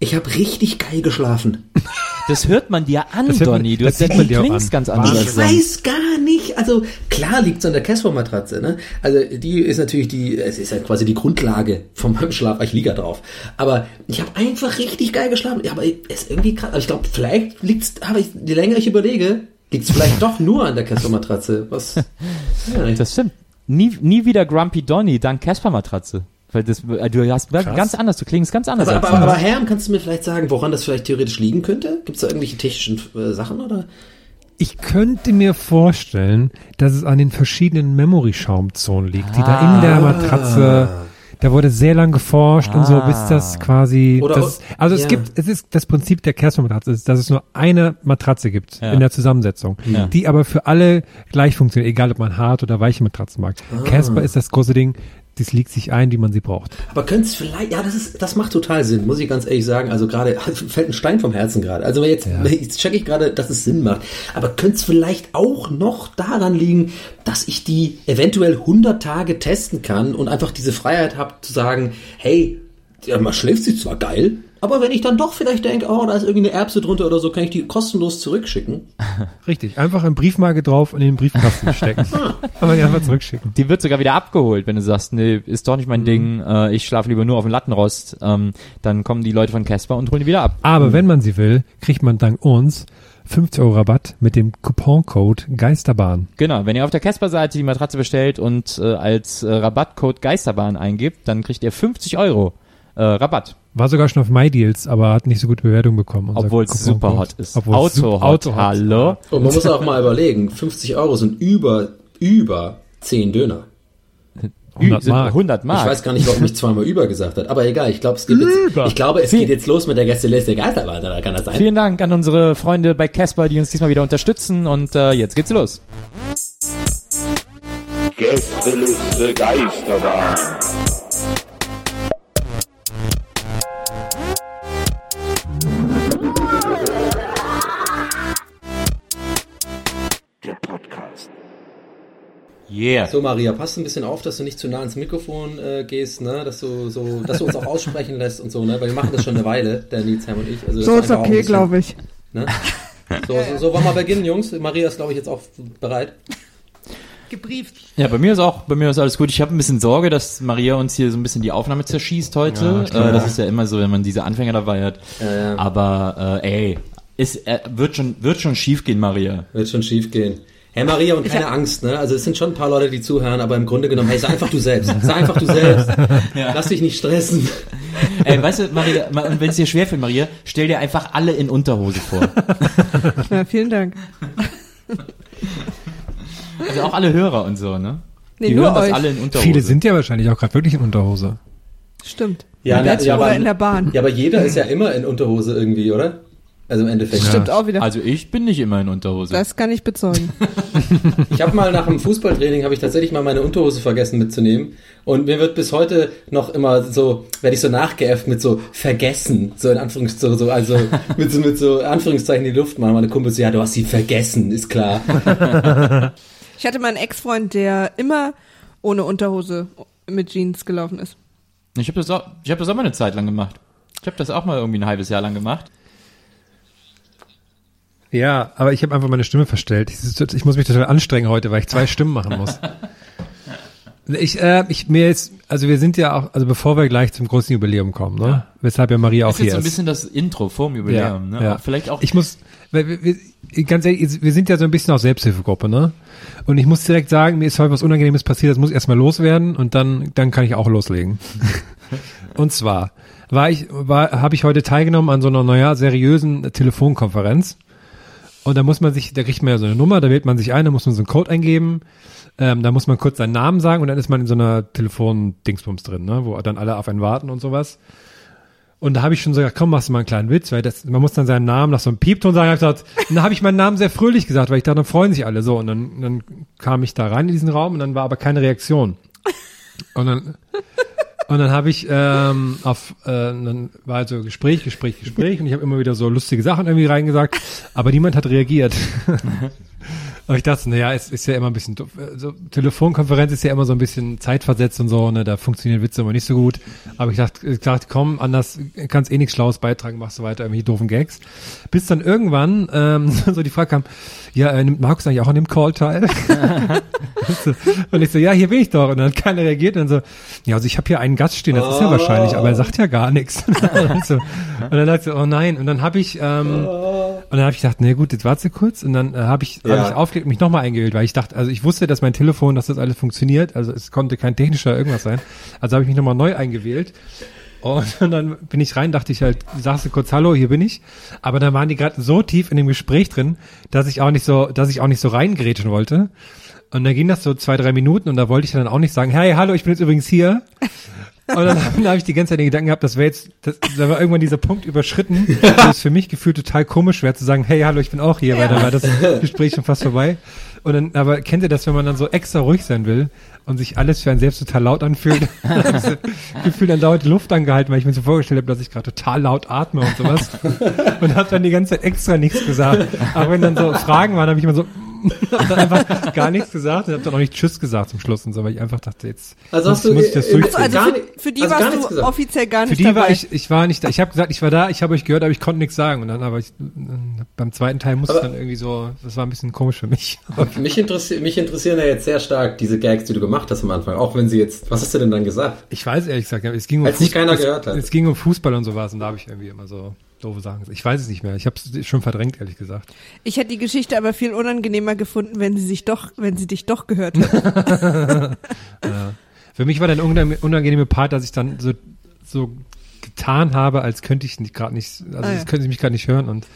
ich hab richtig geil geschlafen. Das hört man dir an, Das hört man- Donny. Du, das man dir auch klingst an. ganz anders. Ich weiß gar nicht, also klar liegt's an der Casper-Matratze, ne? Also die ist natürlich die, es ist ja quasi die Grundlage von meinem Schlaf, ich liege da drauf. Aber ich habe einfach richtig geil geschlafen. Ja, aber es ist irgendwie krass. Aber ich glaube, vielleicht liegt's, aber ich, je länger ich überlege, liegt's vielleicht doch nur an der Casper-Matratze. Was? Ja, Das stimmt. Nie, nie wieder Grumpy Donny dank Casper-Matratze. Weil das, äh, du hast ganz anders, du klingst ganz anders. aber, aber, aber sonst. Herm, kannst du mir vielleicht sagen, woran das vielleicht theoretisch liegen könnte? Gibt's da irgendwelche technischen äh, Sachen oder? Ich könnte mir vorstellen, dass es an den verschiedenen Memory-Schaumzonen liegt, die da in der Matratze, da wurde sehr lang geforscht und so, bis das quasi, Oder- das, also es ja. gibt, es ist das Prinzip der Casper-Matratze, ist, dass es nur eine Matratze gibt Ja. in der Zusammensetzung, Ja. die aber für alle gleich funktioniert, egal ob man hart oder weiche Matratzen mag. Casper ist das große Ding, das liegt sich ein, wie man sie braucht. Aber könnte es vielleicht, ja, das ist, das macht total Sinn, muss ich ganz ehrlich sagen. Also gerade fällt ein Stein vom Herzen gerade. Also jetzt, jetzt checke ich gerade, dass es Sinn macht. Aber könnte es vielleicht auch noch daran liegen, dass ich die eventuell 100 Tage testen kann und einfach diese Freiheit habe zu sagen, hey, ja, man schläft sich zwar geil, aber wenn ich dann doch vielleicht denke, oh, da ist irgendwie eine Erbse drunter oder so, kann ich die kostenlos zurückschicken. Richtig, einfach eine Briefmarke drauf und in den Briefkasten stecken. Aber die einfach zurückschicken. Die wird sogar wieder abgeholt, wenn du sagst, nee, ist doch nicht mein Ding, äh, ich schlafe lieber nur auf dem Lattenrost. Ähm, dann kommen die Leute von Casper und holen die wieder ab. Aber wenn man sie will, kriegt man dank uns 50 Euro Rabatt mit dem Couponcode Geisterbahn. Genau, wenn ihr auf der Casper-Seite die Matratze bestellt und äh, als äh, Rabattcode Geisterbahn eingibt, dann kriegt ihr 50 Euro äh, Rabatt. War sogar schon auf MyDeals, aber hat nicht so gute Bewertung bekommen. Obwohl es super hot ist. Es Auto super- hot, Auto hot. hallo. Und man muss auch mal überlegen, 50 Euro sind über, über 10 Döner. 100 Sind Mark. 100 Mark. Ich weiß gar nicht, warum ich zweimal über gesagt hat, aber egal, ich glaube, es geht jetzt, ich glaube, es geht jetzt los mit der Gästeliste Geisterbahn, oder kann das sein? Vielen Dank an unsere Freunde bei Casper, die uns diesmal wieder unterstützen und äh, jetzt geht's los. Gästeliste Geisterbahn. Yeah. So, Maria, passt ein bisschen auf, dass du nicht zu nah ins Mikrofon äh, gehst, ne? Dass du so, dass du uns auch aussprechen lässt und so, ne? Weil wir machen das schon eine Weile, der Nils, Herm und ich. Also So ist okay, glaube ich. Ne? So, so, so wollen wir beginnen, Jungs. Maria ist, glaube ich, jetzt auch bereit. Gebrieft. Ja, bei mir ist auch, bei mir ist alles gut. Ich habe ein bisschen Sorge, dass Maria uns hier so ein bisschen die Aufnahme zerschießt heute. äh, das ist ja immer so, wenn man diese Anfänger dabei hat. Ja, ja. Aber äh, ey, ist, äh, wird schon, wird schon schief gehen, Maria. Wird schon schief gehen. Hey Maria und keine Angst, ne? Also es sind schon ein paar Leute, die zuhören, aber im Grunde genommen, hey, sei einfach du selbst. Sei einfach du selbst. Lass dich nicht stressen. Ey, weißt du, Maria, ma- und wenn es dir schwerfällt, Maria, stell dir einfach alle in Unterhose vor. Ja, vielen Dank. Also auch alle Hörer und so, ne? Nee, die nur hören das euch. alle in Unterhose. Viele sind ja wahrscheinlich auch gerade wirklich in Unterhose. Stimmt. Ja, na, ja, aber- in der Bahn. Ja, aber jeder ist ja immer in Unterhose irgendwie, oder? Also im Endeffekt. Stimmt auch wieder. Also ich bin nicht immer in Unterhose. das kann ich bezeugen. Ich habe mal nach dem Fußballtraining habe ich tatsächlich mal meine Unterhose vergessen mitzunehmen und mir wird bis heute noch immer so werde ich so nachgeäfft mit so vergessen so in Anführungszeichen so also mit so mit so Anführungszeichen in die Luft machen meine Kumpels so, ja du hast sie vergessen ist klar Ich hatte mal einen Ex-Freund, der immer ohne Unterhose mit Jeans gelaufen ist. Ich habe das, auch- ich hab das auch mal eine Zeit lang gemacht. Ich habe das auch mal irgendwie ein halbes Jahr lang gemacht. Ja, aber ich habe einfach meine Stimme verstellt. Ich, ich muss mich total anstrengen heute, weil ich zwei Stimmen machen muss. Ich, äh, ich mir jetzt, also wir sind ja auch, also bevor wir gleich zum großen Jubiläum kommen, ne? Weshalb ja Maria auch Das ist jetzt hier so ein ist. bisschen das Intro vorm Jubiläum, ne? Aber Vielleicht auch Ich muss, weil wir, wir, ganz ehrlich, wir sind ja so ein bisschen auch Selbsthilfegruppe, ne? Und ich muss direkt sagen, mir ist heute was Unangenehmes passiert, das muss erstmal loswerden und dann, dann kann ich auch loslegen. und zwar war ich, war, habe ich heute teilgenommen an so einer, naja, seriösen Telefonkonferenz. Und da muss man sich, da kriegt man ja so eine Nummer, da wählt man sich ein, da muss man so einen Code eingeben. Ähm, da muss man kurz seinen Namen sagen und dann ist man in so einer Telefon-Dingsbums drin, ne, wo dann alle auf einen warten und sowas. Und da habe ich schon so gesagt, komm, machst du mal einen kleinen Witz, weil das, man muss dann seinen Namen nach so einem Piepton sagen. Ich gesagt, und dann habe ich meinen Namen sehr fröhlich gesagt, weil ich dachte, dann freuen sich alle so. Und dann, dann kam ich da rein in diesen Raum und dann war aber keine Reaktion. Und dann, und dann habe ich ähm, auf, äh, dann war also Gespräch, Gespräch, Gespräch und ich habe immer wieder so lustige Sachen irgendwie reingesagt, aber niemand hat reagiert. Und ich dachte, naja, es ist ja immer ein bisschen doof. So, Telefonkonferenz ist ja immer so ein bisschen zeitversetzt und so, ne, da funktionieren Witze immer nicht so gut. Aber ich dachte, ich dachte komm, anders kannst eh nichts Schlaues beitragen, machst du weiter irgendwie doofen Gags. Bis dann irgendwann ähm, so die Frage kam, ja, äh, nimmt Markus eigentlich auch an dem Call teil? und ich so, ja, hier bin ich doch. Und dann hat keiner reagiert und dann so, ja, also ich habe hier einen Gast stehen, das ist ja wahrscheinlich, aber er sagt ja gar nichts. und dann so, und dann dachte ich so, oh nein. Und dann habe ich, ähm, und dann habe ich gedacht, nee, gut, jetzt warte kurz. Und dann äh, habe ich, Ja. hab ich aufgelegt und mich nochmal eingewählt, weil ich dachte, also ich wusste, dass mein Telefon, dass das alles funktioniert. Also es konnte kein technischer irgendwas sein. Also habe ich mich nochmal neu eingewählt. Und dann bin ich rein, dachte ich halt, sagst du kurz Hallo, hier bin ich. Aber dann waren die gerade so tief in dem Gespräch drin, dass ich auch nicht so, dass ich auch nicht so reingrätschen wollte. Und dann ging das so zwei, drei Minuten und da wollte ich dann auch nicht sagen, hey, hallo, ich bin jetzt übrigens hier. Und dann, habe ich die ganze Zeit den Gedanken gehabt, das wäre jetzt, das, da war irgendwann dieser Punkt überschritten, wo es für mich gefühlt total komisch wäre zu sagen, hey, hallo, ich bin auch hier, weil dann war das Gespräch schon fast vorbei. Und dann, aber kennt ihr das, wenn man dann so extra ruhig sein will und sich alles für einen selbst total laut anfühlt? Dann hab ich so Gefühl, dann dauert die Luft angehalten, weil ich mir so vorgestellt habe, dass ich gerade total laut atme und sowas. Und habe dann die ganze Zeit extra nichts gesagt. Aber wenn dann so Fragen waren, habe ich immer so hab dann einfach gar nichts gesagt und habe dann auch nicht Tschüss gesagt zum Schluss und so, weil ich einfach dachte, jetzt Also hast muss, du, muss ich das durchziehen. Also Gar für, für die also gar warst nichts du gesagt. offiziell gar Für nicht die dabei. war ich, ich war nicht da. Ich habe gesagt, ich war da, ich habe euch gehört, aber ich konnte nichts sagen. Und dann aber ich, beim zweiten Teil musste ich Aber- dann irgendwie so, das war ein bisschen komisch für mich. Mich, interessi mich interessieren ja jetzt sehr stark diese Gags, die du gemacht hast am Anfang. Auch wenn sie jetzt, was hast du denn dann gesagt? Ich weiß ehrlich gesagt, es ging um Als gehört es, hat. es ging um Fußball und sowas und da habe ich irgendwie immer so doofe Sachen gesagt. Ich weiß es nicht mehr. Ich habe es schon verdrängt, ehrlich gesagt. Ich hätte die Geschichte aber viel unangenehmer gefunden, wenn sie sich doch, wenn sie dich doch gehört hätte. Für mich war der unangenehme, unangenehme Part, dass ich dann so, so getan habe, als könnte ich nicht gerade nicht, also Ah, ja. könnte sie mich gerade nicht hören und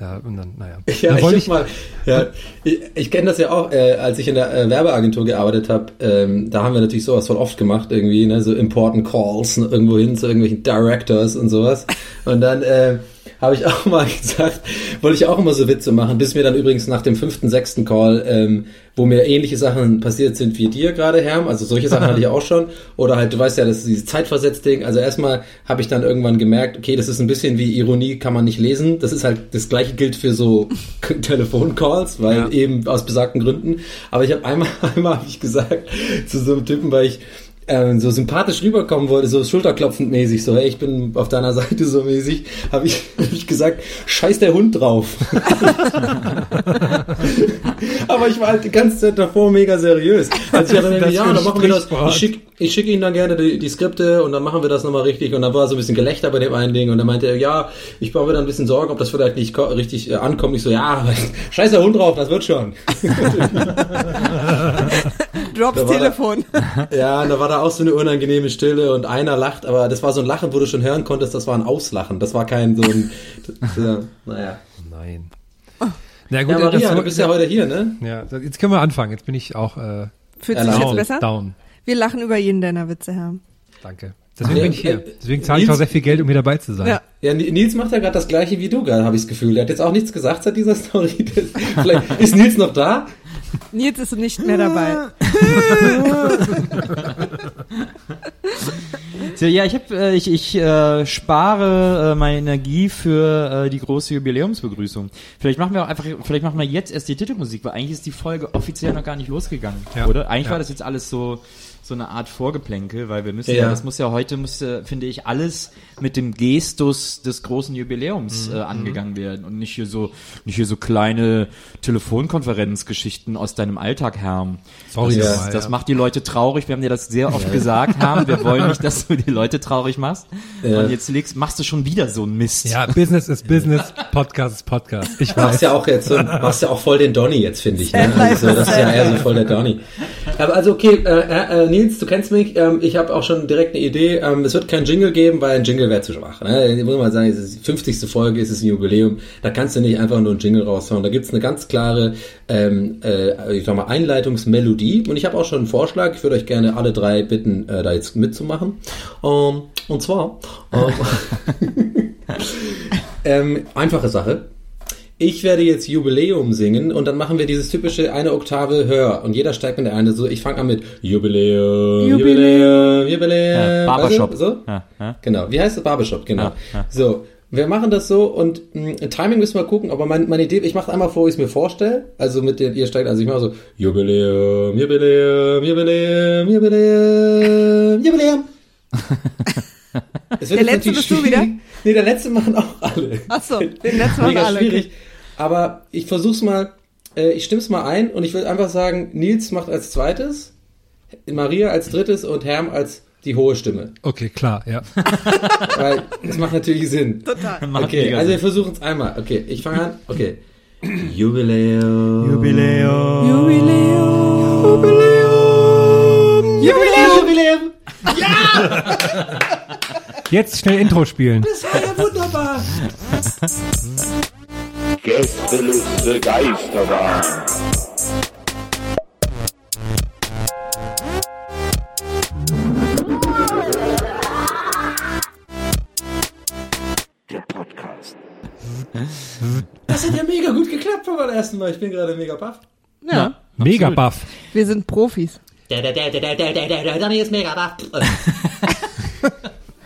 ja, und dann, naja. Ja, dann ich, wollte ich mal, ja, ich, ich kenne das ja auch, äh, als ich in der äh, Werbeagentur gearbeitet habe, ähm, da haben wir natürlich sowas voll oft gemacht, irgendwie, ne, so important calls ne, irgendwo hin zu irgendwelchen Directors und sowas. Und dann äh, habe ich auch mal gesagt, wollte ich auch immer so Witze machen, bis mir dann übrigens nach dem fünften, sechsten Call, ähm, wo mir ähnliche Sachen passiert sind wie dir gerade, Herm, also solche Sachen hatte ich auch schon, oder halt, du weißt ja, das ist dieses Zeitversetzt-Ding, also erstmal habe ich dann irgendwann gemerkt, okay, das ist ein bisschen wie Ironie, kann man nicht lesen, das ist halt, das gleiche gilt für so Telefoncalls, weil Ja. eben aus besagten Gründen, aber ich habe einmal, einmal habe ich gesagt zu so einem Typen, weil ich ähm, so sympathisch rüberkommen wollte, so schulterklopfend mäßig, so, hey, ich bin auf deiner Seite so mäßig, habe ich, hab ich gesagt, scheiß der Hund drauf. Aber ich war halt die ganze Zeit davor mega seriös. Also ich irgendwie, ja, dann machen wir das, ich schicke ich schick Ihnen dann gerne die, die Skripte und dann machen wir das nochmal richtig und dann war so ein bisschen Gelächter bei dem einen Ding und dann meinte er, ja, ich mache mir dann ein bisschen Sorgen, ob das vielleicht nicht richtig äh, ankommt. Ich so, ja, scheiß der Hund drauf, das wird schon. Drops Da Telefon. Ja, und da war da auch so eine unangenehme Stille und einer lacht, aber das war so ein Lachen, wo du schon hören konntest, das war ein Auslachen. Das war kein so ein, ja, naja. Nein. Na gut, Ja, Maria, das- du bist ja heute hier, ne? Ja, jetzt können wir anfangen. Jetzt bin ich auch äh, Fühlt Ja, sich down, jetzt besser? down. Wir lachen über jeden deiner Witze, Herr. Danke. Deswegen Ja, bin ich hier. äh, Deswegen zahle ich auch sehr viel Geld, um hier dabei zu sein. Ja. Ja, Ni- Nils macht ja gerade das gleiche wie du gerade, habe ich das Gefühl. Der hat jetzt auch nichts gesagt seit dieser Story. Vielleicht ist Nils noch da? Nils ist nicht mehr dabei. So, ja, ich hab, äh, ich, ich äh, spare äh, meine Energie für äh, die große Jubiläumsbegrüßung. Vielleicht machen wir auch einfach, vielleicht machen wir jetzt erst die Titelmusik, weil eigentlich ist die Folge offiziell noch gar nicht losgegangen, Ja. oder? Eigentlich Ja. war das jetzt alles so so eine Art Vorgeplänkel, weil wir müssen Ja. ja, das muss ja heute, muss, äh, finde ich, alles mit dem Gestus des großen Jubiläums Mhm. äh, angegangen werden und nicht hier so, nicht hier so kleine Telefonkonferenzgeschichten aus deinem Alltag, Herm. Sorry das, nochmal, das ja. macht die Leute traurig. Wir haben dir das sehr oft gesagt, Herm. Wir wollen nicht, dass du die Leute traurig machst. Und jetzt legst, machst du schon wieder so einen Mist. Ja, Business ist Business, Podcast ist Podcast. Ich Du machst weiß. ja auch jetzt so, machst ja auch voll den Donny jetzt, finde ich. Ne? Also, das ist ja eher so voll der Donny. Aber also okay, äh, äh, Nils, du kennst mich. Ähm, ich habe auch schon direkt eine Idee. Ähm, es wird kein Jingle geben, weil ein Jingle wäre zu schwach. Ne? Ich muss mal sagen, es ist die 50. Folge, es ist ein Jubiläum. Da kannst du nicht einfach nur einen Jingle raushauen. Da gibt's eine ganz klare, ähm, äh, ich sag mal, Einleitungsmelodie. Und ich habe auch schon einen Vorschlag. Ich würde euch gerne alle drei bitten, äh, da jetzt mitzumachen. Ähm, und zwar ähm, ähm, einfache Sache. Ich werde jetzt Jubiläum singen und dann machen wir dieses typische eine Oktave höher und jeder steigt mit der eine so. Ich fange an mit Jubiläum, Jubiläum, Jubiläum. Ja, Barbershop. Weißt du? So? Ja, ja. Genau. Wie heißt das Barbershop? Genau. So. Wir machen das so und mh, Timing müssen wir gucken, aber mein, meine Idee, ich mache einmal vor, wie ich es mir vorstelle. Also mit den, ihr steigt, also ich mache so Jubiläum, Jubiläum, Jubiläum, Jubiläum, Jubiläum. Der letzte bist du schwierig. wieder? Nee, der letzte machen auch alle. Ach so, den letzten machen Mega alle. schwierig. Aber ich versuch's mal, äh, ich stimm's mal ein und ich will einfach sagen, Nils macht als zweites, Maria als drittes und Herm als die hohe Stimme. Okay, klar, ja. Weil das macht natürlich Sinn. Total. Macht Okay, also wir versuchen es einmal. Okay, ich fange an. Okay. Jubiläum. Jubiläum. Jubiläum. Jubiläum. Jubiläum. Jetzt schnell Intro spielen. Das war ja wunderbar. Gästeliste Geisterbahn. Der Podcast. Das hat ja mega gut geklappt beim ersten Mal. Ich bin gerade mega baff. Ja, Mega buff. wir sind Profis. Der, der, der, der, der, der, der, der, Donny ist mega baff.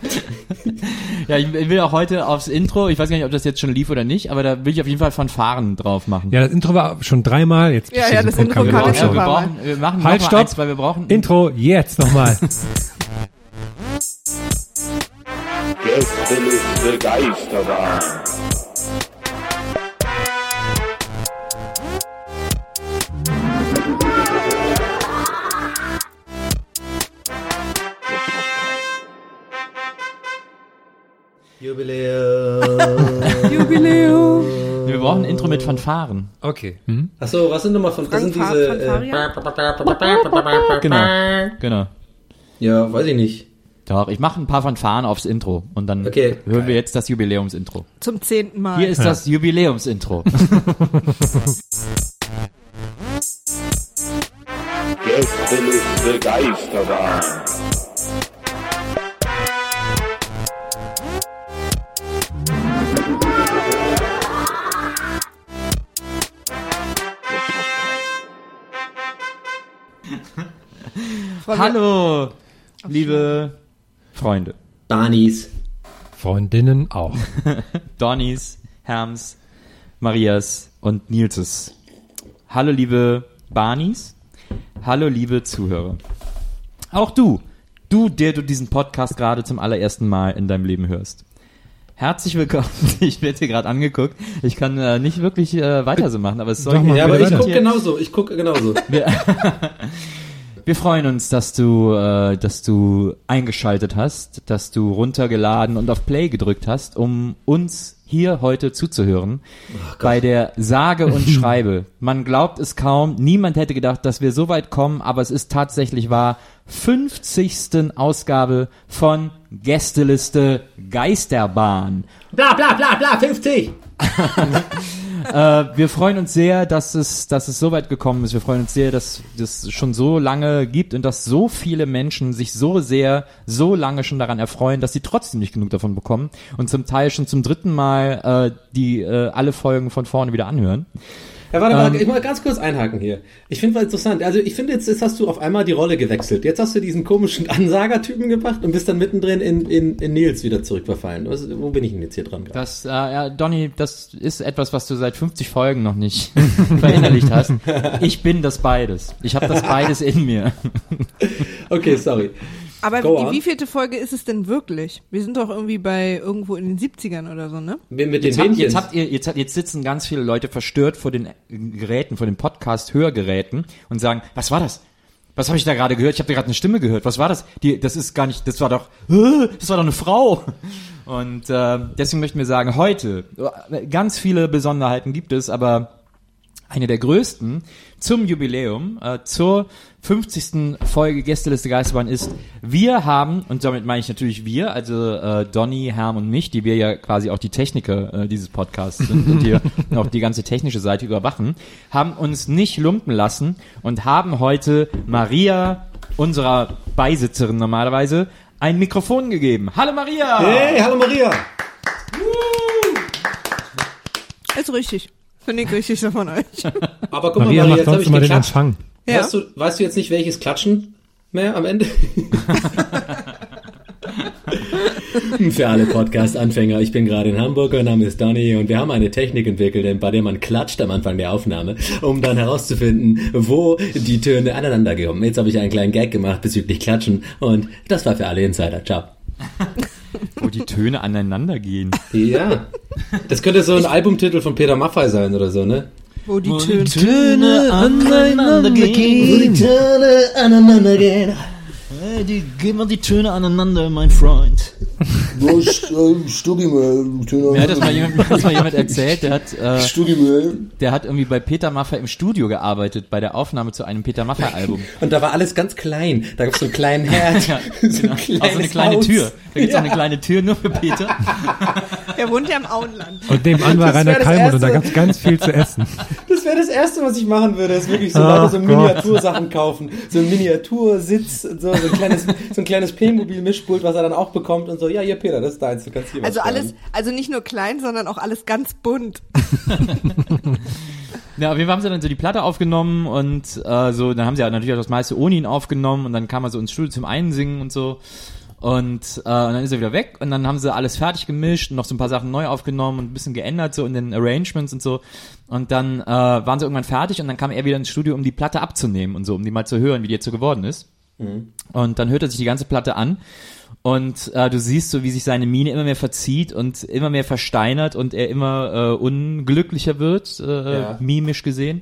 Ja, ich will auch heute aufs Intro, ich weiß gar nicht, ob das jetzt schon lief oder nicht, aber da will ich auf jeden Fall Fanfaren drauf machen. Ja, das Intro war schon dreimal. Jetzt Ja, ja, das Punkt Intro kam ich Ja, wir, brauchen, wir machen Halt, noch stopp. mal eins, weil wir brauchen Intro, jetzt nochmal. Gästeliste Geisterbahn. Jubiläum. Jubiläum. Wir brauchen ein Intro mit Fanfaren. Okay. Achso, was sind nochmal von, das sind diese, äh, Genau. Genau. ja, weiß ich nicht. Doch, ich mache ein paar Fanfaren aufs Intro und dann Okay. hören wir jetzt das Jubiläumsintro. Zum zehnten Mal. Hier ist das Jubiläumsintro. Gästeliste Geisterbahn. Hallo, liebe Freunde. Danis. Freundinnen auch. Donnys, Herms, Marias und Nilses. Hallo liebe Barnis, hallo liebe Zuhörer. Auch du, du, der du diesen Podcast gerade zum allerersten Mal in deinem Leben hörst. Herzlich willkommen. Ich werde hier gerade angeguckt. Ich kann äh, nicht wirklich äh, weiter so machen, aber es soll Doch mal. Ja, aber ich gucke genauso. Ich gucke genauso. Wir freuen uns, dass du, äh, dass du eingeschaltet hast, dass du runtergeladen und auf Play gedrückt hast, um uns hier heute zuzuhören. bei der Sage und Schreibe. Man glaubt es kaum. Niemand hätte gedacht, dass wir so weit kommen, aber es ist tatsächlich wahr. 50. Ausgabe von Gästeliste Geisterbahn. Bla, bla, bla, bla, 50. Äh, wir freuen uns sehr, dass es, dass es so weit gekommen ist. Wir freuen uns sehr, dass das schon so lange gibt und dass so viele Menschen sich so sehr, so lange schon daran erfreuen, dass sie trotzdem nicht genug davon bekommen und zum Teil schon zum dritten Mal äh, die äh, alle Folgen von vorne wieder anhören. Ja, warte mal, Ähm. ich mal ganz kurz einhaken hier. Ich finde mal interessant. Also ich finde jetzt, jetzt hast du auf einmal die Rolle gewechselt. Jetzt hast du diesen komischen Ansagertypen gebracht und bist dann mittendrin in, in, in Nils wieder zurückverfallen. Was, wo bin ich denn jetzt hier dran? gerade? Das, äh, ja, Donny, das ist etwas, was du seit 50 Folgen noch nicht verinnerlicht hast. Ich bin das beides. Ich habe das beides in mir. Okay, sorry. Aber Go die on. wievielte Folge ist es denn wirklich? Wir sind doch irgendwie bei irgendwo in den 70ern oder so, ne? Mit, mit den Jetzt habt, jetzt habt ihr, jetzt, hat- jetzt sitzen ganz viele Leute verstört vor den Geräten, vor den Podcast-Hörgeräten und sagen, was war das? Was habe ich da gerade gehört? Ich habe da gerade eine Stimme gehört. Was war das? Die, das ist gar nicht, das war doch, äh, das war doch eine Frau. Und äh, deswegen möchten wir sagen, heute, äh, ganz viele Besonderheiten gibt es, aber eine der größten zum Jubiläum, äh, zur 50. Folge Gästeliste Geisterbahn ist, wir haben, und damit meine ich natürlich wir, also äh, Donny, Herm und mich, die wir ja quasi auch die Techniker äh, dieses Podcasts sind und hier auch die ganze technische Seite überwachen, haben uns nicht lumpen lassen und haben heute Maria, unserer Beisitzerin normalerweise, ein Mikrofon gegeben. Hallo Maria! Hey, hallo Maria. Ist richtig. Finde ich richtig so von euch. Aber guck Maria mal, Maria, jetzt habe ich immer den. Empfang. Ja. Weißt, du, weißt du jetzt nicht, welches Klatschen mehr am Ende? Für alle Podcast-Anfänger, ich bin gerade in Hamburg, mein Name ist Donny und wir haben eine Technik entwickelt, bei der man klatscht am Anfang der Aufnahme, um dann herauszufinden, wo die Töne aneinander gehen. Jetzt habe ich einen kleinen Gag gemacht bezüglich Klatschen und das war für alle Insider. Ciao. Wo die Töne aneinander gehen. Ja, das könnte so ein Albumtitel von Peter Maffay sein oder so, ne? Wo die Töne. Töne aneinander gehen. Töne aneinander gehen. Hey, die, gib mal die Töne aneinander, mein Freund. Mir hat das mal jemand, mir hat das mal jemand erzählt, der hat, äh, der hat irgendwie bei Peter Maffay im Studio gearbeitet, bei der Aufnahme zu einem Peter Maffay Album. Und da war alles ganz klein. Da gab es so einen kleinen Herd. Ja, so genau. Auch so eine kleine Haus. Tür. Da gibt's auch Ja. eine kleine Tür nur für Peter. Er wohnt ja im Auenland. Und nebenan war Das Rainer Kallmund und da Erste. gab's ganz viel zu essen. Das wäre das Erste, was ich machen würde, ist wirklich so Oh so. Miniatursachen kaufen. So ein Miniatursitz, und so, so ein kleines, so ein kleines P-Mobil-Mischpult, was er dann auch bekommt und so, ja, hier Peter, das ist deins, du kannst hier Also was alles, also nicht nur klein, sondern auch alles ganz bunt. Ja, auf jeden Fall haben sie dann so die Platte aufgenommen und äh, so, dann haben sie ja natürlich auch das meiste ohne ihn aufgenommen und dann kam er so ins Studio zum Einsingen und so. Und, äh, und dann ist er wieder weg und dann haben sie alles fertig gemischt und noch so ein paar Sachen neu aufgenommen und ein bisschen geändert so in den Arrangements und so. Und dann äh, waren sie irgendwann fertig und dann kam er wieder ins Studio, um die Platte abzunehmen und so, um die mal zu hören, wie die jetzt so geworden ist. Und dann hört er sich die ganze Platte an und äh, du siehst so, wie sich seine Miene immer mehr verzieht und immer mehr versteinert und er immer äh, unglücklicher wird, äh, Ja. mimisch gesehen.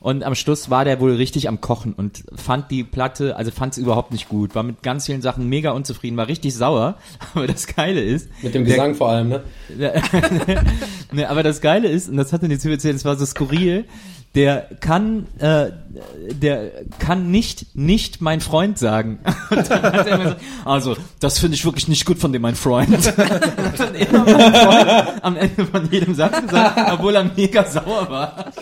Und am Schluss war der wohl richtig am Kochen und fand die Platte, also fand es überhaupt nicht gut, war mit ganz vielen Sachen mega unzufrieden, war richtig sauer. Aber das Geile ist, Mit dem der- Gesang vor allem, ne? ne, aber das Geile ist, und das hat er jetzt erzählt, das war so skurril, der kann, äh, der kann nicht, nicht mein Freund sagen. Und dann hat er immer gesagt, also, das finde ich wirklich nicht gut von dem, mein Freund. Und dann immer mein Freund am Ende von jedem Satz gesagt, obwohl er mega sauer war.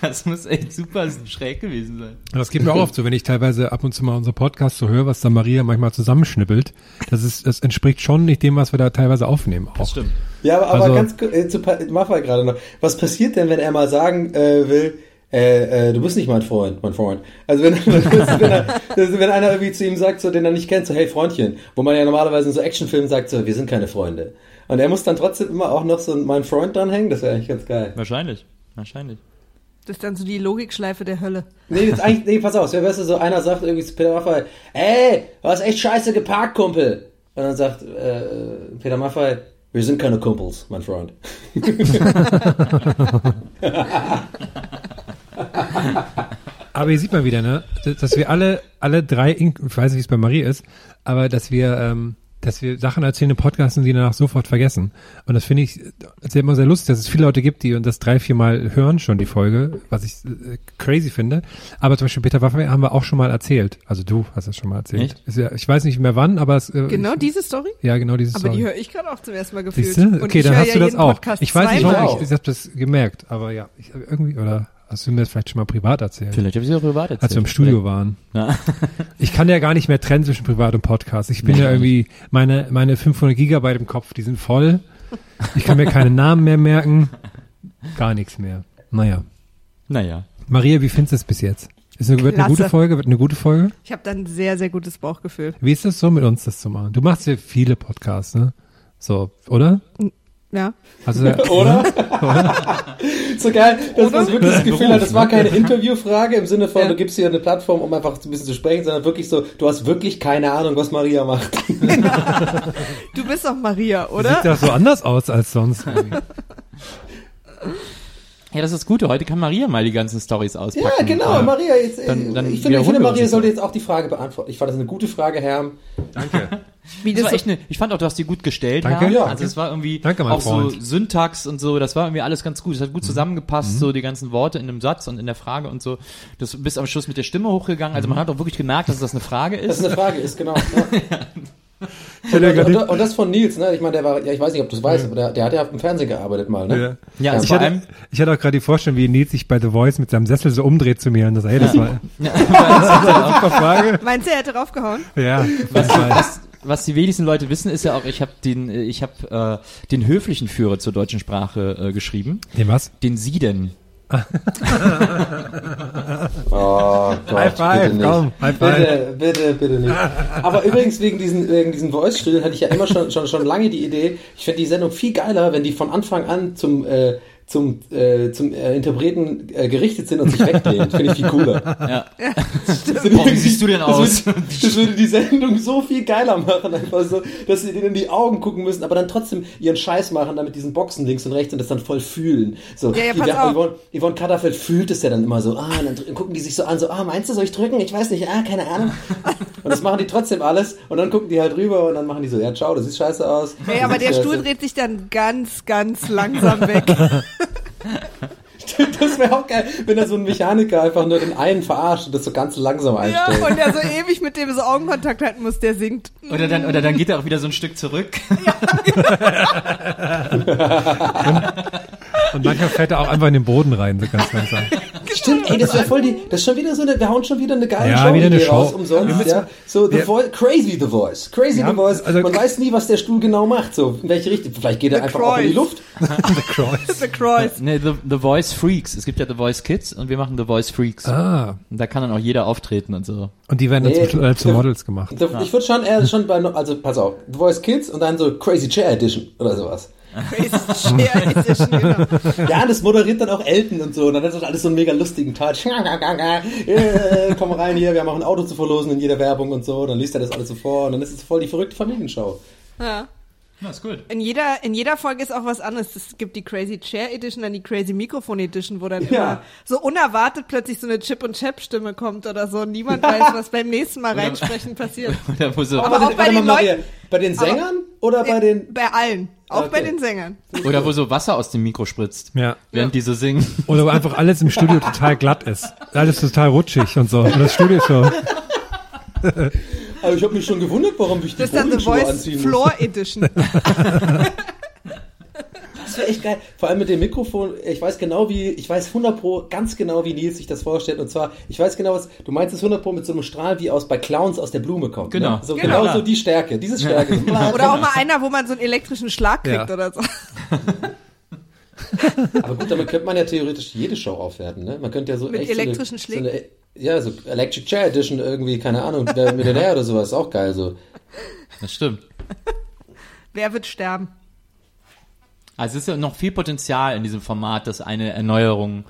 Das muss echt super schräg gewesen sein. Das geht mir auch oft so, wenn ich teilweise ab und zu mal unsere Podcasts so höre, was da Maria manchmal zusammenschnippelt. Das ist, das entspricht schon nicht dem, was wir da teilweise aufnehmen. Auch. Das stimmt. Ja, aber, aber Also- ganz kurz, äh, zu Maffay gerade noch. Was passiert denn, wenn er mal sagen äh, will, äh, äh, du bist nicht mein Freund, mein Freund. Also wenn, wenn, er, wenn einer irgendwie zu ihm sagt, so, den er nicht kennt, so, hey Freundchen, wo man ja normalerweise in so Actionfilmen sagt, so, wir sind keine Freunde. Und er muss dann trotzdem immer auch noch so ein mein Freund dranhängen, das wäre eigentlich ganz geil. Wahrscheinlich. Wahrscheinlich. Das ist dann so die Logikschleife der Hölle. Nee, das ist eigentlich, nee, pass auf, wer weißt du, so einer sagt irgendwie zu Peter Maffay, ey, du hast echt scheiße geparkt, Kumpel. Und dann sagt äh, Peter Maffay, wir sind keine Kumpels, mein Freund. Aber hier sieht man wieder, ne, dass wir alle, alle drei, ich weiß nicht, wie es bei Marie ist, aber dass wir, ähm, dass wir Sachen erzählen im Podcast und die danach sofort vergessen. Und das finde ich das ist immer sehr lustig, dass es viele Leute gibt, die und das drei, vier Mal hören schon die Folge, was ich äh, crazy finde. Aber zum Beispiel Peter Waffe haben wir auch schon mal erzählt. Also du hast das schon mal erzählt. Ist ja, ich weiß nicht mehr wann, aber es, äh, Genau ich, diese Story? ja, genau dieses Aber die höre ich gerade auch zum ersten Mal gefühlt. Siehst du? Und Okay, ich dann hast ja du das auch. Podcast Ich weiß nicht, warum, ich, ich habe das gemerkt, aber ja, ich, irgendwie, oder hast du mir das vielleicht schon mal privat erzählt? Vielleicht habe ich es auch privat erzählt. Als wir im Studio waren. Ja. Ich kann ja gar nicht mehr trennen zwischen Privat und Podcast. Ich bin ja irgendwie, meine, meine 500 Gigabyte im Kopf, die sind voll. Ich kann mir keine Namen mehr merken. Gar nichts mehr. Naja. Naja. Maria, wie findest du es bis jetzt? Ist eine, wird eine gute Folge? Wird eine gute Folge? Ich habe dann ein sehr, sehr gutes Bauchgefühl. Wie ist es so, mit uns das zu machen? Du machst ja viele Podcasts, ne? So, oder? Ja. Also, Oder? so geil, dass man wirklich das Gefühl hat, das war keine Interviewfrage im Sinne von, Ja. du gibst hier eine Plattform, um einfach ein bisschen zu sprechen, sondern wirklich so, du hast wirklich keine Ahnung, was Maria macht. Du bist doch Maria, Sieht oder? das so anders aus als sonst. Ja, das ist das Gute. Heute kann Maria mal die ganzen Stories auspacken. Ja, genau, Äh, Maria, jetzt, Dann- dann ich finde, ich finde Maria sollte jetzt auch die Frage beantworten. Ich fand das eine gute Frage, Herr. Wie Das das war echt eine, ich fand auch, du hast die gut gestellt. Danke. Herr. Ja. Also es war irgendwie Danke, auch so Freund. Syntax und so, das war irgendwie alles ganz gut. Es hat gut zusammengepasst, so die ganzen Worte in einem Satz und in der Frage und so. Du bist am Schluss mit der Stimme hochgegangen. Also man hat auch wirklich gemerkt, dass das eine Frage Das ist. ist eine Frage, ist genau. Ja. Ich ja Und, und, und das von Nils, ne? Ich meine, der war, ja, ich weiß nicht, ob du es weißt, aber der, der hat ja im Fernsehen gearbeitet mal, ne? Ja, ich, also vor hatte, ich hatte auch gerade die Vorstellung, wie Nils sich bei The Voice mit seinem Sessel so umdreht zu mir und das, hey, das war ja, eine super Frage. Meinst du, er hätte draufgehauen? Ja, was, war, was, was die wenigsten Leute wissen, ist ja auch, ich habe den, äh, ich habe äh, den höflichen Führer zur deutschen Sprache äh, geschrieben. dem was? Den Sie denn. Oh Gott, High five, bitte nicht. komm, high five. Bitte, bitte, bitte nicht. Aber übrigens wegen diesen, wegen diesen Voice-Studien hatte ich ja immer schon, schon, schon lange die Idee, ich fände die Sendung viel geiler, wenn die von Anfang an zum, äh, zum, äh, zum äh, Interpreten äh, gerichtet sind und sich weglehnen. Finde ich viel cooler. Ja. Das Boah, wie siehst du denn aus? Das würde, das würde die Sendung so viel geiler machen, einfach so, dass sie denen in die Augen gucken müssen, aber dann trotzdem ihren Scheiß machen, damit diesen Boxen links und rechts und das dann voll fühlen. So, Ja, ja, pass die, auf. Yvonne, Yvonne Katterfeld fühlt es ja dann immer so, ah, und dann gucken die sich so an, so, ah, meinst du, soll ich drücken? Ich weiß nicht, ah, keine Ahnung. Und das machen die trotzdem alles und dann gucken die halt rüber und dann machen die so, ja, ciao, das sieht scheiße aus. Ja, aber der ist Stuhl scheiße. dreht sich dann ganz, ganz langsam weg. Das wäre auch geil, wenn da so ein Mechaniker einfach nur den einen verarscht und das so ganz langsam ja, einstellt. und der so ewig mit dem so Augenkontakt halten muss, der singt. Oder dann, oder dann geht er auch wieder so ein Stück zurück. Und manchmal fällt er auch einfach in den Boden rein, so ganz langsam. Stimmt, ey, das wäre voll die, das ist schon wieder so eine, wir hauen schon wieder eine geile Ja, Show, wieder eine Show. raus, umsonst, müssen- ja. So, The wir- Voice, crazy The Voice, crazy Ja, The Voice, also- man weiß nie, was der Stuhl genau macht, so, in welche Richtung, vielleicht geht er einfach auch in die Croix. Luft. The Cross. The Cross. Ne, The, The Voice Freaks. Es gibt ja The Voice Kids und wir machen The Voice Freaks. Ah, Und da kann dann auch jeder auftreten und so. und die werden dann Nee. zu, äh, zu Models gemacht. The, Ich würde schon eher schon bei, also, pass auf, The Voice Kids und dann so Crazy Chair Edition oder sowas. Genau. Ja, das moderiert dann auch Elton und so. Und dann hat das alles so einen mega lustigen Touch. Komm rein hier, wir haben auch ein Auto zu verlosen in jeder Werbung und so. Dann liest er das alles so vor und dann ist es voll die verrückte Familienshow. Ja. Ja, ist gut. In jeder, in jeder Folge ist auch was anderes. Es gibt die Crazy Chair Edition, dann die Crazy Mikrofon Edition, wo dann Ja. immer so unerwartet plötzlich so eine Chip und Chap Stimme kommt oder so. Und niemand weiß, was beim nächsten Mal reinsprechen passiert. Oder wo so, Aber auch bei warte den mal, Maria, Leuten- bei den Aber- Sängern oder bei den. Bei allen. Auch Okay. bei den Sängern. oder wo so Wasser aus dem Mikro spritzt. Ja. Während die so singen. Oder wo einfach alles im Studio total glatt ist. Alles total rutschig und so. Und das Studio ist so. Aber ich habe mich schon gewundert, warum ich die Das ist dann The Voice anziehen Floor muss. Edition. Das wäre echt geil. Vor allem mit dem Mikrofon. Ich weiß genau wie, ich weiß 100 pro, ganz genau wie Nils sich das vorstellt. Und zwar, ich weiß genau was, du meinst es 100 pro mit so einem Strahl, wie aus bei Clowns aus der Blume kommt. Genau. Ne? So, Genau. genau. so die Stärke, diese Stärke. Oder auch mal einer, wo man so einen elektrischen Schlag kriegt Ja. oder so. Aber gut, damit könnte man ja theoretisch jede Show aufwerten, ne? Man könnte ja so Mit echt elektrischen so eine, so eine, Ja, so Electric Chair Edition irgendwie, keine Ahnung, wer Millionär oder sowas, auch geil so. Das stimmt. Wer wird sterben? Also es ist ja noch viel Potenzial in diesem Format, das eine Erneuerung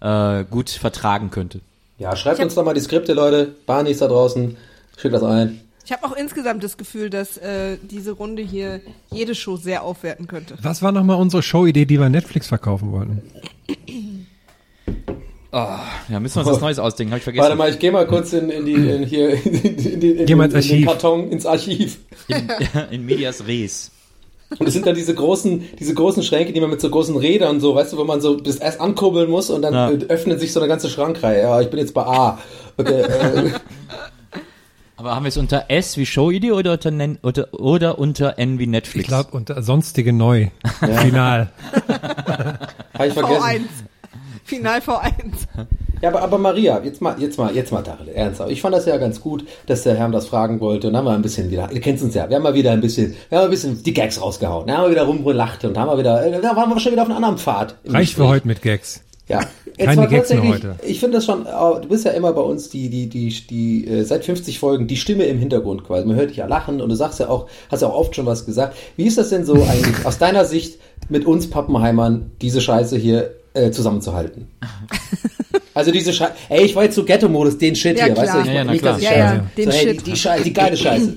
äh, gut vertragen könnte. Ja, schreibt uns doch mal die Skripte, Leute. Barney ist da draußen. Schickt das ein. Ich habe auch insgesamt das Gefühl, dass äh, diese Runde hier jede Show sehr aufwerten könnte. Was war nochmal unsere Showidee, die wir Netflix verkaufen wollten? Ja, müssen wir uns was Neues ausdenken, habe ich vergessen. Warte mal, ich gehe mal kurz in, in die, in hier, in, in, in, ins in den. Karton, ins Archiv. In, in Medias Res. Und das sind dann diese großen, diese großen Schränke, die man mit so großen Rädern so, weißt du, wo man so das erst ankurbeln muss und dann Ja. äh, öffnet sich so eine ganze Schrankreihe. Ja, ich bin jetzt bei A. Okay, äh, Aber haben wir es unter S wie Showidee oder unter, Nen oder, oder unter N wie Netflix? Ich glaube, unter sonstige neu. Final. hab ich vergessen. V1. Final V1. Ja, aber, aber Maria, jetzt mal, jetzt mal, jetzt mal Dachel, ernsthaft. Ich fand das ja ganz gut, dass der Herr das fragen wollte und dann haben wir ein bisschen wieder, ihr kennt uns ja, wir haben mal wieder ein bisschen, wir haben ein bisschen die Gags rausgehauen, dann haben wir wieder rumgelacht und haben wir wieder, äh, da waren wir schon wieder auf einem anderen Pfad. Reicht für heute mit Gags. Ja, Jetzt Keine Gags mehr tatsächlich, heute. Ich finde das schon, äh, du bist ja immer bei uns die, die, die, die, äh, seit 50 Folgen die Stimme im Hintergrund quasi. Man hört dich ja lachen und du sagst ja auch, hast ja auch oft schon was gesagt. Wie ist das denn so eigentlich aus deiner Sicht mit uns Pappenheimern, diese Scheiße hier äh, zusammenzuhalten? Also diese Scheiße, ey, ich war jetzt so Ghetto-Modus, den Shit Ja, hier, weißt du? klar. Ich Ja, ja, na nicht, dass ich klar. Ja, Scheiße- ja, den so, hey, Shit. Die, die, Scheiße, die geile Scheiße.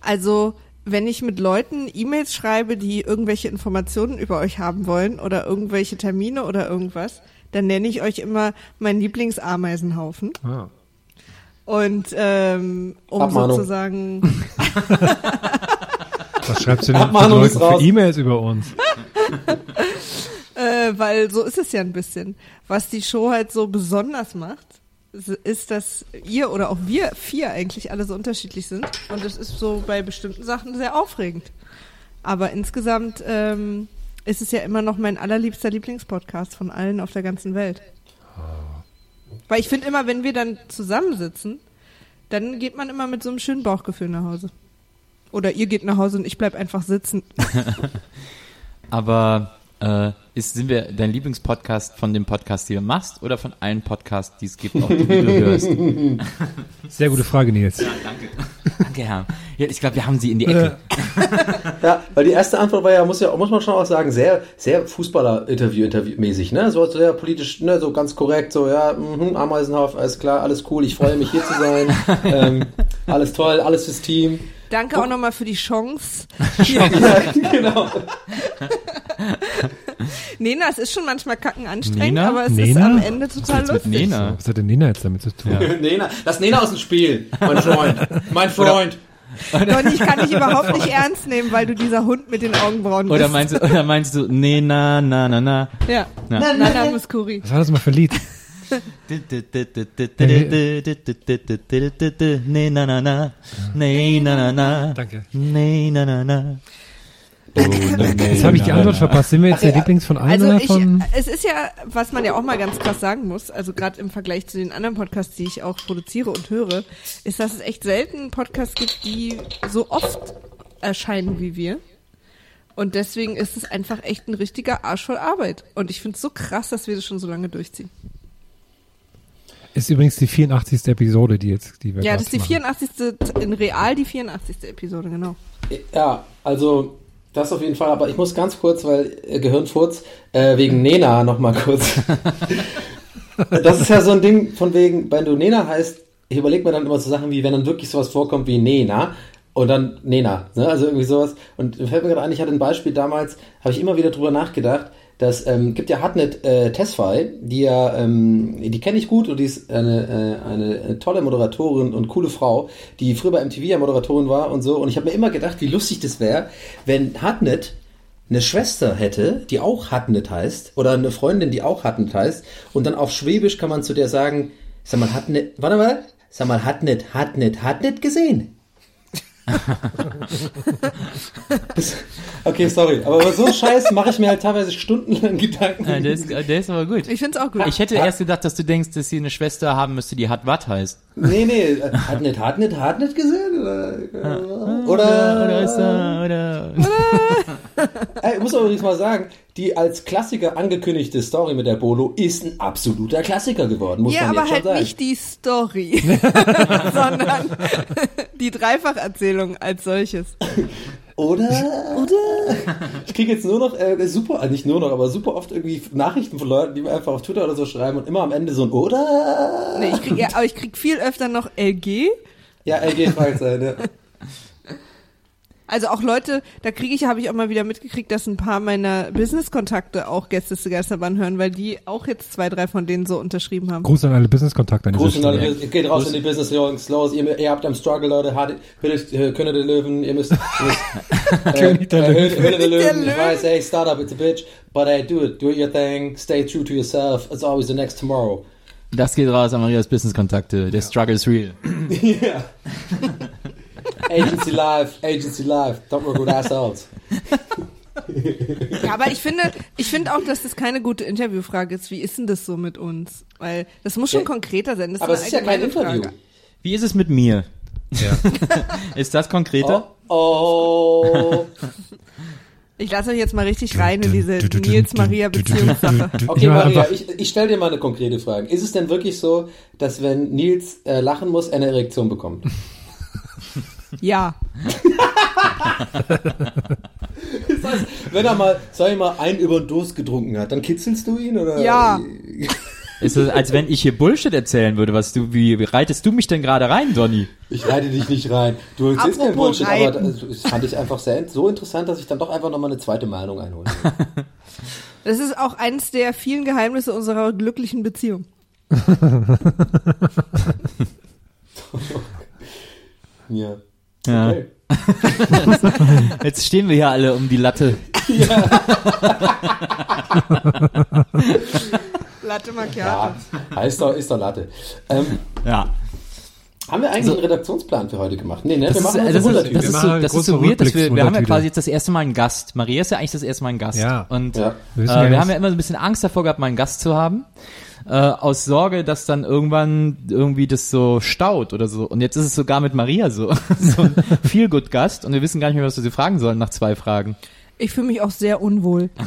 Also, wenn ich mit Leuten E-Mails schreibe, die irgendwelche Informationen über euch haben wollen oder irgendwelche Termine oder irgendwas, dann nenne ich euch immer meinen Lieblingsameisenhaufen. Ah. Und ähm, um Abmahnung. sozusagen, Was schreibst du denn für Abmahnung Leuten für. E-Mails über uns? äh, weil so ist es ja ein bisschen, was die Show halt so besonders macht, ist, dass ihr oder auch wir vier eigentlich alle so unterschiedlich sind. Und es ist so bei bestimmten Sachen sehr aufregend. Aber insgesamt ähm, ist es ja immer noch mein allerliebster Lieblingspodcast von allen auf der ganzen Welt. Weil ich finde immer, wenn wir dann zusammensitzen, dann geht man immer mit so einem schönen Bauchgefühl nach Hause. Oder ihr geht nach Hause und ich bleib einfach sitzen. Aber äh, ist, sind wir dein Lieblingspodcast von dem Podcast, den du machst, oder von allen Podcasts, die es gibt, auch die du hörst? Sehr gute Frage, Nils. Danke, Herr. Ja, ich glaube, wir haben sie in die Ecke. Ja, weil die erste Antwort war ja, muss ja, muss man schon auch sagen, sehr, sehr Fußballer-Interview, Interview-mäßig, ne? So sehr politisch, ne, so ganz korrekt, so, ja, mhm, Ameisenhaft, alles klar, alles cool, ich freue mich hier zu sein, ähm, alles toll, alles fürs Team. Danke auch nochmal für die Chance. Ja, genau. Nena, es ist schon manchmal kacken anstrengend, Nena? aber es ist Nena? am Ende total Mit lustig. Nena. Was hat denn Nena jetzt damit zu tun? Nena, lass Nena aus dem Spiel, mein Freund, mein Freund. Donny, ich kann dich überhaupt nicht ernst nehmen, weil du dieser Hund mit den Augenbrauen bist. Oder meinst du, oder meinst du, nee, na, na, na, na. ja. Ja. Nana Muskuri. Was war das mal für ein Lied? Nee, na, na, na. Nee, na, na, na. Danke. Nee, na, na, na. Jetzt habe ich die Antwort verpasst. Sind wir jetzt der Lieblings von allen Also ich, von? es ist ja, was man ja auch mal ganz krass sagen muss, also gerade im Vergleich zu den anderen Podcasts, die ich auch produziere und höre, ist, dass es echt selten Podcasts gibt, die so oft erscheinen wie wir. Und deswegen ist es einfach echt ein richtiger Arsch voll Arbeit. Und ich finde es so krass, dass wir das schon so lange durchziehen. Ist übrigens die 84. Episode, die jetzt, die wir Ja, das ist die machen. 84. in real die 84. Episode, genau. Ja, also das auf jeden Fall, aber ich muss ganz kurz, weil äh, Gehirnfurz, äh, wegen Nena nochmal kurz. das ist ja so ein Ding von wegen, wenn du Nena heißt, ich überlege mir dann immer so Sachen wie, wenn dann wirklich sowas vorkommt wie Nena und dann Nena, ne? also irgendwie sowas. Und fällt mir gerade ein, ich hatte ein Beispiel damals, habe ich immer wieder drüber nachgedacht, das ähm, gibt ja Hartnett äh, Tesfaye, die ja, ähm, die kenne ich gut und die ist eine, äh, eine, eine tolle Moderatorin und coole Frau, die früher bei MTV ja Moderatorin war und so. Und ich habe mir immer gedacht, wie lustig das wäre, wenn Hartnett eine Schwester hätte, die auch Hartnett heißt, oder eine Freundin, die auch Hartnett heißt, und dann auf Schwäbisch kann man zu der sagen, sag mal, Hartnett, warte mal, sag mal, Hartnett, Hartnett, Hartnett gesehen. Okay, sorry, aber über so Scheiß mache ich mir halt teilweise stundenlang Gedanken. Ja, der, ist, der ist aber gut. Ich finde es auch gut. Ich hätte erst gedacht, dass du denkst, dass sie eine Schwester haben müsste, die hat Watt heißt. Nee, nee, Hartnett, Hartnett, Hartnett gesehen? Oder, Oder, oder, ist er, oder. Ey, ich muss aber übrigens mal sagen, die als Klassiker angekündigte Story mit der Bolo ist ein absoluter Klassiker geworden, muss ja, man aber jetzt halt schon sagen. nicht die Story, sondern die Dreifacherzählung als solches. Oder? Oder? Ich kriege jetzt nur noch, äh, super, äh, nicht nur noch, aber super oft irgendwie Nachrichten von Leuten, die mir einfach auf Twitter oder so schreiben und immer am Ende so ein Oder? Nee, ich krieg, ja, aber ich krieg viel öfter noch LG. Ja, LG Fragezeichen, ja. Also auch Leute, da kriege ich, habe ich auch mal wieder mitgekriegt, dass ein paar meiner Business-Kontakte auch Gäste zu Geisterbahn hören, weil die auch jetzt zwei, drei von denen so unterschrieben haben. Gruß an alle Business-Kontakte Gruß an alle, geht raus in die Business, Jungs, los, ihr, ihr habt am Struggle, Leute, hart, Hülle, äh, Könne der Löwen, ihr müsst, ihr müsst äh, König der äh, Löwen. Hülle, Hülle der Löwen, ich weiß, hey, Startup, it's a bitch, but hey, do it, do your thing, stay true to yourself, it's always the next tomorrow. Das geht raus an Marias Business-Kontakte. Der Struggle is real. Ja. Agency Live, Agency Live, don't work with assholes. Ja, aber ich finde, ich finde auch, dass das keine gute Interviewfrage ist. Wie ist denn das so mit uns? Weil das muss schon Ja, konkreter sein. Das Aber es ist ja kein Interview. Frage. Wie ist es mit mir? ist das konkreter? Oh, oh. Ich lasse euch jetzt mal richtig rein in diese Nils-Maria-Beziehungssache. Okay, Ja, Maria, ich, ich stelle dir mal eine konkrete Frage. Ist es denn wirklich so, dass wenn Nils äh, lachen muss, er eine Erektion bekommt? Ja. Das heißt, wenn er mal, sag ich mal, einen über den Durst getrunken hat, dann kitzelst du ihn oder? Ja. Ist es, als wenn ich hier Bullshit erzählen würde, was du, wie, wie reitest du mich denn gerade rein, Donny? Ich reite dich nicht rein. Du erzählst mir Bullshit, aber reiten. das, das fand ich einfach sehr, so interessant, dass ich dann doch einfach nochmal eine zweite Meinung einhole. Das ist auch eines der vielen Geheimnisse unserer glücklichen Beziehung. ja. Ja. Okay. Jetzt stehen wir hier alle um die Latte. Latte Macchiato. Ja, ist doch, ist doch Latte. Ähm, Ja. haben wir eigentlich einen Redaktionsplan für heute gemacht? Nee, ne? Das wir ist, machen das, ist, das, ist Wir so, machen das ist so weird, dass wir, wir haben ja quasi jetzt das erste Mal einen Gast. Maria ist ja eigentlich das erste Mal ein Gast. Ja. Und Ja. Wir äh, wir haben ja immer so ein bisschen Angst davor gehabt, mal einen Gast zu haben. Äh, aus Sorge, dass dann irgendwann irgendwie das so staut oder so. Und jetzt ist es sogar mit Maria so. so ein Feel-Good-Gast und wir wissen gar nicht mehr, was wir sie fragen sollen nach zwei Fragen. Ich fühle mich auch sehr unwohl.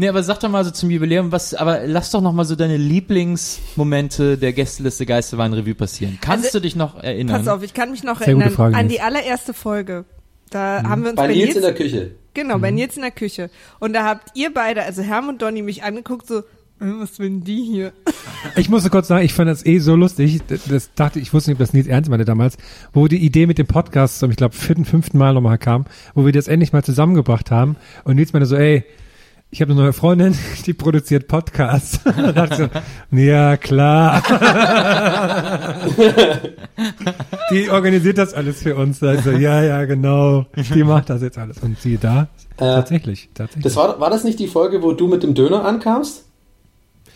Nee, aber sag doch mal so zum Jubiläum, was, aber lass doch noch mal so deine Lieblingsmomente der Gästeliste Geisterwein Revue passieren. Kannst Also, du dich noch erinnern? Pass auf, ich kann mich noch Sehr erinnern Frage, an Nils. die allererste Folge. Da haben wir uns Bei Nils in der Küche. Genau, bei Nils in der Küche. Und da habt ihr beide, also Herm und Donny, mich angeguckt, so, was will denn die hier? Ich musste kurz sagen, ich fand das eh so lustig. Das, dachte ich, wusste nicht, ob das Nils ernst meinte damals, wo die Idee mit dem Podcast zum, ich glaube, vierten, fünften Mal nochmal kam, wo wir das endlich mal zusammengebracht haben. Und Nils meinte so, ey, ich habe eine neue Freundin, die produziert Podcasts. da dachte ich so, ja klar. die organisiert das alles für uns. Da ich so, ja, ja, genau. Die macht das jetzt alles. Und siehe da, tatsächlich, tatsächlich. Das war, war das nicht die Folge, wo du mit dem Döner ankamst?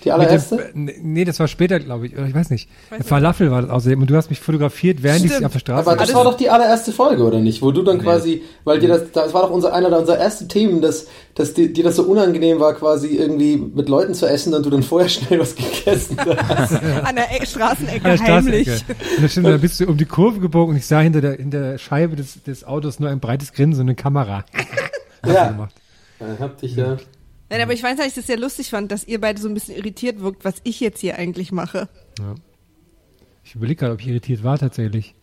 Die allererste? dem, nee, das war später, glaube ich. Oder ich weiß nicht. Falafel war das außerdem. Und du hast mich fotografiert, während ich Stimmt. auf der Straße Aber das war doch die allererste Folge, oder nicht? Wo du dann quasi, weil dir das, das war doch unser, einer unserer ersten Themen, dass, dass dir, dir das so unangenehm war, quasi irgendwie mit Leuten zu essen und du dann vorher schnell was gegessen hast. An der e Straßenecke an der heimlich. Straßenecke. Und stimmt, dann bist du um die Kurve gebogen und ich sah hinter der, hinter der Scheibe des, des Autos nur ein breites Grinsen und eine Kamera. ja. gemacht. Dann hab dich ja. Nein, aber ich weiß, dass ich das sehr lustig fand, dass ihr beide so ein bisschen irritiert wirkt, was ich jetzt hier eigentlich mache. Ich überlege gerade, ob ich irritiert war tatsächlich.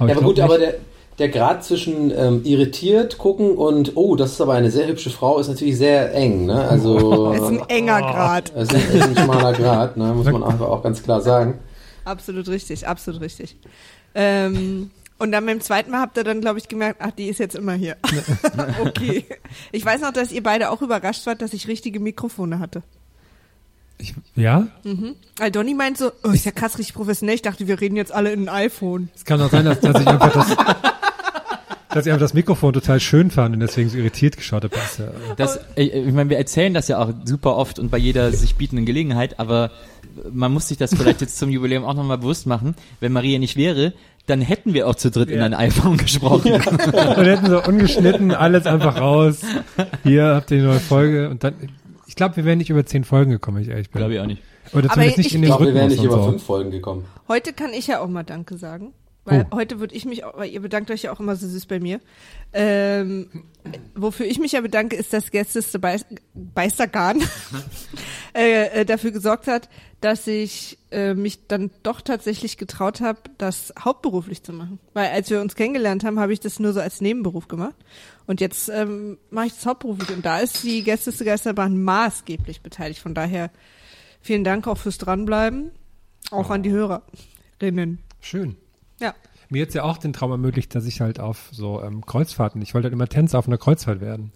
Ja, ich aber gut, nicht. aber der, der Grad zwischen ähm, irritiert gucken und, oh, das ist aber eine sehr hübsche Frau, ist natürlich sehr eng, ne? Also, Das ist ein enger Grad. es ist, ist ein schmaler Grad, ne? Muss man einfach auch ganz klar sagen. Absolut richtig, absolut richtig. Ähm, und dann beim zweiten Mal habt ihr dann, glaube ich, gemerkt, ach, die ist jetzt immer hier. okay. Ich weiß noch, dass ihr beide auch überrascht wart, dass ich richtige Mikrofone hatte. Ich, ja? Weil Donny meint so, oh, ist ja krass richtig professionell. Ich dachte, wir reden jetzt alle in ein iPhone. Es kann auch sein, dass, dass ich einfach das, dass ich einfach das Mikrofon total schön fand und deswegen so irritiert geschaut habe. Das ist ja, Das, ich, ich meine, wir erzählen das ja auch super oft und bei jeder sich bietenden Gelegenheit, aber man muss sich das vielleicht jetzt zum Jubiläum auch nochmal bewusst machen. Wenn Maria nicht wäre, dann hätten wir auch zu dritt in Ja. ein iPhone gesprochen. und hätten so ungeschnitten alles einfach raus. Hier habt ihr die neue Folge und dann, ich glaube, wir wären nicht über zehn Folgen gekommen, ich ehrlich bin. Glaube ich auch nicht. Oder Aber zumindest nicht ich- in Ich den glaube, wir wären Rhythmus nicht über so. fünf Folgen gekommen. Heute kann ich ja auch mal Danke sagen. Weil Oh. heute würde ich mich auch, weil ihr bedankt euch ja auch immer so süß bei mir. Ähm, wofür ich mich ja bedanke, ist, dass Gästeste Beis- Beistergarn äh, äh, dafür gesorgt hat, dass ich äh, mich dann doch tatsächlich getraut habe, das hauptberuflich zu machen. Weil als wir uns kennengelernt haben, habe ich das nur so als Nebenberuf gemacht. Und jetzt ähm, mache ich das hauptberuflich. Und da ist die Gästeste Geisterbahn maßgeblich beteiligt. Von daher vielen Dank auch fürs Dranbleiben. Auch an die Hörerinnen. Schön. Ja. Mir jetzt ja auch den Traum ermöglicht, dass ich halt auf so ähm, Kreuzfahrten, ich wollte halt immer Tänzer auf einer Kreuzfahrt werden.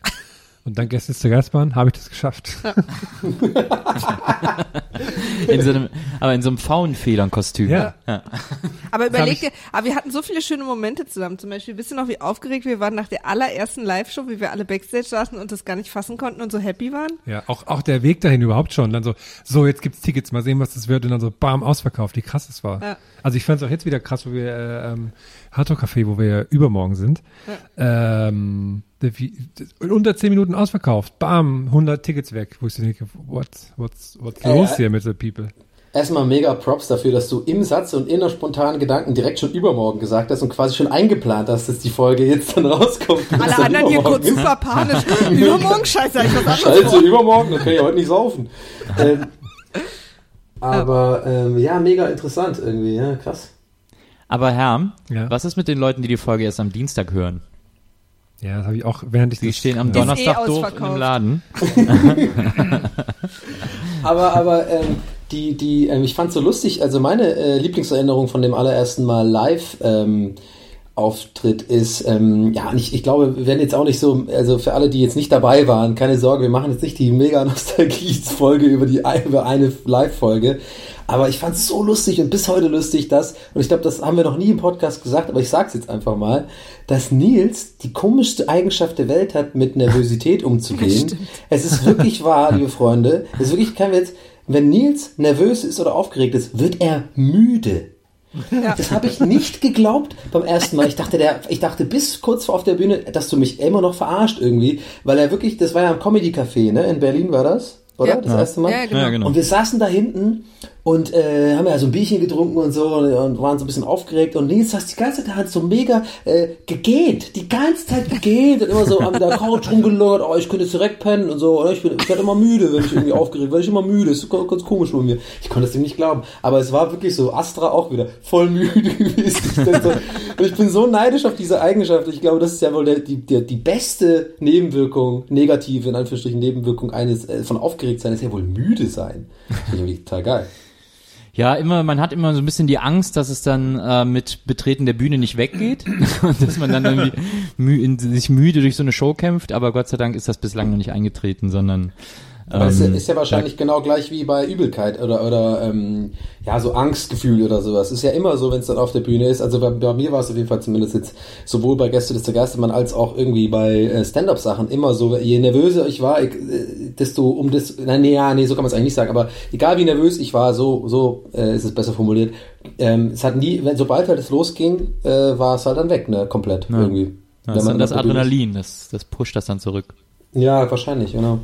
Und dann gestern zur Geistbahn habe ich das geschafft. In so einem, aber in so einem Faunfedernkostüm. Ja. ja. Aber überleg dir, aber wir hatten so viele schöne Momente zusammen. Zum Beispiel, wisst ihr noch, wie aufgeregt wir waren nach der allerersten Live-Show, wie wir alle Backstage saßen und das gar nicht fassen konnten und so happy waren? Ja, auch, auch der Weg dahin überhaupt schon. Dann so, so, jetzt gibt's Tickets, mal sehen, was das wird. Und dann so, bam, ausverkauft, wie krass das war. Ja. Also ich fand es auch jetzt wieder krass, wo wir, äh, ähm, Hardrock Café, wo wir übermorgen sind. Ähm, unter 10 Minuten ausverkauft. Bam, 100 Tickets weg. Wo ich so denke, what, what's, what's Äh, los hier mit the people? erstmal mega Props dafür, dass du im Satz und in der spontanen Gedanken direkt schon übermorgen gesagt hast und quasi schon eingeplant hast, dass die Folge jetzt dann rauskommt. Alle anderen hier kurz ist. super panisch. Übermorgen scheiße, ich was Scheiße, übermorgen, dann kann ich heute nicht saufen. ähm, aber ähm, ja, mega interessant irgendwie, ja, krass. Aber Herr, Ja. was ist mit den Leuten, die die Folge erst am Dienstag hören? Ja, das habe ich auch, während ich Die das- stehen am ja. Donnerstag eh doof im. Laden. Aber, aber ähm, die, die, ähm, ich fand so lustig, also meine äh, Lieblingserinnerung von dem allerersten Mal live ähm, Auftritt ist, ähm, ja, ich, ich glaube, wir werden jetzt auch nicht so, also für alle, die jetzt nicht dabei waren, keine Sorge, wir machen jetzt nicht die mega Nostalgie-Folge über die über eine Live-Folge. Aber ich fand es so lustig und bis heute lustig, dass, und ich glaube, das haben wir noch nie im Podcast gesagt, aber ich sag's jetzt einfach mal, dass Nils die komischste Eigenschaft der Welt hat, mit Nervosität umzugehen. Es ist wirklich wahr, liebe Freunde. Es ist wirklich kein Witz. Wenn Nils nervös ist oder aufgeregt ist, wird er müde. Das habe ich nicht geglaubt beim ersten Mal. Ich dachte, der, ich dachte bis kurz vor auf der Bühne, dass du mich immer noch verarscht irgendwie, weil er wirklich, das war ja im Comedy Café, ne? In Berlin war das, oder? Ja. Das erste Mal. Ja, genau. Ja, genau. Und wir saßen da hinten und äh, haben ja so ein Bierchen getrunken und so und, und waren so ein bisschen aufgeregt und Nils hat die ganze Zeit so mega äh, gegähnt, die ganze Zeit gegähnt und immer so an der Couch rumgelungert, oh, ich könnte jetzt direkt pennen und so. Oder ich, bin, ich werde immer müde, wenn ich irgendwie aufgeregt werde ich immer müde. Das ist ganz, komisch bei mir. Ich konnte es ihm nicht glauben. Aber es war wirklich so, Astra auch wieder voll müde gewesen. So, und ich bin so neidisch auf diese Eigenschaft. Ich glaube, das ist ja wohl der, die, der, die beste Nebenwirkung, negative, in Anführungsstrichen Nebenwirkung eines äh, von aufgeregt sein, ist ja wohl müde sein. Das finde ich total geil. Ja, immer, man hat immer so ein bisschen die Angst, dass es dann äh, mit Betreten der Bühne nicht weggeht. Und dass man dann irgendwie mü in, sich müde durch so eine Show kämpft, aber Gott sei Dank ist das bislang noch nicht eingetreten, sondern Aber das ähm, ist ja wahrscheinlich genau gleich wie bei Übelkeit oder, oder ähm, ja, so Angstgefühl oder sowas. Ist ja immer so, wenn es dann auf der Bühne ist. Also bei, bei mir war es auf jeden Fall zumindest jetzt sowohl bei Gäste des Geistermann als auch irgendwie bei äh, Stand-Up-Sachen immer so. Je nervöser ich war, ich, äh, desto um das, nein, nee, ja, nee, so kann man es eigentlich nicht sagen, aber egal wie nervös ich war, so, so äh, ist es besser formuliert. Ähm, es hat nie, wenn sobald halt es losging, äh, war es halt dann weg, ne, komplett irgendwie. ja, das das. Adrenalin, das, das pusht das dann zurück. Ja, wahrscheinlich, genau.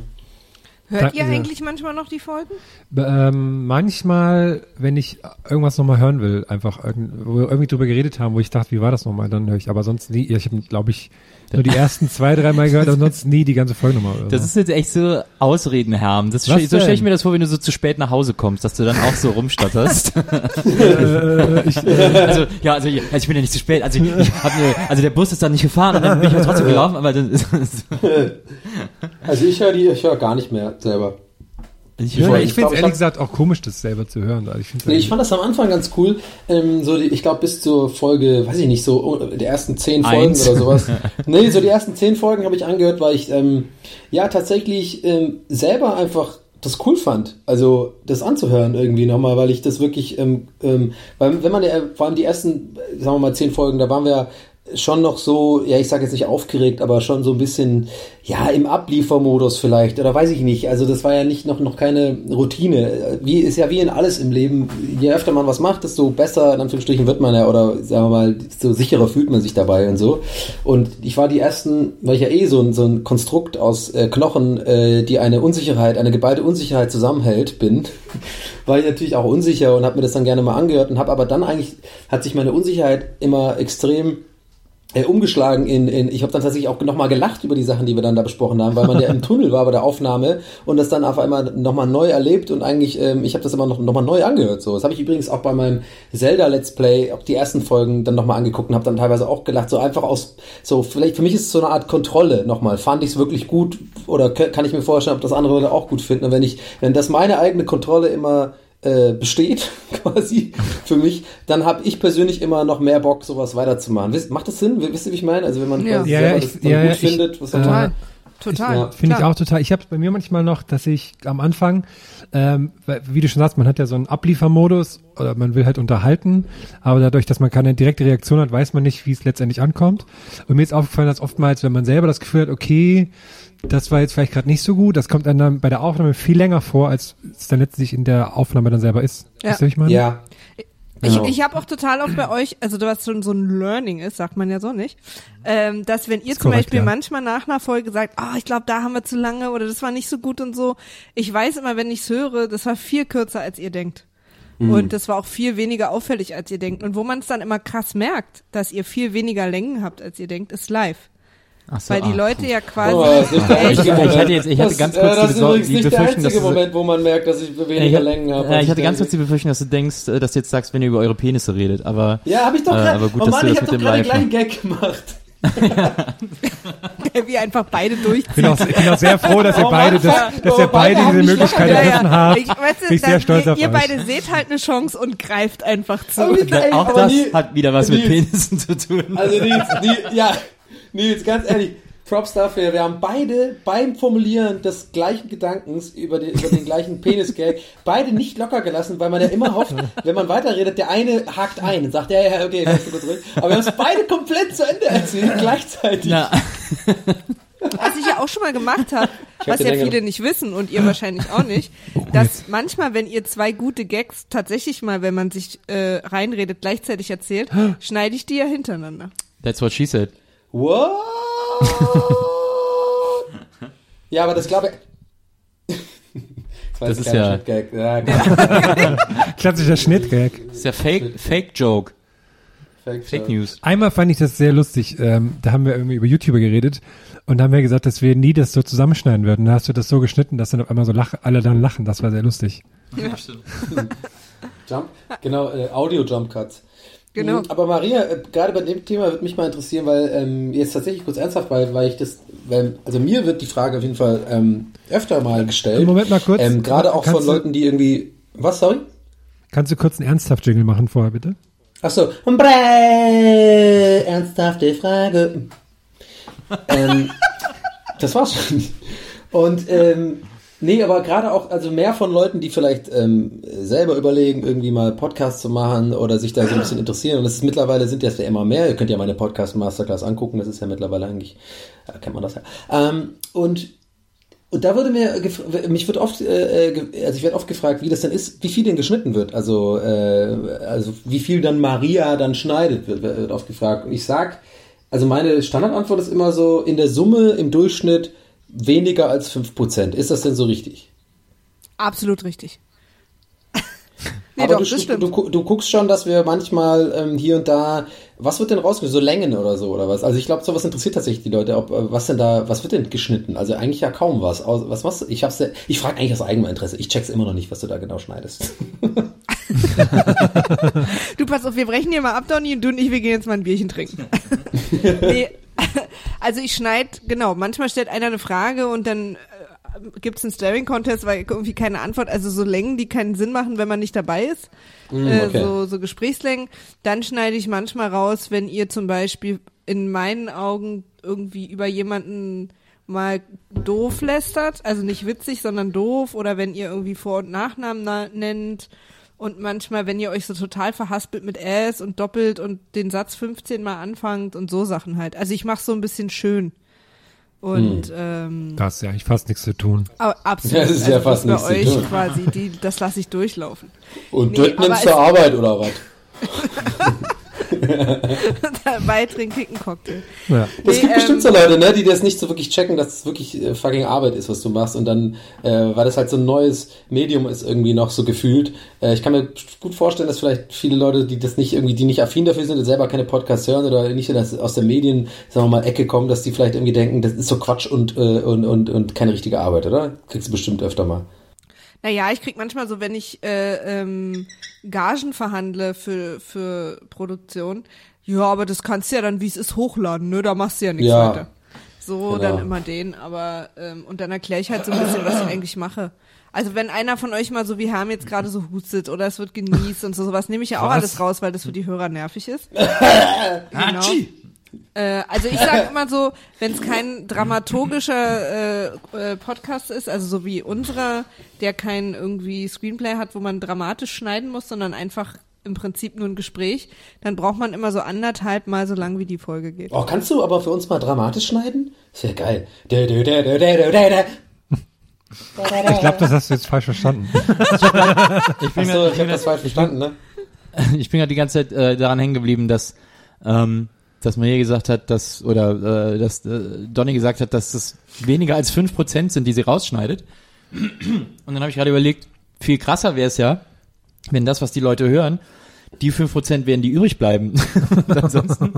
Hört Da- ihr ja. eigentlich manchmal noch die Folgen? Ähm, manchmal, wenn ich irgendwas nochmal hören will, einfach wo wir irgendwie drüber geredet haben, wo ich dachte, wie war das nochmal, dann höre ich, aber sonst nie, ich habe, glaube ich, nur die ersten zwei, drei Mal gehört, und sonst nie die ganze Folge nochmal. Das ist jetzt echt so Ausreden, Herm. Das Was stell- so stelle ich mir das vor, wenn du so zu spät nach Hause kommst, dass du dann auch so rumstotterst. äh, ich, also, ja, also, also ich bin ja nicht zu spät. Also, ich, ich hab ne, also der Bus ist dann nicht gefahren und dann bin ich ja trotzdem gelaufen, aber dann ist Also ich höre die, ich höre gar nicht mehr selber. Ich, ich ich finde es ich ehrlich gesagt auch komisch, das selber zu hören. Also ich, Nee, ich fand das am Anfang ganz cool. Ähm, so die, ich glaube bis zur Folge, weiß ich nicht, so oh, die ersten zehn Folgen Eins. oder sowas. nee, so die ersten zehn Folgen habe ich angehört, weil ich ähm, ja tatsächlich ähm, selber einfach das cool fand, also das anzuhören irgendwie nochmal, weil ich das wirklich, ähm, ähm, weil wenn man ja, vor allem die ersten, äh, sagen wir mal zehn Folgen, da waren wir ja schon noch so, ja, ich sage jetzt nicht aufgeregt, aber schon so ein bisschen, ja, im Abliefermodus vielleicht, oder weiß ich nicht. Also das war ja nicht noch, noch keine Routine. Wie ist ja wie in alles im Leben. Je öfter man was macht, desto besser, in Anführungsstrichen, wird man ja, oder sagen wir mal, desto sicherer fühlt man sich dabei und so. Und ich war die ersten, weil ich ja eh so ein, so ein Konstrukt aus äh, Knochen, äh, die eine Unsicherheit, eine geballte Unsicherheit zusammenhält, bin, war ich natürlich auch unsicher und habe mir das dann gerne mal angehört und habe aber dann eigentlich, hat sich meine Unsicherheit immer extrem äh, umgeschlagen in, in ich habe dann tatsächlich auch nochmal gelacht über die Sachen, die wir dann da besprochen haben, weil man ja im Tunnel war bei der Aufnahme und das dann auf einmal nochmal neu erlebt und eigentlich, ähm, ich habe das immer noch, noch mal neu angehört. So, Das habe ich übrigens auch bei meinem Zelda Let's Play, auch die ersten Folgen dann nochmal angeguckt und habe dann teilweise auch gelacht, so einfach aus, so vielleicht für mich ist es so eine Art Kontrolle nochmal. Fand ich es wirklich gut oder kann ich mir vorstellen, ob das andere Leute auch gut finden. Und wenn ich, wenn das meine eigene Kontrolle immer äh, besteht, quasi für mich, dann habe ich persönlich immer noch mehr Bock, sowas weiterzumachen. Wisst, macht das Sinn? Wisst ihr, wie ich meine? Also wenn man Ja. quasi Ja, das ich- dann ja, gut ja, ich- findet, was äh, Total. Total. Ja. Finde ich auch total. Ich habe bei mir manchmal noch, dass ich am Anfang, ähm, wie du schon sagst, man hat ja so einen Abliefermodus oder man will halt unterhalten, aber dadurch, dass man keine direkte Reaktion hat, weiß man nicht, wie es letztendlich ankommt. Und mir ist aufgefallen, dass oftmals, wenn man selber das Gefühl hat, okay, das war jetzt vielleicht gerade nicht so gut, das kommt einem dann bei der Aufnahme viel länger vor, als es dann letztlich in der Aufnahme dann selber ist. Ja. Weißt du, ich meine? Ja. Ich, Genau. ich habe auch total oft bei euch, also was schon so ein Learning ist, sagt man ja so nicht, ähm, dass wenn ihr Ist zum korrekt, Beispiel ja. manchmal nach einer Folge sagt, ah, ich glaube, da haben wir zu lange oder das war nicht so gut und so, ich weiß immer, wenn ich's höre, das war viel kürzer, als ihr denkt. Mhm. Und das war auch viel weniger auffällig, als ihr denkt. Und wo man es dann immer krass merkt, dass ihr viel weniger Längen habt, als ihr denkt, ist live. Ach so, Weil die ah, Leute ja quasi. Oh, Ich Moment. hatte jetzt- ich hatte das, ganz äh, kurz das die ist Besor- die Befürchtung, dass es- Moment, wo man merkt, dass ich weniger ich, Längen habe. ja, ich hatte ganz kurz die Befürchtung, dass du denkst, äh, dass du jetzt sagst, wenn ihr über eure Penisse redet, aber Ja, habe ich doch äh, gerade. aber gut, oh dass Mann, du ich das habe mit doch dem gerade Live gleich. Gag gemacht. wie einfach beide durchziehen. Ich bin auch, ich bin auch sehr froh, dass ihr Oh beide, Mann, dass, dass oh, ihr beide diese Möglichkeit ergriffen habt. Ich, weißt du, bin ich sehr stolz ihr, auf ihr euch. beide seht halt eine Chance und greift einfach zu. Aber auch das nie- hat wieder was mit Nils. Penissen zu tun. Also Nils, Nils, ja, Nils, ganz ehrlich, Props dafür. Wir haben beide beim Formulieren des gleichen Gedankens über den, über den gleichen Penis-Gag beide nicht locker gelassen, weil man ja immer hofft, wenn man weiterredet, der eine hakt ein und sagt, ja, ja, okay, lass mich kurz. Aber wir haben es beide komplett zu Ende erzählt, gleichzeitig. Na, Was ich ja auch schon mal gemacht habe, was ja viele nicht wissen und ihr wahrscheinlich auch nicht, dass manchmal, wenn ihr zwei gute Gags tatsächlich mal, wenn man sich äh, reinredet, gleichzeitig erzählt, schneide ich die ja hintereinander. that's what she said. What? ja, aber das glaube ich. Das, Das ist ja-. Ja, klar. Klassischer Schnittgag. Das ist ja Fake, Fake Joke. Fake. News. Einmal fand ich das sehr lustig. Ähm, da haben wir irgendwie über YouTuber geredet und da haben wir gesagt, dass wir nie das so zusammenschneiden würden. Da hast du das so geschnitten, dass dann auf einmal so lach, alle dann lachen. Das war sehr lustig. Jump, genau, äh, Audio-Jump-Cuts. Genau. Mhm, Aber Maria, äh, gerade bei dem Thema würde mich mal interessieren, weil ähm, jetzt tatsächlich kurz ernsthaft, weil, weil ich das, weil, also mir wird die Frage auf jeden Fall ähm, öfter mal gestellt. Moment mal kurz. Ähm, gerade auch Kannst von du- Leuten, die irgendwie, was, sorry? Kannst du kurz einen Ernsthaft-Jingle machen vorher, bitte? Achso, Brä, ernsthafte Frage. ähm, das war's schon. Und ähm, nee, aber gerade auch, also mehr von Leuten, die vielleicht ähm, selber überlegen, irgendwie mal Podcasts zu machen oder sich da so ein bisschen interessieren. Und das ist mittlerweile sind das ja immer mehr. Ihr könnt ja meine Podcast Masterclass angucken. Das ist ja mittlerweile eigentlich, äh, kennt man das ja. Ähm, und und da wurde mir, mich wird oft, äh, ge- also ich werde oft gefragt, wie das denn ist, wie viel denn geschnitten wird. Also, äh, also wie viel dann Maria dann schneidet, wird, wird oft gefragt. Und ich sag, also meine Standardantwort ist immer so, in der Summe, im Durchschnitt weniger als 5%. Ist das denn so richtig? Absolut richtig. nee, Aber doch, du, das du, du, gu- du guckst schon, dass wir manchmal ähm, hier und da, was wird denn rausgeschnitten? So Längen oder so oder was? Also ich glaube, sowas interessiert tatsächlich die Leute. Ob, äh, was denn da, was wird denn geschnitten? Also eigentlich ja kaum was. Was machst du? Ich hab's, ja- ich frage eigentlich aus eigenem Interesse. Ich check's immer noch nicht, was du da genau schneidest. Du, pass auf, wir brechen hier mal ab, Donny, und du und ich, wir gehen jetzt mal ein Bierchen trinken. nee, also ich schneide, genau, manchmal stellt einer eine Frage und dann äh, gibt's einen Staring-Contest, weil irgendwie keine Antwort, also so Längen, die keinen Sinn machen, wenn man nicht dabei ist. Mm, äh, okay. so, so Gesprächslängen. Dann schneide ich manchmal raus, wenn ihr zum Beispiel in meinen Augen irgendwie über jemanden mal doof lästert, also nicht witzig, sondern doof, oder wenn ihr irgendwie Vor- und Nachnamen na nennt. Und manchmal, wenn ihr euch so total verhaspelt mit Äs und doppelt und den Satz 15 mal anfangt und so Sachen halt. Also ich mache so ein bisschen schön. Und Hm. ähm, Da hast du ja eigentlich fast nichts zu tun. a- absolut. Das ist ja also fast bei nichts zu euch tun. quasi, die, das lasse ich durchlaufen. Und Nee, dort aber nimmst du Arbeit oder was? Dabei trinke ich einen Cocktail. Ja. Das Nee, gibt bestimmt ähm, so Leute, ne, die das nicht so wirklich checken, dass es wirklich äh, fucking Arbeit ist, was du machst. Und dann, äh, weil das halt so ein neues Medium ist, irgendwie noch so gefühlt. Äh, ich kann mir gut vorstellen, dass vielleicht viele Leute, die das nicht irgendwie, die nicht affin dafür sind, die selber keine Podcasts hören oder nicht aus der Medien, sagen wir mal, Ecke kommen, dass die vielleicht irgendwie denken, das ist so Quatsch und, äh, und, und, und keine richtige Arbeit, oder? Kriegst du bestimmt öfter mal. Naja, ich krieg manchmal so, wenn ich äh, ähm, Gagen verhandle für, für Produktion, ja, aber das kannst du ja dann, wie es ist, hochladen, ne? Da machst du ja nichts Ja. weiter. So, Genau. dann immer den, aber ähm, und dann erkläre ich halt so ein bisschen, was ich eigentlich mache. Also wenn einer von euch mal so wie Herm jetzt gerade so hustet oder es wird genießt und so sowas, nehme ich ja auch Was? alles raus, weil das für die Hörer nervig ist. genau. Äh, also ich sage immer so, wenn es kein dramaturgischer äh, äh, Podcast ist, also so wie unserer, der kein irgendwie Screenplay hat, wo man dramatisch schneiden muss, sondern einfach im Prinzip nur ein Gespräch, dann braucht man immer so anderthalb Mal so lang, wie die Folge geht. Oh, kannst du aber für uns mal dramatisch schneiden? Das wäre geil. Ich glaube, das hast du jetzt falsch verstanden. Ich bin grad- ich habe das falsch verstanden, ne? ich bin ja die ganze Zeit äh, daran hängen geblieben, dass ähm, dass Maria gesagt hat, dass oder äh, dass äh, Donny gesagt hat, dass es weniger als 5% sind, die sie rausschneidet. Und dann habe ich gerade überlegt, viel krasser wäre es ja, wenn das, was die Leute hören, die 5% werden, die übrig bleiben. Und ansonsten,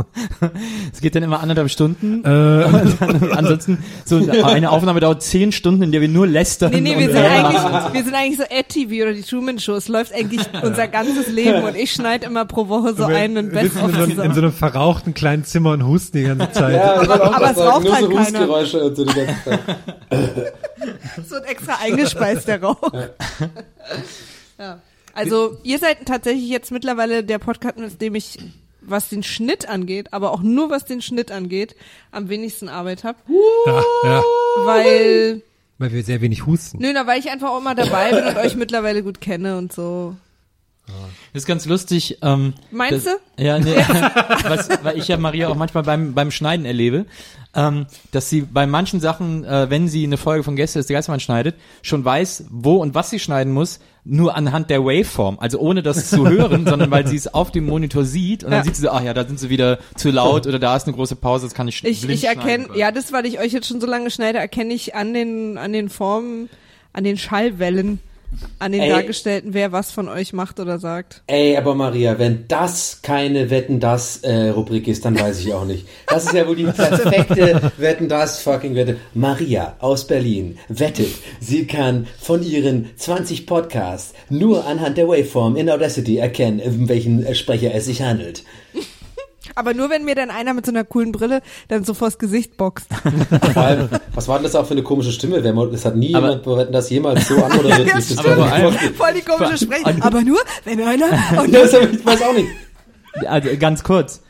es geht dann immer anderthalb Stunden. Äh. Und dann, ansonsten, so eine Aufnahme dauert 10 Stunden, in der wir nur lästern. Nee, nee, wir und sind, eigentlich, wir sind eigentlich so Ad-TV oder die Truman Show. Es läuft eigentlich unser ganzes Leben und ich schneide immer pro Woche so Wir einen sitzen Best-of in, so, in so einem verrauchten kleinen Zimmer und husten die ganze Zeit. Ja, Aber es raucht nur halt so keiner. Hustgeräusche und so die ganze Zeit. Es wird extra eingespeist, der Rauch. Ja. Also, ihr seid tatsächlich jetzt mittlerweile der Podcast, mit dem ich, was den Schnitt angeht, aber auch nur was den Schnitt angeht, am wenigsten Arbeit habe. Ja, ja. Weil, Weil wir sehr wenig husten. nö, na, weil ich einfach auch immer dabei bin und euch mittlerweile gut kenne und so. Das ist ganz lustig. Ähm, Meinst das, Ja, nee, was, weil ich ja Maria auch manchmal beim, beim Schneiden erlebe, ähm, dass sie bei manchen Sachen, äh, wenn sie eine Folge von Gäste des Geistermann schneidet, schon weiß, wo und was sie schneiden muss, nur anhand der Waveform. Also ohne das zu hören, sondern weil sie es auf dem Monitor sieht und dann Ja. sieht sie ach ja, da sind sie wieder zu laut oder da ist eine große Pause, das kann ich, Ich, blind ich erkenne, ja, das, weil ich euch jetzt schon so lange schneide, erkenne ich an den, an den Formen, an den Schallwellen, an den Ey. dargestellten, wer was von euch macht oder sagt. Ey, aber Maria, wenn das keine Wetten das äh, Rubrik ist, dann weiß ich auch nicht. Das ist ja wohl die perfekte Wetten das fucking Wette. Maria aus Berlin wettet, sie kann von ihren 20 Podcasts nur anhand der Waveform in Audacity erkennen, um welchen Sprecher es sich handelt. Aber nur wenn mir dann einer mit so einer coolen Brille dann so vors Gesicht boxt. Vor allem, was war denn das auch für eine komische Stimme? Wer, es hat nie Aber- jemand Wetten das jemals so anmoderiert. Ja, wie ich das stimmt. vor allem- Voll die komische Sprechen. Aber nur, wenn einer, und das ich weiß auch nicht. Also ganz kurz.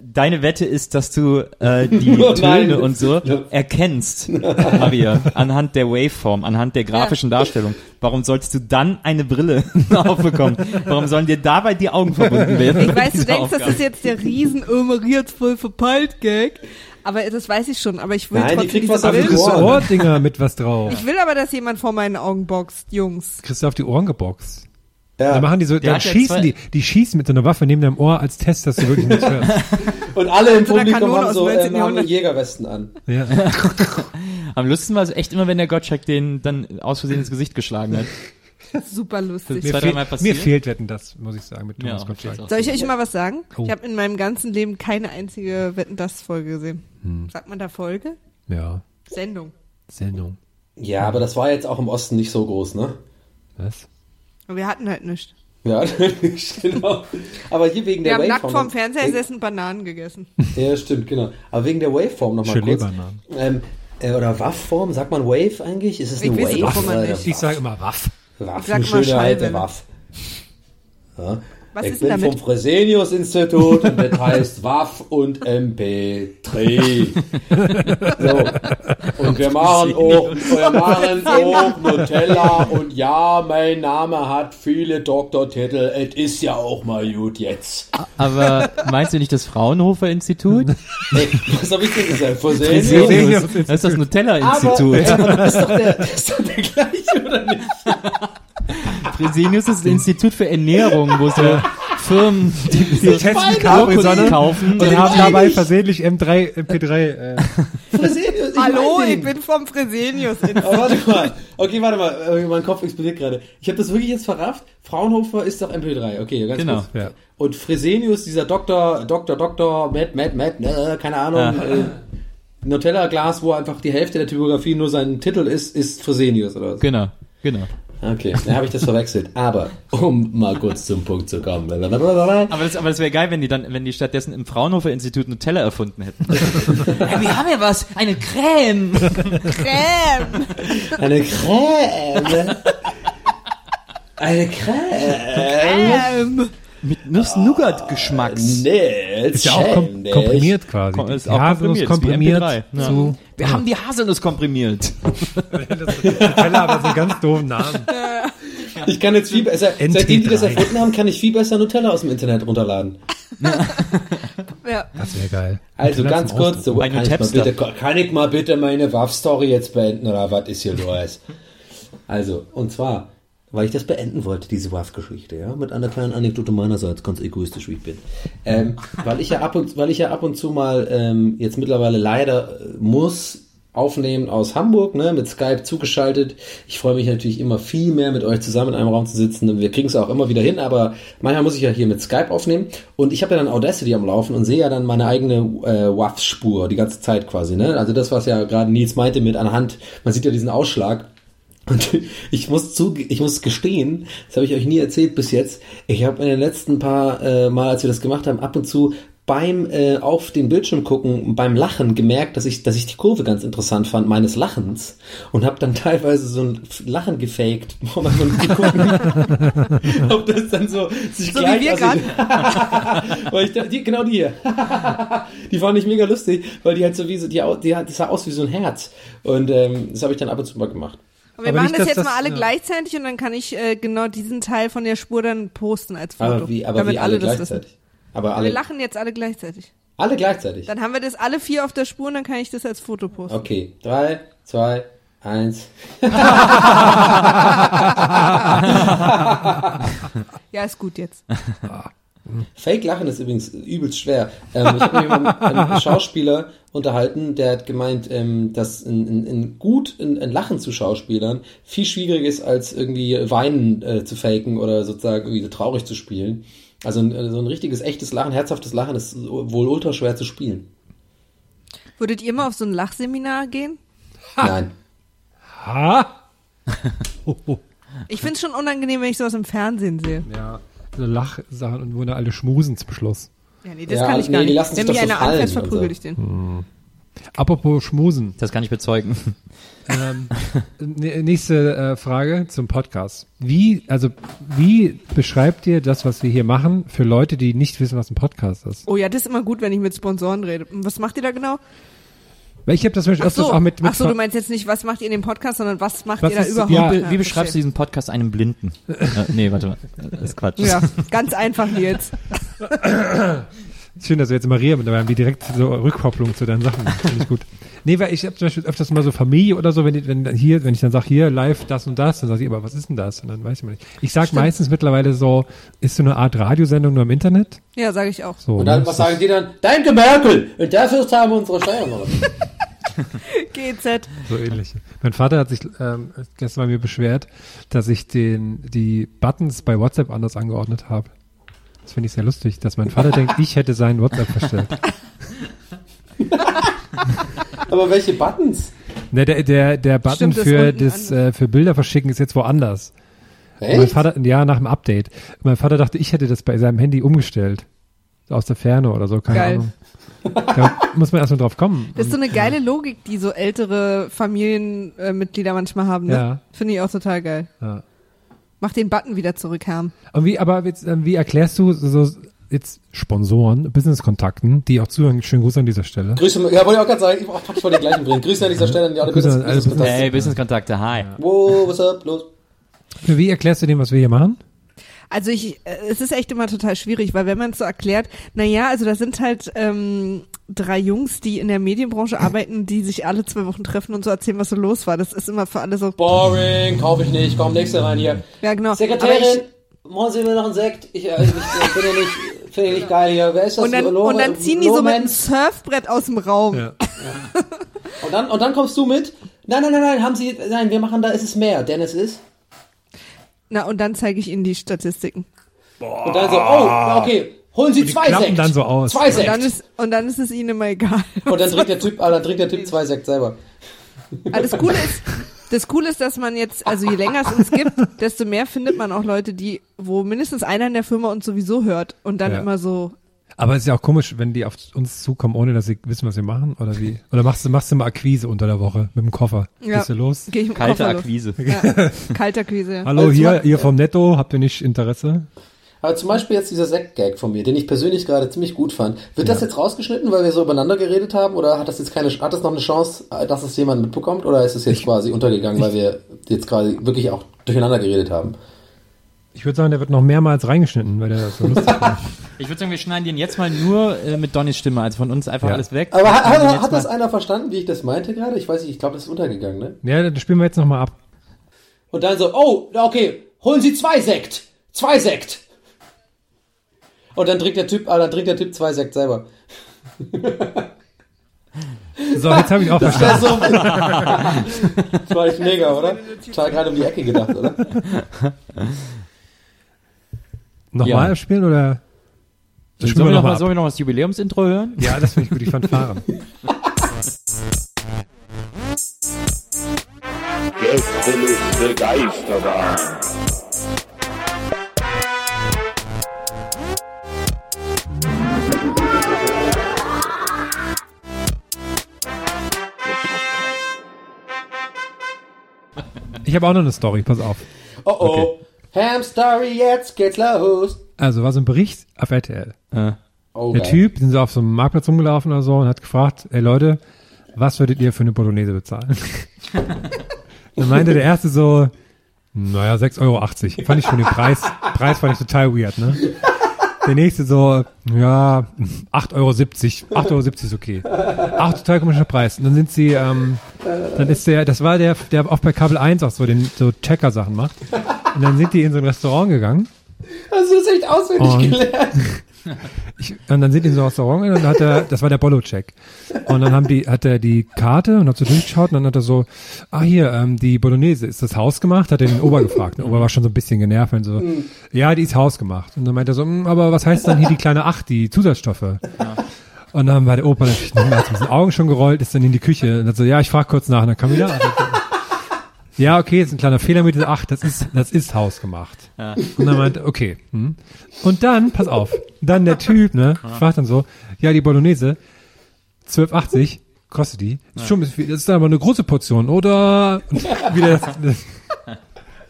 Deine Wette ist, dass du äh, die Oh nein. Töne und so erkennst, Maria, anhand der Waveform, anhand der grafischen Darstellung. Warum solltest du dann eine Brille aufbekommen? Warum sollen dir dabei die Augen verbunden werden? ich weiß, du denkst, das Aufgabe? ist jetzt der riesen ömeriert voll verpeilt Gag. Aber das weiß ich schon. Aber ich will Nein, die trotzdem diese was auf Du die. Ohrdinger mit was drauf. Ich will aber, dass jemand vor meinen Augen boxt, Jungs. Kriegst du auf die Ohren geboxt. Ja. Dann machen die so, Der dann ja schießen die, die schießen mit so einer Waffe neben deinem Ohr als Test, dass du wirklich nichts hörst. Und alle im So einer Publikum haben so dem 19. ähm, haben. Jägerwesten an. Ja. Am lustigsten war es echt immer, wenn der Gottschalk den dann aus Versehen ins Gesicht geschlagen hat. Super lustig. Mir, fehl, passiert? mir fehlt Wetten, das muss ich sagen, mit Ja, Thomas mir Gottschalk. Soll ich euch mal was sagen? Oh. Ich habe in meinem ganzen Leben keine einzige Wetten das Folge gesehen. Sagt man da Folge? Ja, Sendung. Sendung. Ja, aber das war jetzt auch im Osten nicht so groß, ne? Was? Aber wir hatten halt nichts. Ja, genau. Aber hier wegen Wir der haben nackt Waveform. vorm Fernseher gesessen, Bananen gegessen. Ja, stimmt, genau. Aber wegen der Waveform nochmal kurz. Gelee-Bananen. Ähm, äh, oder Waff-Form, sagt man Wave eigentlich? Ist es Ich eine weiß es Wave? Oder nicht. Ich sage immer Waff. Waff, Ich sag eine immer schöne alte Schallwelle. Waff. Ja. Was ich ist bin damit? vom Fresenius-Institut und das heißt Waff und MP3. So. Und wir machen auch, wir machen auch Nutella und ja, mein Name hat viele Doktortitel. Es ist ja auch mal gut jetzt. Aber meinst du nicht das Fraunhofer-Institut? Ey, was habe ich denn gesagt? Fresenius? Fresenius. Das ist das Nutella-Institut. Das, ist doch der, das ist doch der gleiche, oder nicht? Fresenius ist das Institut für Ernährung, wo so Firmen die, die testen Capri-Sonne kaufen. Und haben dabei versehentlich M3, MP3. Äh, Fresenius, ich Hallo, mein ich bin vom Fresenius. Aber warte mal. Okay, warte mal. Äh, Mein Kopf explodiert gerade. Ich habe das wirklich jetzt verrafft. Fraunhofer ist doch MP3. Okay, ganz Genau, kurz. ja. Und Fresenius, dieser Doktor, Doktor, Doktor, Matt, Matt, Matt, äh, keine Ahnung. Äh, Nutella-Glas, wo einfach die Hälfte der Typografie nur sein Titel ist, ist Fresenius oder so. Genau, genau. Okay, dann habe ich das verwechselt. Aber, um mal kurz zum Punkt zu kommen. Aber das, aber das wäre geil, wenn die dann, wenn die stattdessen im Fraunhofer-Institut Nutella erfunden hätten. hey, wir haben ja was, eine Creme. Creme. Eine Creme. Eine Creme. Ähm, Mit Nuss-Nougat-Geschmacks. Nee, ist ja auch kom komprimiert quasi. Kom- ist Die auch Haselnuss komprimiert, komprimiert ist wie MP3, ja. zu Wir haben die Haselnuss komprimiert. Nutella, aber so einen ganz doofen Namen. Ich kann jetzt viel besser, NT3. seitdem die das erfunden haben, kann ich viel besser Nutella aus dem Internet runterladen. ja. Das wäre geil. Also Nutella ganz kurz, so, kann, ich mal bitte, kann ich mal bitte meine Waff-Story jetzt beenden oder was ist hier los? Also, und zwar, weil ich das beenden wollte, diese Waff-Geschichte, ja, mit einer kleinen Anekdote meinerseits, ganz egoistisch wie ich bin. Ähm, weil ich ja ab und, weil ich ja ab und zu mal ähm, jetzt mittlerweile leider äh, muss Aufnehmen aus Hamburg, ne, mit Skype zugeschaltet. Ich freue mich natürlich immer viel mehr, mit euch zusammen in einem Raum zu sitzen. Wir kriegen es auch immer wieder hin, aber manchmal muss ich ja hier mit Skype aufnehmen. Und ich habe ja dann Audacity am Laufen und sehe ja dann meine eigene äh, WAV-Spur die ganze Zeit quasi, ne? Also das, was ja gerade Nils meinte mit anhand, man sieht ja diesen Ausschlag. Und ich muss zu, ich muss gestehen, das habe ich euch nie erzählt bis jetzt. Ich habe in den letzten paar äh, Mal, als wir das gemacht haben, ab und zu beim äh, auf den Bildschirm gucken, beim Lachen gemerkt, dass ich, dass ich die Kurve ganz interessant fand meines Lachens und habe dann teilweise so ein Lachen gefaked, um zu gucken, ob das dann so sich So wie gleich wir also, weil ich da, die, genau die hier, die fand ich mega lustig, weil die halt so wie so, die, die, hat- die sah aus wie so ein Herz und ähm, das habe ich dann ab und zu mal gemacht. Aber wir Aber machen nicht, das jetzt das- mal alle ja. gleichzeitig und dann kann ich äh, genau diesen Teil von der Spur dann posten als Foto. Aber wie, aber damit wie alle, das gleichzeitig. wissen. Aber Wir alle, lachen jetzt alle gleichzeitig. alle gleichzeitig. Dann haben wir das alle vier auf der Spur und dann kann ich das als Foto posten. Okay, drei, zwei, eins. Ja, ist gut jetzt. Fake Lachen ist übrigens übelst schwer. Ähm, ich habe mich mit einem Schauspieler unterhalten, der hat gemeint, ähm, dass ein, ein, ein gut ein, ein Lachen zu Schauspielern viel schwieriger ist, als irgendwie Weinen äh, zu faken oder sozusagen irgendwie so traurig zu spielen. Also ein, so ein richtiges, echtes Lachen, herzhaftes Lachen ist wohl ultra schwer zu spielen. Würdet ihr mal auf so ein Lachseminar gehen? Nein. Ha? Ich finde es schon unangenehm, wenn ich sowas im Fernsehen sehe. Ja, so Lachsachen und wurden alle schmusen zum Schluss. Ja, nee, das Ja, kann ich nee, gar die nicht. lassen Wenn so einer und verprügel ich den. Apropos schmusen. Das kann ich bezeugen. Ähm, n- nächste äh, Frage zum Podcast. Wie, also, wie beschreibt ihr das, was wir hier machen, für Leute, die nicht wissen, was ein Podcast ist? Oh ja, das ist immer gut, wenn ich mit Sponsoren rede. Und Was macht ihr da genau? Weil ich habe das Beispiel öfters so, auch mit, mit ach so, du meinst jetzt nicht, was macht ihr in dem Podcast, sondern was macht Was ihr da überhaupt? ja, Wie, Ja, wie beschreibst du diesen Podcast einem Blinden? äh, nee, warte mal. Das ist Quatsch. Ja, ganz einfach jetzt. Schön, dass wir jetzt Maria mit dabei haben, die direkt so Rückkopplung zu deinen Sachen macht. Finde ich gut. Nee, weil ich habe zum Beispiel öfters mal so Familie oder so, wenn, die, wenn dann hier, wenn ich dann sage, hier live das und das, dann sage ich, aber was ist denn das? Und dann weiß ich mal nicht. Ich sag meistens mittlerweile so, ist so eine Art Radiosendung nur im Internet? Ja, sage ich auch. So, Und dann, ne? was sagen die dann? Danke Merkel! Und dafür zahlen wir unsere Steuern. GZ. So ähnlich. Mein Vater hat sich ähm, gestern bei mir beschwert, dass ich den, die Buttons bei WhatsApp anders angeordnet habe. Das finde ich sehr lustig, dass mein Vater denkt, ich hätte seinen WhatsApp verstellt. Aber welche Buttons? Ne, der, der, der Button Stimmt, das für, das, äh, für Bilder verschicken ist jetzt woanders. Und mein Echt? Vater, ja, nach dem Update. Mein Vater dachte, ich hätte das bei seinem Handy umgestellt. Aus der Ferne oder so, keine Geil. Ahnung. Da muss man erstmal drauf kommen. Das ist so eine geile Logik, die so ältere Familienmitglieder äh, Mitglieder manchmal haben. Ne? Ja. Finde ich auch total geil. Ja. Mach den Button wieder zurück, Herm. Und wie, aber jetzt, ähm, wie erklärst du so, jetzt Sponsoren, Business-Kontakten, die auch zuhören, schönen Gruß an dieser Stelle. Grüße, ja, wollte ich auch gerade sagen, ich wollte vor den gleichen bringen. Grüße an dieser Stelle an die alle Business- Business- Hey, Business-Kontakte, hi. Wow, what's up, los? Wie erklärst du dem, was wir hier machen? Also ich, äh, es ist echt immer total schwierig, weil wenn man es so erklärt, na ja, also da sind halt ähm, drei Jungs, die in der Medienbranche arbeiten, die sich alle zwei Wochen treffen und so erzählen, was so los war. Das ist immer für alle so. Boring, kaufe ich nicht, komm, nächste rein hier. Ja, genau. Sekretärin, machen Sie mir noch einen Sekt? Ich, äh, ich, ich finde nicht, finde nicht geil hier. Wer ist das? und dann, Lo- und dann ziehen die so mit einem? Surfbrett aus dem Raum. Ja. Und dann, und dann kommst du mit? Nein, nein, nein, nein, haben Sie, nein, wir machen da, ist es mehr, denn es ist. Na, und dann zeige ich ihnen die Statistiken. Und dann so, oh, okay, holen Sie zwei Sekt. dann so aus. Zwei Und dann Sekt. ist, und dann ist es ihnen immer egal. Und dann trinkt der Typ, ah, dann trinkt der Typ zwei Sekt selber. Aber das Coole ist, das Coole ist, dass man jetzt, also je länger es uns gibt, desto mehr findet man auch Leute, die, wo mindestens einer in der Firma uns sowieso hört und dann Ja. immer so, Aber es ist ja auch komisch, wenn die auf uns zukommen, ohne dass sie wissen, was wir machen, oder wie? Oder machst du, machst du mal Akquise unter der Woche mit dem Koffer? Ja. Gehst du los? geh ich mit dem Kalte Koffer los. Akquise. Ja, kalter Quise. Ja. Hallo, Also hier, ihr vom Netto, habt ihr nicht Interesse? Aber zum Beispiel jetzt dieser Sekt-Gag von mir, den ich persönlich gerade ziemlich gut fand. Wird das jetzt rausgeschnitten, weil wir so übereinander geredet haben? Oder hat das jetzt keine, hat das noch eine Chance, dass es jemand mitbekommt? Oder ist es jetzt quasi untergegangen, weil wir jetzt quasi wirklich auch durcheinander geredet haben? Ich würde sagen, der wird noch mehrmals reingeschnitten, weil der so lustig war. Ich würde sagen, wir schneiden den jetzt mal nur äh, mit Donnys Stimme, also von uns einfach Ja. alles weg. Aber hat, hat, hat das einer verstanden, wie ich das meinte gerade? Ich weiß nicht, ich glaube, das ist untergegangen, ne? Ja, das spielen wir jetzt nochmal ab. Und dann so, oh, okay, holen Sie zwei Sekt. Zwei Sekt. Und dann trinkt der Typ, ah, dann trinkt der Typ zwei Sekt selber. So, jetzt habe ich auch Das verstanden. so. das war echt mega, oder? Total gerade um die Ecke gedacht, oder? Nochmal Ja. spielen oder? Sollen Spielen wir, noch mal, ab? sollen wir noch das Jubiläumsintro hören? Ja, das finde ich gut, die Fanfaren. Gästeliste Geisterbahn. Ich habe auch noch eine Story, pass auf. Oh oh. Ham Story, jetzt geht's los. Also war so ein Bericht auf RTL. Oh, Der geil. Typ, sind so auf so einem Marktplatz rumgelaufen oder so und hat gefragt, ey Leute, was würdet ihr für eine Bolognese bezahlen? Dann meinte der erste so, naja, 6,80 Euro. Fand ich schon den Preis, Preis fand ich total weird, ne? Der nächste so, ja, 8,70 Euro. 8,70 Euro ist okay. Ach, total komischer Preis. Und dann sind sie, ähm, dann ist der, das war der, der auch bei Kabel 1 auch so den, so Checker-Sachen macht. Und dann sind die in so ein Restaurant gegangen Hast du das echt auswendig Und- gelernt? ich, und dann sind die in so ein Restaurant und dann hat er, das war der Bollo-Check. Und dann haben die, hat er die Karte und hat so durchgeschaut und dann hat er so, ah hier, ähm, die Bolognese, ist das hausgemacht? Hat er den Ober gefragt. Der Ober war schon so ein bisschen genervt und so, ja, die ist hausgemacht. Und dann meinte er so, "Hm, aber was heißt dann hier die kleine Acht, die Zusatzstoffe? Und dann war der Opa natürlich mit den Augen schon gerollt, ist dann in die Küche und hat so, ja, ich frage kurz nach und dann kam wieder. Ja, okay, ist ein kleiner Fehler mit dieser Acht, das ist, das ist hausgemacht. Und dann meinte, okay. Hm. Und dann, pass auf, dann der Typ, ne, fragt dann so, ja, die Bolognese, 12,80 kostet die. Ist schon ein bisschen viel, das ist dann aber eine große Portion, oder? Und wieder das, das,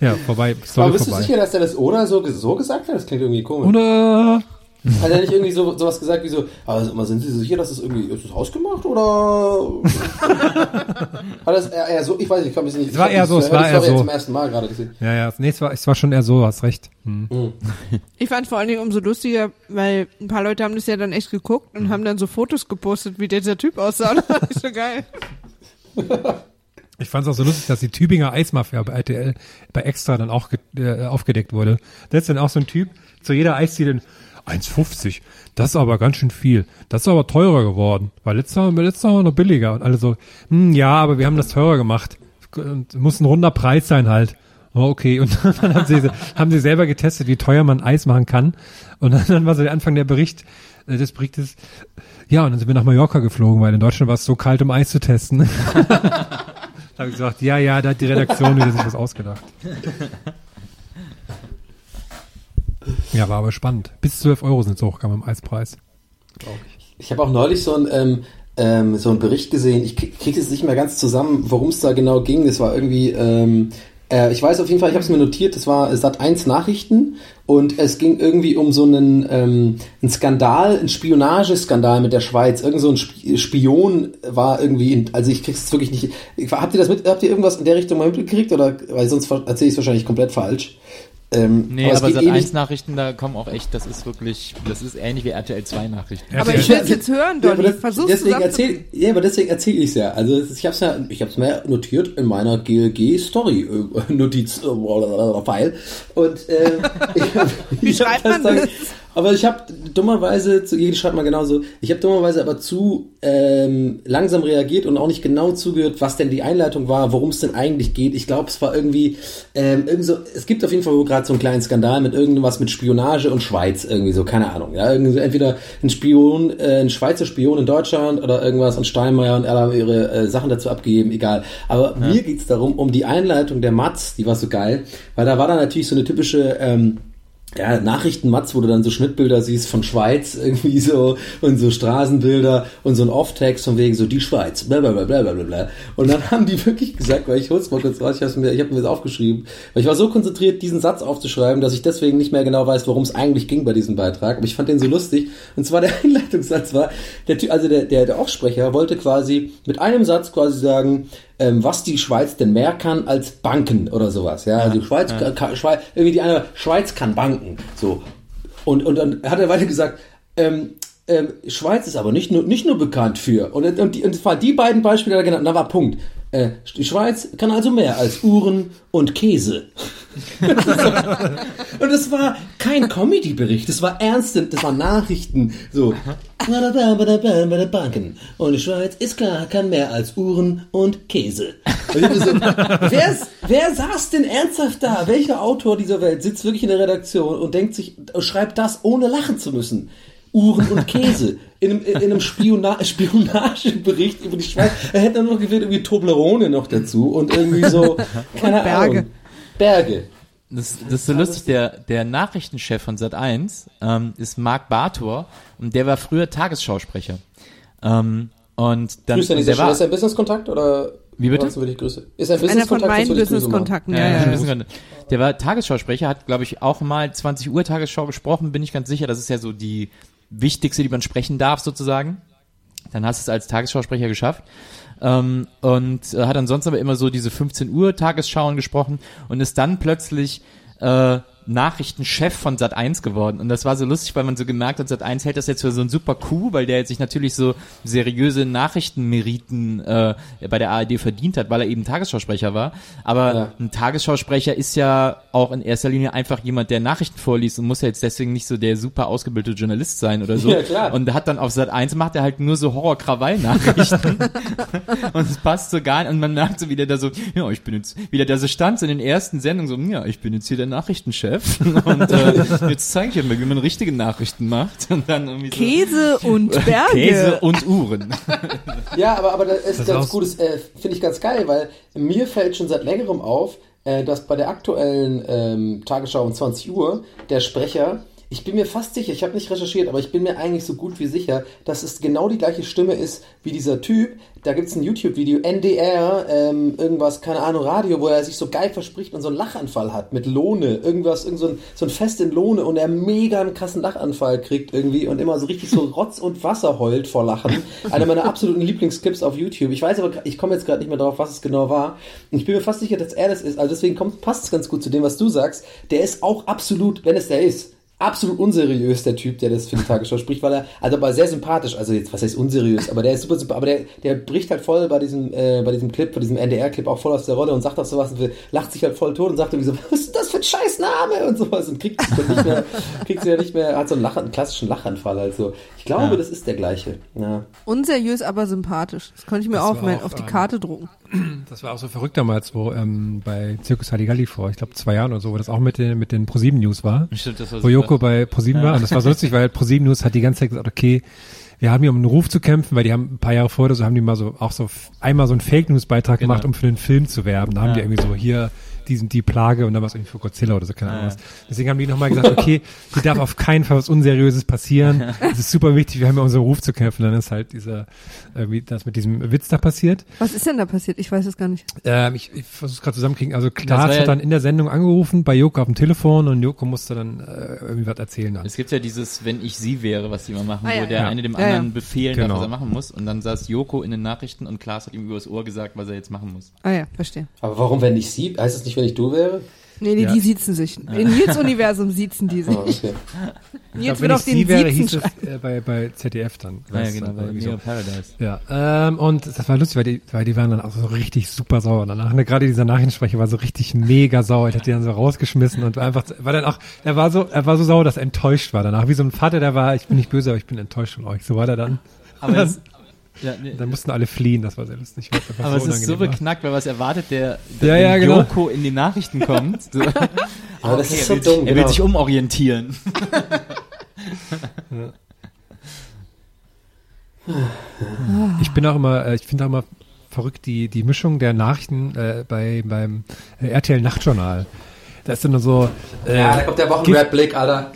ja, vorbei, Aber Story bist du vorbei. sicher, dass er das oder so, so gesagt hat? Das klingt irgendwie komisch. Oder? Hat er nicht irgendwie so sowas gesagt wie so, mal, sind Sie sicher, dass das irgendwie, ist das hausgemacht oder? Hat das eher, eher so, ich weiß nicht, ich kann mich nicht. Es war ich eher so, es war eher so. zum ersten Mal gerade gesehen. Ja, ja, nee, es war, es war schon eher so, hast recht. Hm. Ich fand vor allen Dingen umso lustiger, weil ein paar Leute haben das ja dann echt geguckt und haben dann so Fotos gepostet, wie dieser Typ aussah. Das ich so geil. Ich fand es auch so lustig, dass die Tübinger Eismafia bei RTL bei Extra dann auch äh, aufgedeckt wurde. Da ist dann auch so ein Typ zu jeder Eisdiele 1,50. Das ist aber ganz schön viel. Das ist aber teurer geworden. Weil letztes Mal, letztes Mal war noch billiger. Und alle so, hm, ja, aber wir haben das teurer gemacht. Und muss ein runder Preis sein halt. Oh, okay. Und dann haben sie, haben sie selber getestet, wie teuer man Eis machen kann. Und dann, dann war so der Anfang der Bericht, äh, des Berichtes, ja, und dann sind wir nach Mallorca geflogen, weil in Deutschland war es so kalt, um Eis zu testen. Da habe ich gesagt, ja, ja, da hat die Redaktion wieder sich was ausgedacht. Ja, war aber spannend. Bis 12 Euro sind es hochgegangen im Eispreis. Ich habe auch neulich so ein ähm, ähm, so einen Bericht gesehen. Ich krieg krieg jetzt nicht mehr ganz zusammen, worum es da genau ging. Das war irgendwie, ähm, äh, ich weiß auf jeden Fall, ich habe es mir notiert. Das war Sat 1 Nachrichten und es ging irgendwie um so einen, ähm, einen Skandal, einen Spionageskandal mit der Schweiz. Irgend so ein Sp Spion war irgendwie, in, also ich krieg's wirklich nicht. Ich, habt ihr das mit? Habt ihr irgendwas in der Richtung mal mitgekriegt oder? Weil sonst erzähle ich es wahrscheinlich komplett falsch. Ähm, Nee, aber, seit ähnlich- 1 Nachrichten, da kommen auch echt, das ist wirklich, das ist ähnlich wie RTL 2 Nachrichten. Aber ich will es jetzt hören, Ja, aber Donny. das, Versuch's deswegen erzähl, ja, aber deswegen erzähle ich es ja. Also ich habe es ja, ich habe es mir notiert in meiner GLG Story äh, Notiz äh, File und äh, ich hab, Wie ich hab schreibt man das? Aber ich habe dummerweise, zu jedem schreibt man genauso. Ich habe dummerweise aber zu ähm, langsam reagiert und auch nicht genau zugehört, was denn die Einleitung war, worum es denn eigentlich geht. Ich glaube, es war irgendwie ähm, irgend so, es gibt auf jeden Fall gerade so einen kleinen Skandal mit irgendwas mit Spionage und Schweiz irgendwie so, keine Ahnung. Ja, irgendwie so, entweder ein Spion, äh, ein Schweizer Spion in Deutschland oder irgendwas und Steinmeier und alle haben ihre äh, Sachen dazu abgegeben, egal. Aber mir geht's darum, um die Einleitung der Matz, die war so geil, weil da war dann natürlich so eine typische ähm, ja, Nachrichtenmatz, wo du dann so Schnittbilder siehst von Schweiz irgendwie so und so Straßenbilder und so ein Off-Text von wegen so die Schweiz, bla bla bla. Und dann haben die wirklich gesagt, weil ich hol's mal kurz raus, ich hab's mir, ich hab mir das aufgeschrieben, weil ich war so konzentriert, diesen Satz aufzuschreiben, dass ich deswegen nicht mehr genau weiß, worum es eigentlich ging bei diesem Beitrag. Aber ich fand den so lustig. Und zwar der Einleitungssatz war, der also der, der, der Aufsprecher wollte quasi mit einem Satz quasi sagen, ähm, was die Schweiz denn mehr kann als Banken oder sowas. Ja, also Schweiz, ja. Kann, Schweiz, irgendwie die eine, Schweiz kann Banken. So. Und, und dann hat er weiter gesagt, ähm, ähm, Schweiz ist aber nicht nur, nicht nur bekannt für, und, und, die, und zwar die beiden Beispiele, er genannt, da war Punkt. Äh, die Schweiz kann also mehr als Uhren und Käse. und es war kein Comedy-Bericht, es war ernste, das waren Nachrichten. So. Und die Schweiz ist klar, kann mehr als Uhren und Käse. Und so, wer, wer saß denn ernsthaft da? Welcher Autor dieser Welt sitzt wirklich in der Redaktion und denkt sich, schreibt das ohne lachen zu müssen? Uhren und Käse. In einem, in einem Spiona Spionagebericht über die Schweiz. Er hätte dann noch gewählt, irgendwie Toblerone noch dazu und irgendwie so, keine Berge. Ahnung. Berge. Das, das ist so lustig, der, der Nachrichtenchef von Sat1 ähm, ist Marc Bartor und der war früher Tagesschausprecher. Ähm, und dann, Grüße an dieser Stelle. Ist er Business-Kontakt oder? Wie bitte? Will ich Grüße? Ist er Einer von meinen? Business-Kontakten. Ja, Ja, ja. Der war Tagesschausprecher, hat, glaube ich, auch mal 20 Uhr Tagesschau gesprochen, bin ich ganz sicher. Das ist ja so die wichtigste, die man sprechen darf, sozusagen. Dann hast du es als Tagesschausprecher geschafft. Ähm, und äh, hat ansonsten aber immer so diese 15 Uhr Tagesschauen gesprochen und ist dann plötzlich äh, Nachrichtenchef von Sat 1 geworden. Und das war so lustig, weil man so gemerkt hat, Sat 1 hält das jetzt für so ein super Coup, weil der jetzt sich natürlich so seriöse Nachrichtenmeriten äh, bei der ARD verdient hat, weil er eben Tagesschausprecher war. Aber Ja. ein Tagesschausprecher ist ja auch in erster Linie einfach jemand, der Nachrichten vorliest und muss ja jetzt deswegen nicht so der super ausgebildete Journalist sein oder so. Ja, klar. Und hat dann auf Sat 1 macht er halt nur so Horror-Krawall-Nachrichten. und es passt so gar nicht. Und man merkt so, wie der da so, ja, ich bin jetzt, wie der da so stand in den ersten Sendungen so, ja, ich bin jetzt hier der Nachrichtenchef. Und äh, jetzt zeige ich mir, wie man richtige Nachrichten macht. Und dann irgendwie so, Käse und Berge. Käse und Uhren. Ja, aber, aber das ist Das ganz aus- gut, das, äh, finde ich ganz geil, weil mir fällt schon seit längerem auf, äh, dass bei der aktuellen ähm, Tagesschau um 20 Uhr der Sprecher, ich bin mir fast sicher, ich habe nicht recherchiert, aber ich bin mir eigentlich so gut wie sicher, dass es genau die gleiche Stimme ist wie dieser Typ. Da gibt es ein YouTube-Video, NDR, ähm, irgendwas, keine Ahnung, Radio, wo er sich so geil verspricht und so einen Lachanfall hat mit Lohne, irgendwas, irgend so ein, so ein Fest in Lohne und er mega einen krassen Lachanfall kriegt irgendwie und immer so richtig so Rotz und Wasser heult vor Lachen. Einer meiner absoluten Lieblingsclips auf YouTube. Ich weiß aber, ich komme jetzt gerade nicht mehr drauf, was es genau war. Und ich bin mir fast sicher, dass er das ist. Also deswegen passt es ganz gut zu dem, was du sagst. Der ist auch absolut, wenn es der ist, absolut unseriös, der Typ, der das für die Tagesschau spricht, weil er, also aber sehr sympathisch, also jetzt, was heißt unseriös, aber der ist super, super, aber der, der bricht halt voll bei diesem, äh, bei diesem Clip, bei diesem NDR-Clip auch voll aus der Rolle und sagt auch sowas und lacht sich halt voll tot und sagt irgendwie so, was ist das für ein scheiß Name und sowas und kriegt sich dann nicht mehr, kriegt sich ja nicht mehr, hat so einen, Lach, einen klassischen Lachanfall halt so. Ich glaube, Ja. das ist der gleiche, ja. Unseriös, aber sympathisch. Das konnte ich mir Das auch mein, auch, auf die ähm, Karte drucken. Das war auch so verrückt damals, wo ähm, bei Circus Halligalli vor, ich glaube zwei Jahren oder so, wo das auch mit den mit den ProSieben News war. Stimmt, das war wo Joko bei ProSieben war und das war so lustig, weil ProSieben News hat die ganze Zeit gesagt, okay, wir haben hier um einen Ruf zu kämpfen, weil die haben ein paar Jahre vorher so haben die mal so auch so einmal so einen Fake News Beitrag Genau. gemacht, um für den Film zu werben. Da haben Ja. die irgendwie so hier die sind die Plage und dann war es irgendwie für Godzilla oder so, keine Ahnung Ja. was. Deswegen haben die nochmal gesagt, okay, hier darf auf keinen Fall was Unseriöses passieren. Es ist super wichtig, wir haben ja unseren Ruf zu kämpfen. Dann ist halt dieser, irgendwie das mit diesem Witz da passiert. Was ist denn da passiert? Ich weiß es gar nicht. Ähm, ich ich versuche es gerade zusammenkriegen. Also Das Klaas ja- hat dann in der Sendung angerufen bei Joko auf dem Telefon und Joko musste dann äh, irgendwie was erzählen. Dann. Es gibt ja dieses, wenn ich sie wäre, was die immer machen, Ah, ja, wo der ja. eine dem Ja, ja. anderen befehlen darf, Genau. was er machen muss. Und dann saß Joko in den Nachrichten und Klaas hat ihm übers Ohr gesagt, was er jetzt machen muss. Ah ja, verstehe. Aber warum, wenn ich sie, heißt es nicht, wenn ich du wäre? Nee, nee, Ja. die siezen sich. In Nils Universum siezen die sich. Oh, okay. Ich Nils wird wenn auf den sie wäre, hieß es äh, bei, bei ZDF dann. Ah, ja, Das, genau, bei so. Paradise. Ja, ähm, und das war lustig, weil die, weil die waren dann auch so richtig super sauer danach. Ne? Gerade dieser Nachrichtensprecher war so richtig mega sauer. Der hat die dann so rausgeschmissen und war einfach, war dann auch, er war so, er war so sauer, dass er enttäuscht war danach. Wie so ein Vater, der war, ich bin nicht böse, aber ich bin enttäuscht von euch. So war der dann. Aber es, ja, nee, Dann mussten alle fliehen, das war sehr lustig. aber es ist so beknackt, weil was erwartet der, Ja, wenn ja, genau. Joko in die Nachrichten kommt? So. Aber das Okay, ist er so will, dumm, sich, er will genau. sich umorientieren. Ich bin auch immer, äh, ich finde auch immer verrückt die, die Mischung der Nachrichten äh, bei, beim äh, RTL Nachtjournal. Da ist dann nur so, äh, Ja, da kommt der Wochenrap-Blick, Alter.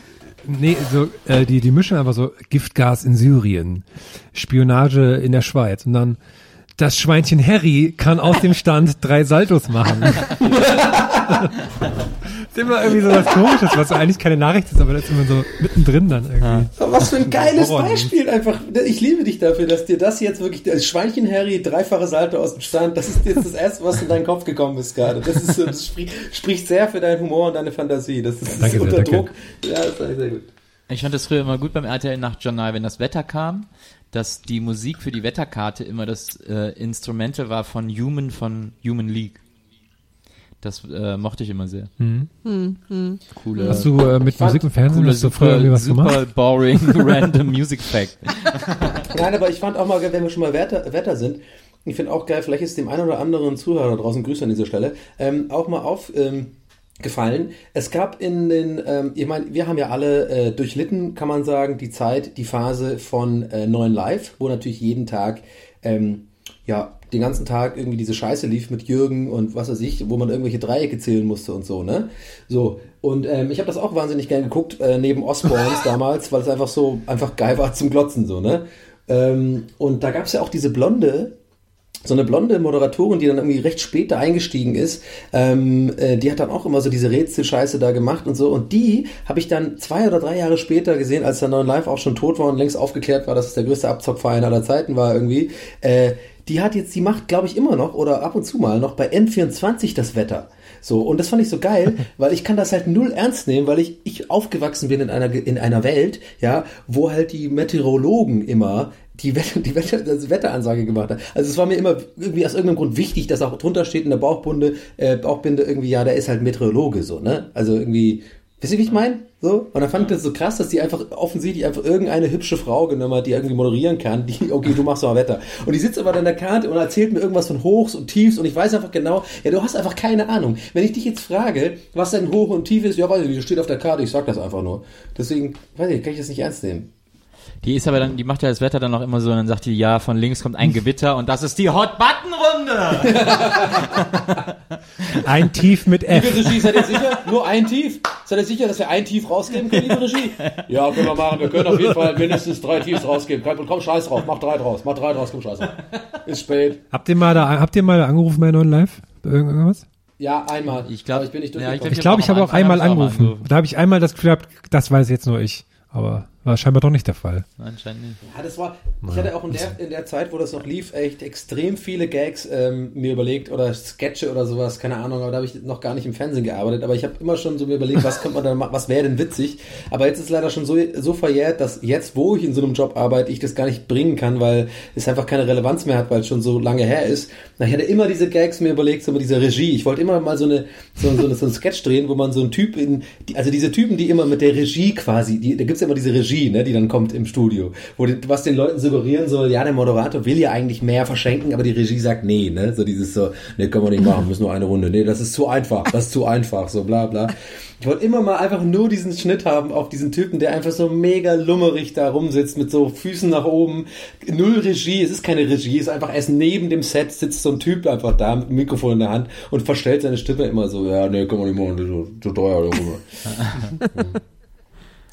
Nee, so, äh, die, die mischen einfach so Giftgas in Syrien, Spionage in der Schweiz und dann das Schweinchen Harry kann aus dem Stand drei Saltos machen. ist immer irgendwie so was komisches, was eigentlich keine Nachricht ist, aber das ist immer so mittendrin dann irgendwie. Was für ein geiles Horror- Beispiel einfach. Ich liebe dich dafür, dass dir das jetzt wirklich, das Schweinchen Harry, dreifache Salto aus dem Stand, das ist jetzt das erste, was in deinen Kopf gekommen ist gerade. Das ist so, das spricht, spricht sehr für deinen Humor und deine Fantasie. Das ist Danke sehr, unter danke. Druck. Ja, das ist sehr gut. Ich fand das früher immer gut beim RTL Nachtjournal, wenn das Wetter kam, dass die Musik für die Wetterkarte immer das äh, Instrumental war von Human von Human League. Das äh, mochte ich immer sehr. Mhm. Hm, hm. Coole, Hast du äh, mit Musik und Fernsehen coole, hast du früher irgendwie was super gemacht? boring random Music Fact. Nein, aber ich fand auch mal, wenn wir schon mal Wetter, Wetter sind, ich finde auch geil, vielleicht ist dem einen oder anderen Zuhörer da draußen, Grüße an dieser Stelle, ähm, auch mal auf, ähm, gefallen. Es gab in den, ähm, ich meine, wir haben ja alle äh, durchlitten, kann man sagen, die Zeit, die Phase von äh, neuen Live, wo natürlich jeden Tag, ähm, ja, den ganzen Tag irgendwie diese Scheiße lief mit Jürgen und was weiß ich, wo man irgendwelche Dreiecke zählen musste und so, ne? So. Und ähm, ich habe das auch wahnsinnig gern geguckt, äh, neben Osborns damals, weil es einfach so, einfach geil war zum Glotzen, so, ne? Ähm, und da gab es ja auch diese blonde, so eine blonde Moderatorin, die dann irgendwie recht spät da eingestiegen ist, ähm, äh, die hat dann auch immer so diese Rätselscheiße da gemacht und so. Und die habe ich dann zwei oder drei Jahre später gesehen, als der neuen Live auch schon tot war und längst aufgeklärt war, dass es der größte Abzockverein aller Zeiten war irgendwie. Äh, die hat jetzt, die macht, glaube ich, immer noch oder ab und zu mal noch bei N24 das Wetter. So, und das fand ich so geil, weil ich kann das halt null ernst nehmen, weil ich, ich aufgewachsen bin in einer, in einer Welt, ja, wo halt die Meteorologen immer die, Wetter, die Wetter, das Wetteransage gemacht haben. Also es war mir immer irgendwie aus irgendeinem Grund wichtig, dass auch drunter steht in der Bauchbinde, äh, Bauchbinde irgendwie, ja, der ist halt Meteorologe so, ne? Also irgendwie, wisst ihr, wie ich meine? So? Und dann fand ich das so krass, dass die einfach offensichtlich einfach irgendeine hübsche Frau genommen hat, die irgendwie moderieren kann, die, okay, du machst mal Wetter. Und die sitzt aber dann in der Karte und erzählt mir irgendwas von Hochs und Tiefs und ich weiß einfach genau, ja, du hast einfach keine Ahnung. Wenn ich dich jetzt frage, was denn Hoch und Tief ist, ja, weiß ich nicht, steht auf der Karte, ich sag das einfach nur. Deswegen, weiß ich, kann ich das nicht ernst nehmen. Die ist aber dann, die macht ja das Wetter dann auch immer so, und dann sagt die, ja, von links kommt ein Gewitter und das ist die Hot-Button-Runde. Ein Tief mit F. Liebe Regie, seid ihr sicher? Nur ein Tief? Seid ihr sicher, dass wir ein Tief rausgeben können, liebe Regie? Ja, können wir machen. Wir können auf jeden Fall mindestens drei Tiefs rausgeben. Komm, komm scheiß drauf. Mach drei draus. Mach drei draus. Komm, scheiß drauf. Ist spät. Habt ihr mal da, habt ihr mal angerufen bei neuen Live? Irgendwas? Ja, einmal. Ich glaube, ich bin nicht ja, ich durchgekommen. Ich glaube, ich habe auch einmal angerufen. Da habe ich einmal das Gefühl gehabt, das weiß jetzt nur ich. Aber war scheinbar doch nicht der Fall. Anscheinend nicht. Ja, das war, ich hatte auch in der, in der Zeit, wo das noch lief, echt extrem viele Gags ähm, mir überlegt oder Sketche oder sowas, keine Ahnung, aber da habe ich noch gar nicht im Fernsehen gearbeitet, aber ich habe immer schon so mir überlegt, was könnte man da machen, was wäre denn witzig, aber jetzt ist es leider schon so, so verjährt, dass jetzt, wo ich in so einem Job arbeite, ich das gar nicht bringen kann, weil es einfach keine Relevanz mehr hat, weil es schon so lange her ist. Na, Ich hatte immer diese Gags mir überlegt, so mit dieser Regie. Ich wollte immer mal so eine, so, so, eine, so einen Sketch drehen, wo man so einen Typ in, die, also diese Typen, die immer mit der Regie quasi, die, da gibt's ja immer diese Regie, ne, die dann kommt im Studio, wo was den Leuten suggerieren soll, ja, der Moderator will ja eigentlich mehr verschenken, aber die Regie sagt, nee, ne, so dieses so, nee, können wir nicht machen, müssen nur eine Runde, nee, das ist zu einfach, das ist zu einfach, so bla bla. Ich wollte immer mal einfach nur diesen Schnitt haben auf diesen Typen, der einfach so mega lummerig da rumsitzt mit so Füßen nach oben, null Regie, es ist keine Regie, es ist einfach erst neben dem Set sitzt so ein Typ einfach da mit dem Mikrofon in der Hand und verstellt seine Stimme immer so, ja, nee, können wir nicht machen, das ist so teuer.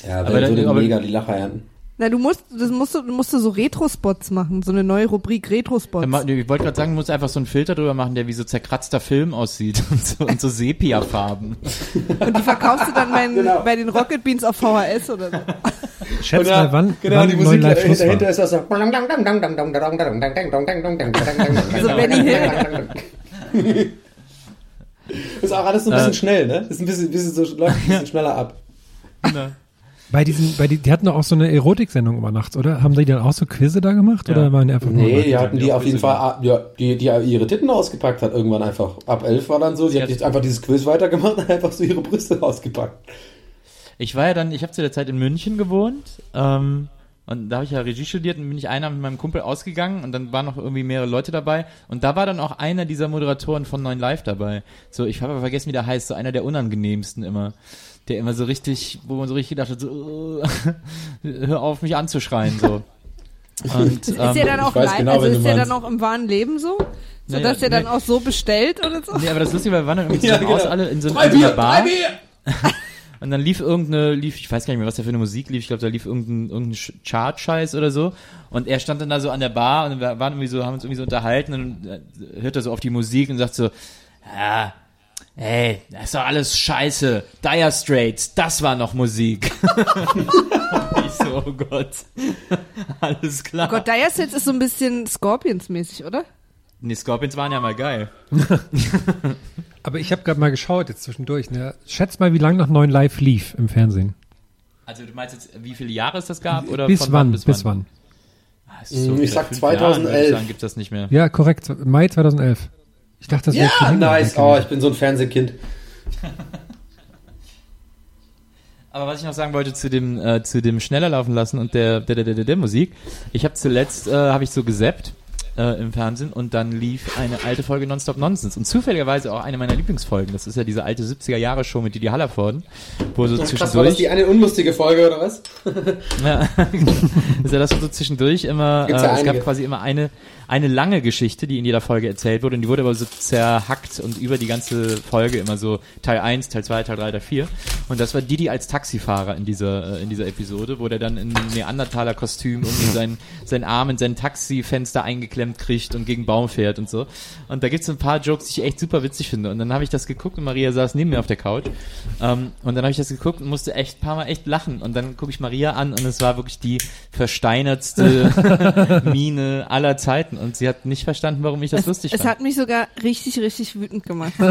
ja, aber dann würde aber- mega die Lacher ernten. Na, du musst, das musst du, musst du so Retro-Spots machen, so eine neue Rubrik Retro-Spots. Ja, Ich wollte gerade sagen, du musst einfach so einen Filter drüber machen, der wie so zerkratzter Film aussieht und so, und so Sepia-Farben. Und die verkaufst du dann bei, Genau. bei den Rocket Beans auf VHS oder so. Schätz mal, wann, genau, wann die Musik Live Schluss dahinter war. ist das so. Also Benny Hill. Ist auch alles so ein bisschen schnell, ne? Ist ein bisschen, bisschen so, läuft ein bisschen schneller ab. Bei diesen, bei die, die hatten doch auch so eine Erotik-Sendung immer nachts, oder? Haben die dann auch so Quizze da gemacht? Oder waren die einfach nur. Nee, die hatten die auf jeden Fall, ja, die, die ihre Titten ausgepackt hat irgendwann einfach. Ab elf war dann so, sie hat jetzt einfach dieses Quiz weitergemacht und einfach so ihre Brüste ausgepackt. Ich war ja dann, ich habe zu der Zeit in München gewohnt ähm, und da habe ich ja Regie studiert und bin ich einer mit meinem Kumpel ausgegangen und dann waren noch irgendwie mehrere Leute dabei und da war dann auch einer dieser Moderatoren von 9 Live dabei. So, ich habe aber vergessen, wie der heißt, so einer der unangenehmsten immer. Der immer so richtig, wo man so richtig gedacht hat, so, hör auf mich anzuschreien, so. Und, Ist der ähm, dann auch live, genau, also ist der dann auch im wahren Leben so? So Naja, dass der dann nee. auch so bestellt oder so? Nee, aber das Lustige war, wir waren dann irgendwie Ja, aus genau. alle in so, in so einer Bar. Und dann lief irgendeine, lief, ich weiß gar nicht mehr, was da für eine Musik lief, ich glaube, da lief irgendein, irgendein Sch- Chart-Scheiß oder so. Und er stand dann da so an der Bar und wir waren irgendwie so, haben uns irgendwie so unterhalten und dann äh, hört er so auf die Musik und sagt so, ja, ey, das ist doch alles scheiße. Dire Straits, das war noch Musik. Ich so, oh Gott. Alles klar. Oh Gott, Dire Straits ist so ein bisschen Scorpions-mäßig, oder? Die Scorpions waren ja mal geil. Aber ich habe gerade mal geschaut jetzt zwischendurch. Ne? Schätz mal, wie lange noch neun Live lief im Fernsehen. Also du meinst jetzt, wie viele Jahre es das gab? Oder bis von wann? bis Bis wann? Ah, so Ich sag fünf Jahren, würde 2011. ich sagen, gibt das nicht mehr. Ja, korrekt. Mai 2011. Ich dachte, das wäre Ja, nice. Oh, ich bin so ein Fernsehkind. Aber was ich noch sagen wollte zu dem äh, zu dem schneller laufen lassen und der der der der, der, der Musik. Ich habe zuletzt äh, habe ich so gesappt äh, im Fernsehen und dann lief eine alte Folge Nonstop Nonsense und zufälligerweise auch eine meiner Lieblingsfolgen. Das ist ja diese alte 70er Jahre Show mit Didi Hallervorden, wo so Krass, war das zwischendurch die eine unlustige Folge oder was? ja, ist ja das so zwischendurch immer, äh, ja es gab quasi immer eine, eine lange Geschichte, die in jeder Folge erzählt wurde und die wurde aber so zerhackt und über die ganze Folge immer so Teil 1, Teil 2, Teil 3, Teil 4 und das war Didi als Taxifahrer in dieser, äh, in dieser Episode, wo der dann in Neandertaler Kostüm irgendwie seinen, seinen Arm in sein Taxifenster eingeklemmt kriegt und gegen Baum fährt und so und da gibt's ein paar Jokes, die ich echt super witzig finde und dann habe ich das geguckt und Maria saß neben mir auf der Couch ähm, und dann habe ich das geguckt und musste echt ein paar Mal echt lachen und dann gucke ich Maria an und es war wirklich die versteinertste Miene aller Zeiten und sie hat nicht verstanden, warum ich das lustig Es fand. hat mich sogar richtig, richtig wütend gemacht.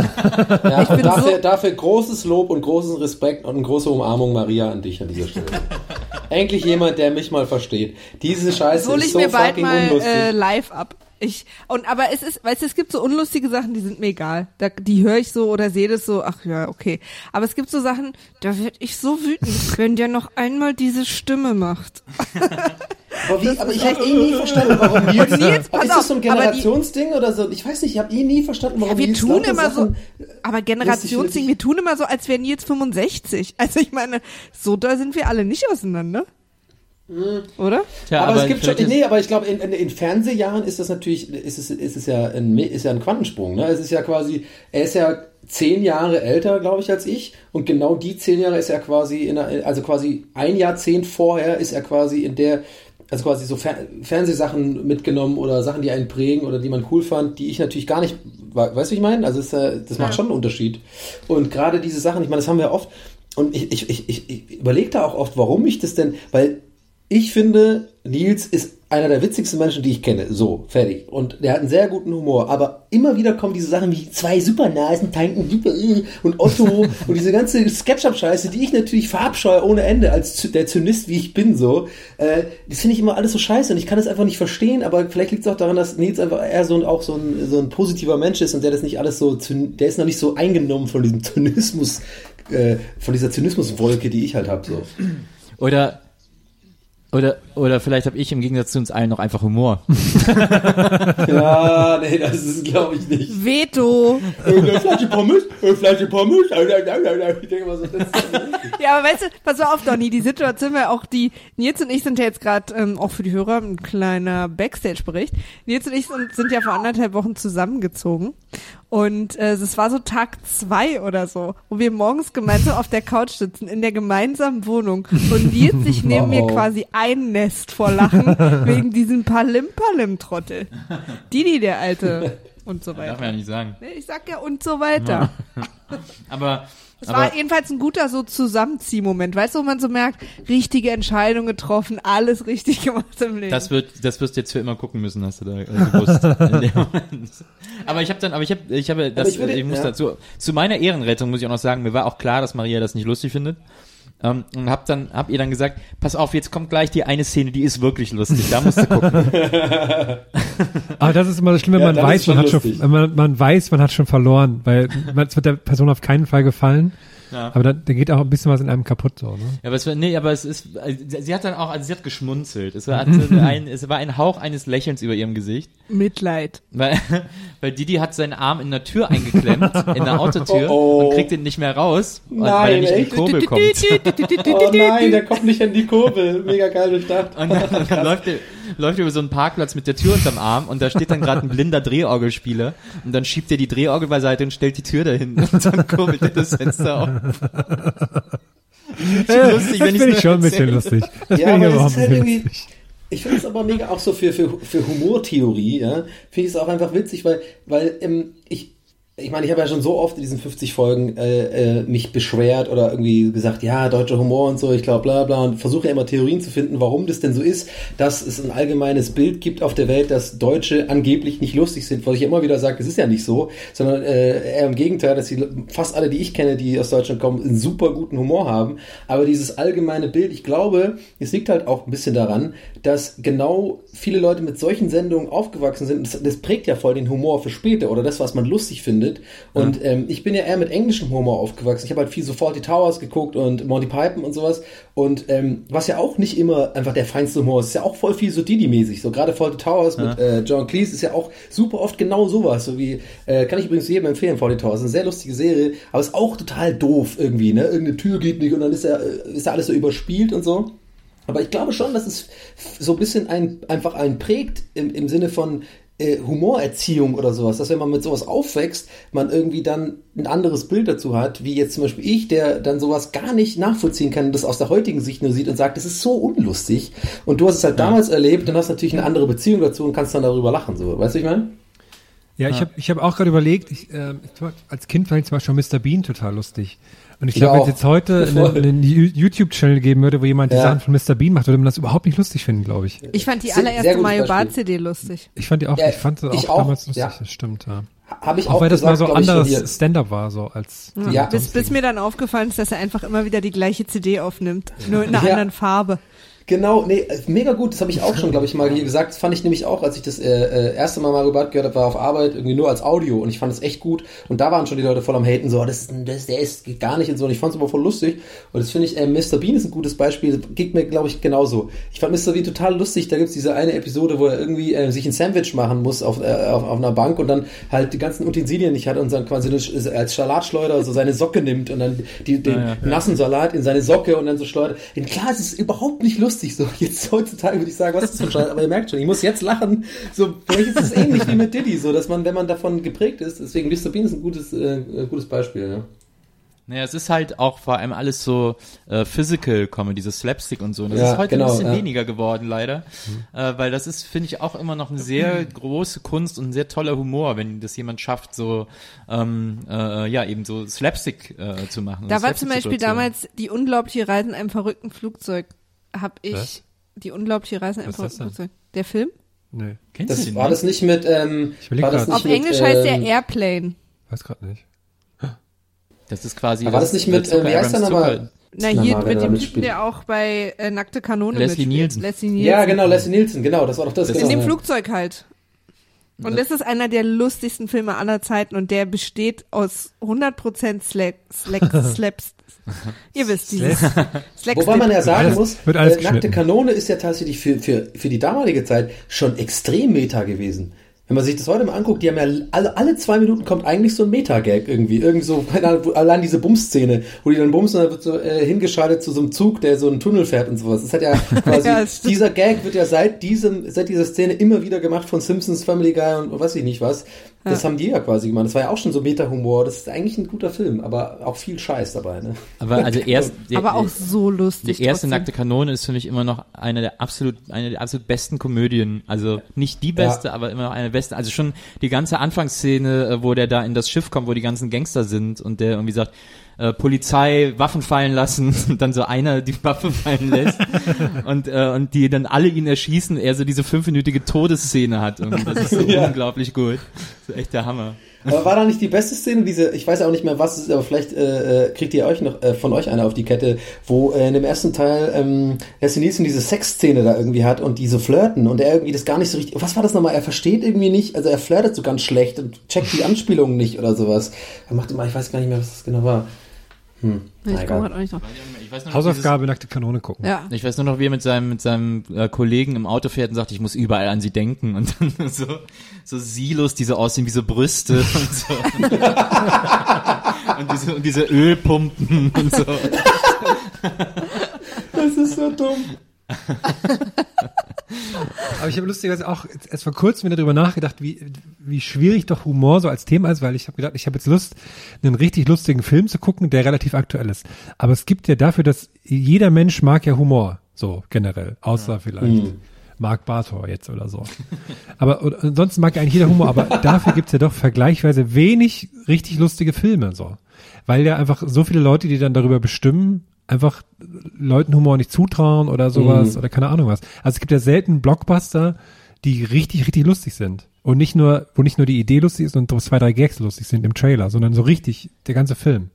Ja, Ich bin dafür, so- dafür großes Lob und großen Respekt und eine große Umarmung, Maria, an dich an dieser Stelle. Endlich jemand, der mich mal versteht. Diese Scheiße hol ist ich so mir bald fucking mal unlustig. äh, live ab. Ich und aber es ist, weißt du, es gibt so unlustige Sachen, die sind mir egal. Da, die höre ich so oder sehe das so, ach ja, okay. Aber es gibt so Sachen, da werd ich so wütend, wenn der noch einmal diese Stimme macht. aber, wie, aber ich habe eh nie verstanden, warum Nils, Nils, pass ist das so ein Generationsding oder so? Ich weiß nicht, ich habe eh nie verstanden, warum Ja, wir Nils tun immer Sachen so, aber Generationsding, wir tun immer so, als wären Nils 65. Also ich meine, so da sind wir alle nicht auseinander. Oder? Tja, aber, es gibt schon, nee, aber ich glaube, in, in, in Fernsehjahren ist das natürlich, ist es, ist es ja ein, ist ja ein Quantensprung. Ne? Es ist ja quasi, er ist ja zehn Jahre älter, glaube ich, als ich. Und genau die zehn Jahre ist er quasi, in der, also quasi ein Jahrzehnt vorher ist er quasi in der, also quasi so Fer Fernsehsachen mitgenommen oder Sachen, die einen prägen oder die man cool fand, die ich natürlich gar nicht, we- weißt du, wie ich meine? Also es, äh, das macht Ja. schon einen Unterschied. Und gerade diese Sachen, ich meine, das haben wir oft, und ich, ich, ich, ich, ich überlege da auch oft, warum ich das denn, weil ich finde, Nils ist einer der witzigsten Menschen, die ich kenne. So, fertig. Und der hat einen sehr guten Humor. Aber immer wieder kommen diese Sachen wie zwei Supernasen tanken super, äh, und Otto und diese ganze Sketchup-Scheiße, die ich natürlich verabscheue ohne Ende als der Zynist, wie ich bin, so. Äh, das finde ich immer alles so scheiße und ich kann es einfach nicht verstehen, aber vielleicht liegt es auch daran, dass Nils einfach eher so ein, auch so ein, so ein positiver Mensch ist und der das nicht alles so, der ist noch nicht so eingenommen von diesem Zynismus, äh, von dieser Zynismuswolke, die ich halt habe, so. Oder oder oder vielleicht habe ich im Gegensatz zu uns allen noch einfach Humor. Ja, nee, das ist glaube ich nicht. Veto. Äh, Flasche Pommes, äh, Flasche Pommes. Ich denke mal so, das ist Ja, aber weißt du, pass mal auf, Donny, die Situation wäre auch die, Nils und ich sind ja jetzt gerade, ähm, auch für die Hörer, ein kleiner Backstage-Bericht. Nils und ich sind, sind ja vor anderthalb Wochen zusammengezogen. Und äh, es war so Tag zwei oder so, wo wir morgens gemeinsam auf der Couch sitzen, in der gemeinsamen Wohnung. Und Nils sich neben mir Wow. quasi einnässt vor Lachen, wegen diesem Palim-Palim-Trottel. Didi, der Alte. Und so Darf man weiter. ja nicht sagen. Nee, Ich sag ja und so weiter. Aber Es war jedenfalls ein guter so Zusammenziehmoment, weißt du, wo man so merkt, richtige Entscheidung getroffen, alles richtig gemacht im Leben. Das wird, das wirst du jetzt für immer gucken müssen, hast du da äh, gewusst. in dem Moment. aber ich habe dann, aber ich habe, ich habe, das, ich würde- ich muss ja. dazu, zu meiner Ehrenrettung muss ich auch noch sagen, mir war auch klar, dass Maria das nicht lustig findet. Ähm, und hab dann, hab ihr dann gesagt, pass auf, jetzt kommt gleich die eine Szene, die ist wirklich lustig, da musst du gucken. Aber das ist immer das Schlimme, Ja, man weiß, man hat schon, man, man weiß, man hat schon verloren, weil man- es wird der Person auf keinen Fall gefallen. Ja. Aber da, da geht auch ein bisschen was in einem kaputt, so, ne? Ja, aber es war, nee, aber es ist, also, sie hat dann auch, also sie hat geschmunzelt. Es war, ein, es war ein Hauch eines Lächelns über ihrem Gesicht. Mitleid. Weil, weil Didi hat seinen Arm in der Tür eingeklemmt, in der Autotür, Oh, oh. und kriegt ihn nicht mehr raus, weil Nein, er nicht in die? Kurbel kommt. Oh nein, der kommt nicht an die Kurbel. Mega geil durchdacht. Und dann, und dann läuft, er, läuft er über so einen Parkplatz mit der Tür unterm Arm und da steht dann gerade ein blinder Drehorgelspieler und dann schiebt er die Drehorgel beiseite und stellt die Tür dahin und dann kurbelt er das Fenster auf. Äh, lustig, das finde ich schon ein bisschen lustig. Das Ja, finde ich aber aber es auch ist halt irgendwie, lustig. ich finde es aber mega auch so für, für, für Humortheorie, ja, finde ich es auch einfach witzig, weil, weil ähm, ich, ich meine, ich habe ja schon so oft in diesen 50 Folgen äh, äh, mich beschwert oder irgendwie gesagt, ja, deutscher Humor und so, ich glaube, bla bla, und versuche ja immer Theorien zu finden, warum das denn so ist, dass es ein allgemeines Bild gibt auf der Welt, dass Deutsche angeblich nicht lustig sind, was ich immer wieder sage, es ist ja nicht so, sondern äh, eher im Gegenteil, dass die, fast alle, die ich kenne, die aus Deutschland kommen, einen super guten Humor haben. Aber dieses allgemeine Bild, ich glaube, es liegt halt auch ein bisschen daran, dass genau viele Leute mit solchen Sendungen aufgewachsen sind. Das, das prägt ja voll den Humor für später oder das, was man lustig findet. Und ähm, ich bin ja eher mit englischem Humor aufgewachsen. Ich habe halt viel so Faulty Towers geguckt und Monty Python und sowas. Und ähm, was ja auch nicht immer einfach der feinste Humor ist, ist ja auch voll viel so Didi-mäßig. So gerade Faulty Towers mit äh, John Cleese ist ja auch super oft genau sowas. So wie, äh, kann ich übrigens jedem empfehlen, Faulty Towers. Eine sehr lustige Serie, aber ist auch total doof irgendwie, ne? Irgendeine Tür geht nicht und dann ist ja, ist ja alles so überspielt und so. Aber ich glaube schon, dass es so ein bisschen ein, einfach einen prägt im, im Sinne von äh, Humorerziehung oder sowas, dass wenn man mit sowas aufwächst, man irgendwie dann ein anderes Bild dazu hat, wie jetzt zum Beispiel ich, der dann sowas gar nicht nachvollziehen kann, das aus der heutigen Sicht nur sieht und sagt, das ist so unlustig. Und du hast es halt damals erlebt und hast natürlich eine andere Beziehung dazu und kannst dann darüber lachen, so, weißt du, ich meine? Ja, ich habe ich hab auch gerade überlegt, ich, äh, als Kind fand ich zum Beispiel Mr. Bean total lustig. Und ich Ich glaube, wenn es jetzt heute einen, einen YouTube-Channel geben würde, wo jemand die Ja. Sachen von Mr. Bean macht, würde man das überhaupt nicht lustig finden, glaube ich. Ich fand die Sehr- sehr allererste Mario. Bart CD lustig. Ich fand die auch, Ja, ich fand das auch, auch, damals lustig, ja. das stimmt, ja. Habe ich Auch auch weil das gesagt, mal so anderes. Stand-up war, so als. Ja. Ja. Bis, bis mir dann aufgefallen ist, dass er einfach immer wieder die gleiche CD aufnimmt. Nur in einer Ja. anderen Farbe. Genau, nee, äh, mega gut, das habe ich auch schon, glaube ich, mal hier gesagt. Das fand ich nämlich auch, als ich das äh, äh, erste Mal Mario Bart gehört habe, war auf Arbeit irgendwie nur als Audio und ich fand es echt gut. Und da waren schon die Leute voll am Haten, so, oh, das, das, der ist gar nicht und so. Und ich fand es aber voll lustig. Und das finde ich, äh, Mr. Bean ist ein gutes Beispiel, das geht mir, glaube ich, genauso. Ich fand Mr. Bean total lustig. Da gibt's diese eine Episode, wo er irgendwie äh, sich ein Sandwich machen muss auf, äh, auf, auf einer Bank und dann halt die ganzen Utensilien nicht hat und dann quasi sch- als Salatschleuder so seine Socke nimmt und dann die, den Ja, ja, ja. nassen Salat in seine Socke und dann so schleudert. Und klar, es ist überhaupt nicht lustig so. Jetzt heutzutage würde ich sagen, was ist das für ein Scheiß? Aber ihr merkt schon, ich muss jetzt lachen. So, vielleicht ist es ähnlich wie mit Diddy, so, dass man, wenn man davon geprägt ist, deswegen Mr. Bean ist ein gutes, äh, äh, gutes Beispiel, ja. Naja, es ist halt auch vor allem alles so äh, Physical Comedy, so Slapstick und so. Und das Ja, ist heute genau, ein bisschen ja. weniger geworden, leider. Äh, weil das ist, finde ich, auch immer noch eine sehr große Kunst und ein sehr toller Humor, wenn das jemand schafft, so ähm, äh, ja, eben so Slapstick äh, zu machen. Da war zum Beispiel damals die unglaubliche Reise in einem verrückten Flugzeug. Hab ich Was? die unglaubliche Reise verrückten Flugzeug. Der Film? Nee, Kennst du Das den war das nicht mit, ähm, war das nicht Auf mit, Englisch heißt der ähm, Airplane. weiß gerade nicht. Das ist quasi. Aber war das nicht mit, äh, wie heißt der nochmal? Na, Na, hier wer mit dem. Typen, der auch bei äh, Nackte Kanone Leslie mitspielt. Nielsen. Leslie Nielsen. Ja, genau, Leslie Nielsen, genau, das war doch das. Das genau, In dem. Flugzeug halt. Und das ist einer der lustigsten Filme aller Zeiten und der besteht aus 100% Slack, Slack, Slaps. Ihr wisst dieses. Slack, Wobei man ja sagen muss, wird alles äh, Nackte. Kanone ist ja tatsächlich für, für, für die damalige Zeit schon extrem Meta gewesen. Wenn man sich das heute mal anguckt, die haben ja alle, alle zwei Minuten kommt eigentlich so ein Meta-Gag irgendwie. Irgend so, allein diese Bums-Szene, wo die dann bumsen und dann wird so äh, hingeschaltet zu so einem Zug, der so einen Tunnel fährt und sowas. Das hat ja quasi, Ja, dieser Gag wird ja seit diesem, seit dieser Szene immer wieder gemacht von Simpsons, Family Guy und weiß ich nicht was. Das haben die ja quasi gemacht. Das war ja auch schon so Meta-Humor. Das ist eigentlich ein guter Film, aber auch viel Scheiß dabei, ne? Aber also erst. der- aber auch so lustig. Die erste trotzdem. nackte Kanone ist für mich immer noch eine der absolut, eine der absolut besten Komödien. Also nicht die beste, Ja. aber immer noch eine der besten. Also schon die ganze Anfangsszene, äh, wo der da in das Schiff kommt, wo die ganzen Gangster sind und der irgendwie sagt, äh, Polizei, Waffen fallen lassen und dann so einer die Waffe fallen lässt und, äh, und die dann alle ihn erschießen, er so diese fünfminütige Todesszene hat. Und das ist so Ja. unglaublich gut. Das ist echt der Hammer. Aber war da nicht die beste Szene, diese, ich weiß ja auch nicht mehr, was es ist, aber vielleicht äh, äh, kriegt ihr euch noch äh, von euch eine auf die Kette, wo äh, in dem ersten Teil ähm, Leslie Nielsen diese Sexszene da irgendwie hat und diese flirten und er irgendwie das gar nicht so richtig, was war das nochmal, er versteht irgendwie nicht, also er flirtet so ganz schlecht und checkt die Anspielungen nicht oder sowas. Er macht immer, ich weiß gar nicht mehr, was das genau war. Hm, Ich egal. gerade auch nicht drauf. Ich weiß nur noch Hausaufgabe, nackte Kanone gucken. Ja. Ich weiß nur noch, wie er mit seinem, mit seinem äh, Kollegen im Auto fährt und sagt, ich muss überall an sie denken. Und dann so, so Silos, die so aussehen wie so Brüste und so. und, diese, und diese Ölpumpen und so. Das ist so dumm. Aber ich habe lustigerweise auch erst vor kurzem wieder darüber nachgedacht, wie, wie schwierig doch Humor so als Thema ist, weil ich habe gedacht, ich habe jetzt Lust, einen richtig lustigen Film zu gucken, der relativ aktuell ist. Aber es gibt ja dafür, dass jeder Mensch mag ja Humor, so generell, außer vielleicht. Mark Bartor jetzt oder so. Aber und, ansonsten mag eigentlich jeder Humor, aber dafür gibt's ja doch vergleichsweise wenig richtig lustige Filme so. Weil ja einfach so viele Leute, die dann darüber bestimmen, einfach Leuten Humor nicht zutrauen oder sowas Mhm. oder keine Ahnung was. Also es gibt ja selten Blockbuster, die richtig, richtig lustig sind. Und nicht nur, wo nicht nur die Idee lustig ist und zwei, drei Gags lustig sind im Trailer, sondern so richtig der ganze Film.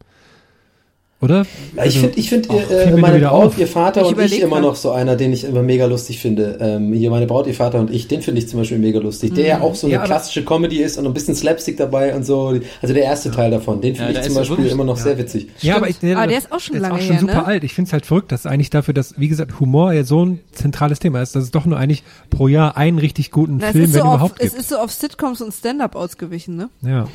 Oder? Ja, ich finde, ich finde, ach, äh, meine Braut, auf. ihr Vater Ich und ich immer noch so einer, den ich immer mega lustig finde. Ähm, hier meine Braut, ihr Vater und ich, den finde ich zum Beispiel mega lustig. Der ja auch so eine Ja, klassische Comedy ist und ein bisschen Slapstick dabei und so. Also der erste Teil davon, den Ja, finde da ich zum Beispiel wirklich- immer noch ja. sehr witzig. Ja, aber, ich, Aber der ist auch schon der lange ist auch schon her, super ne? alt. Ich finde es halt verrückt, dass eigentlich dafür, dass, wie gesagt, Humor ja so ein zentrales Thema ist, dass es doch nur eigentlich pro Jahr einen richtig guten Na, es, Film, ist so wenn auf, überhaupt es gibt. ist so auf Sitcoms und Stand-Up ausgewichen, ne? ja.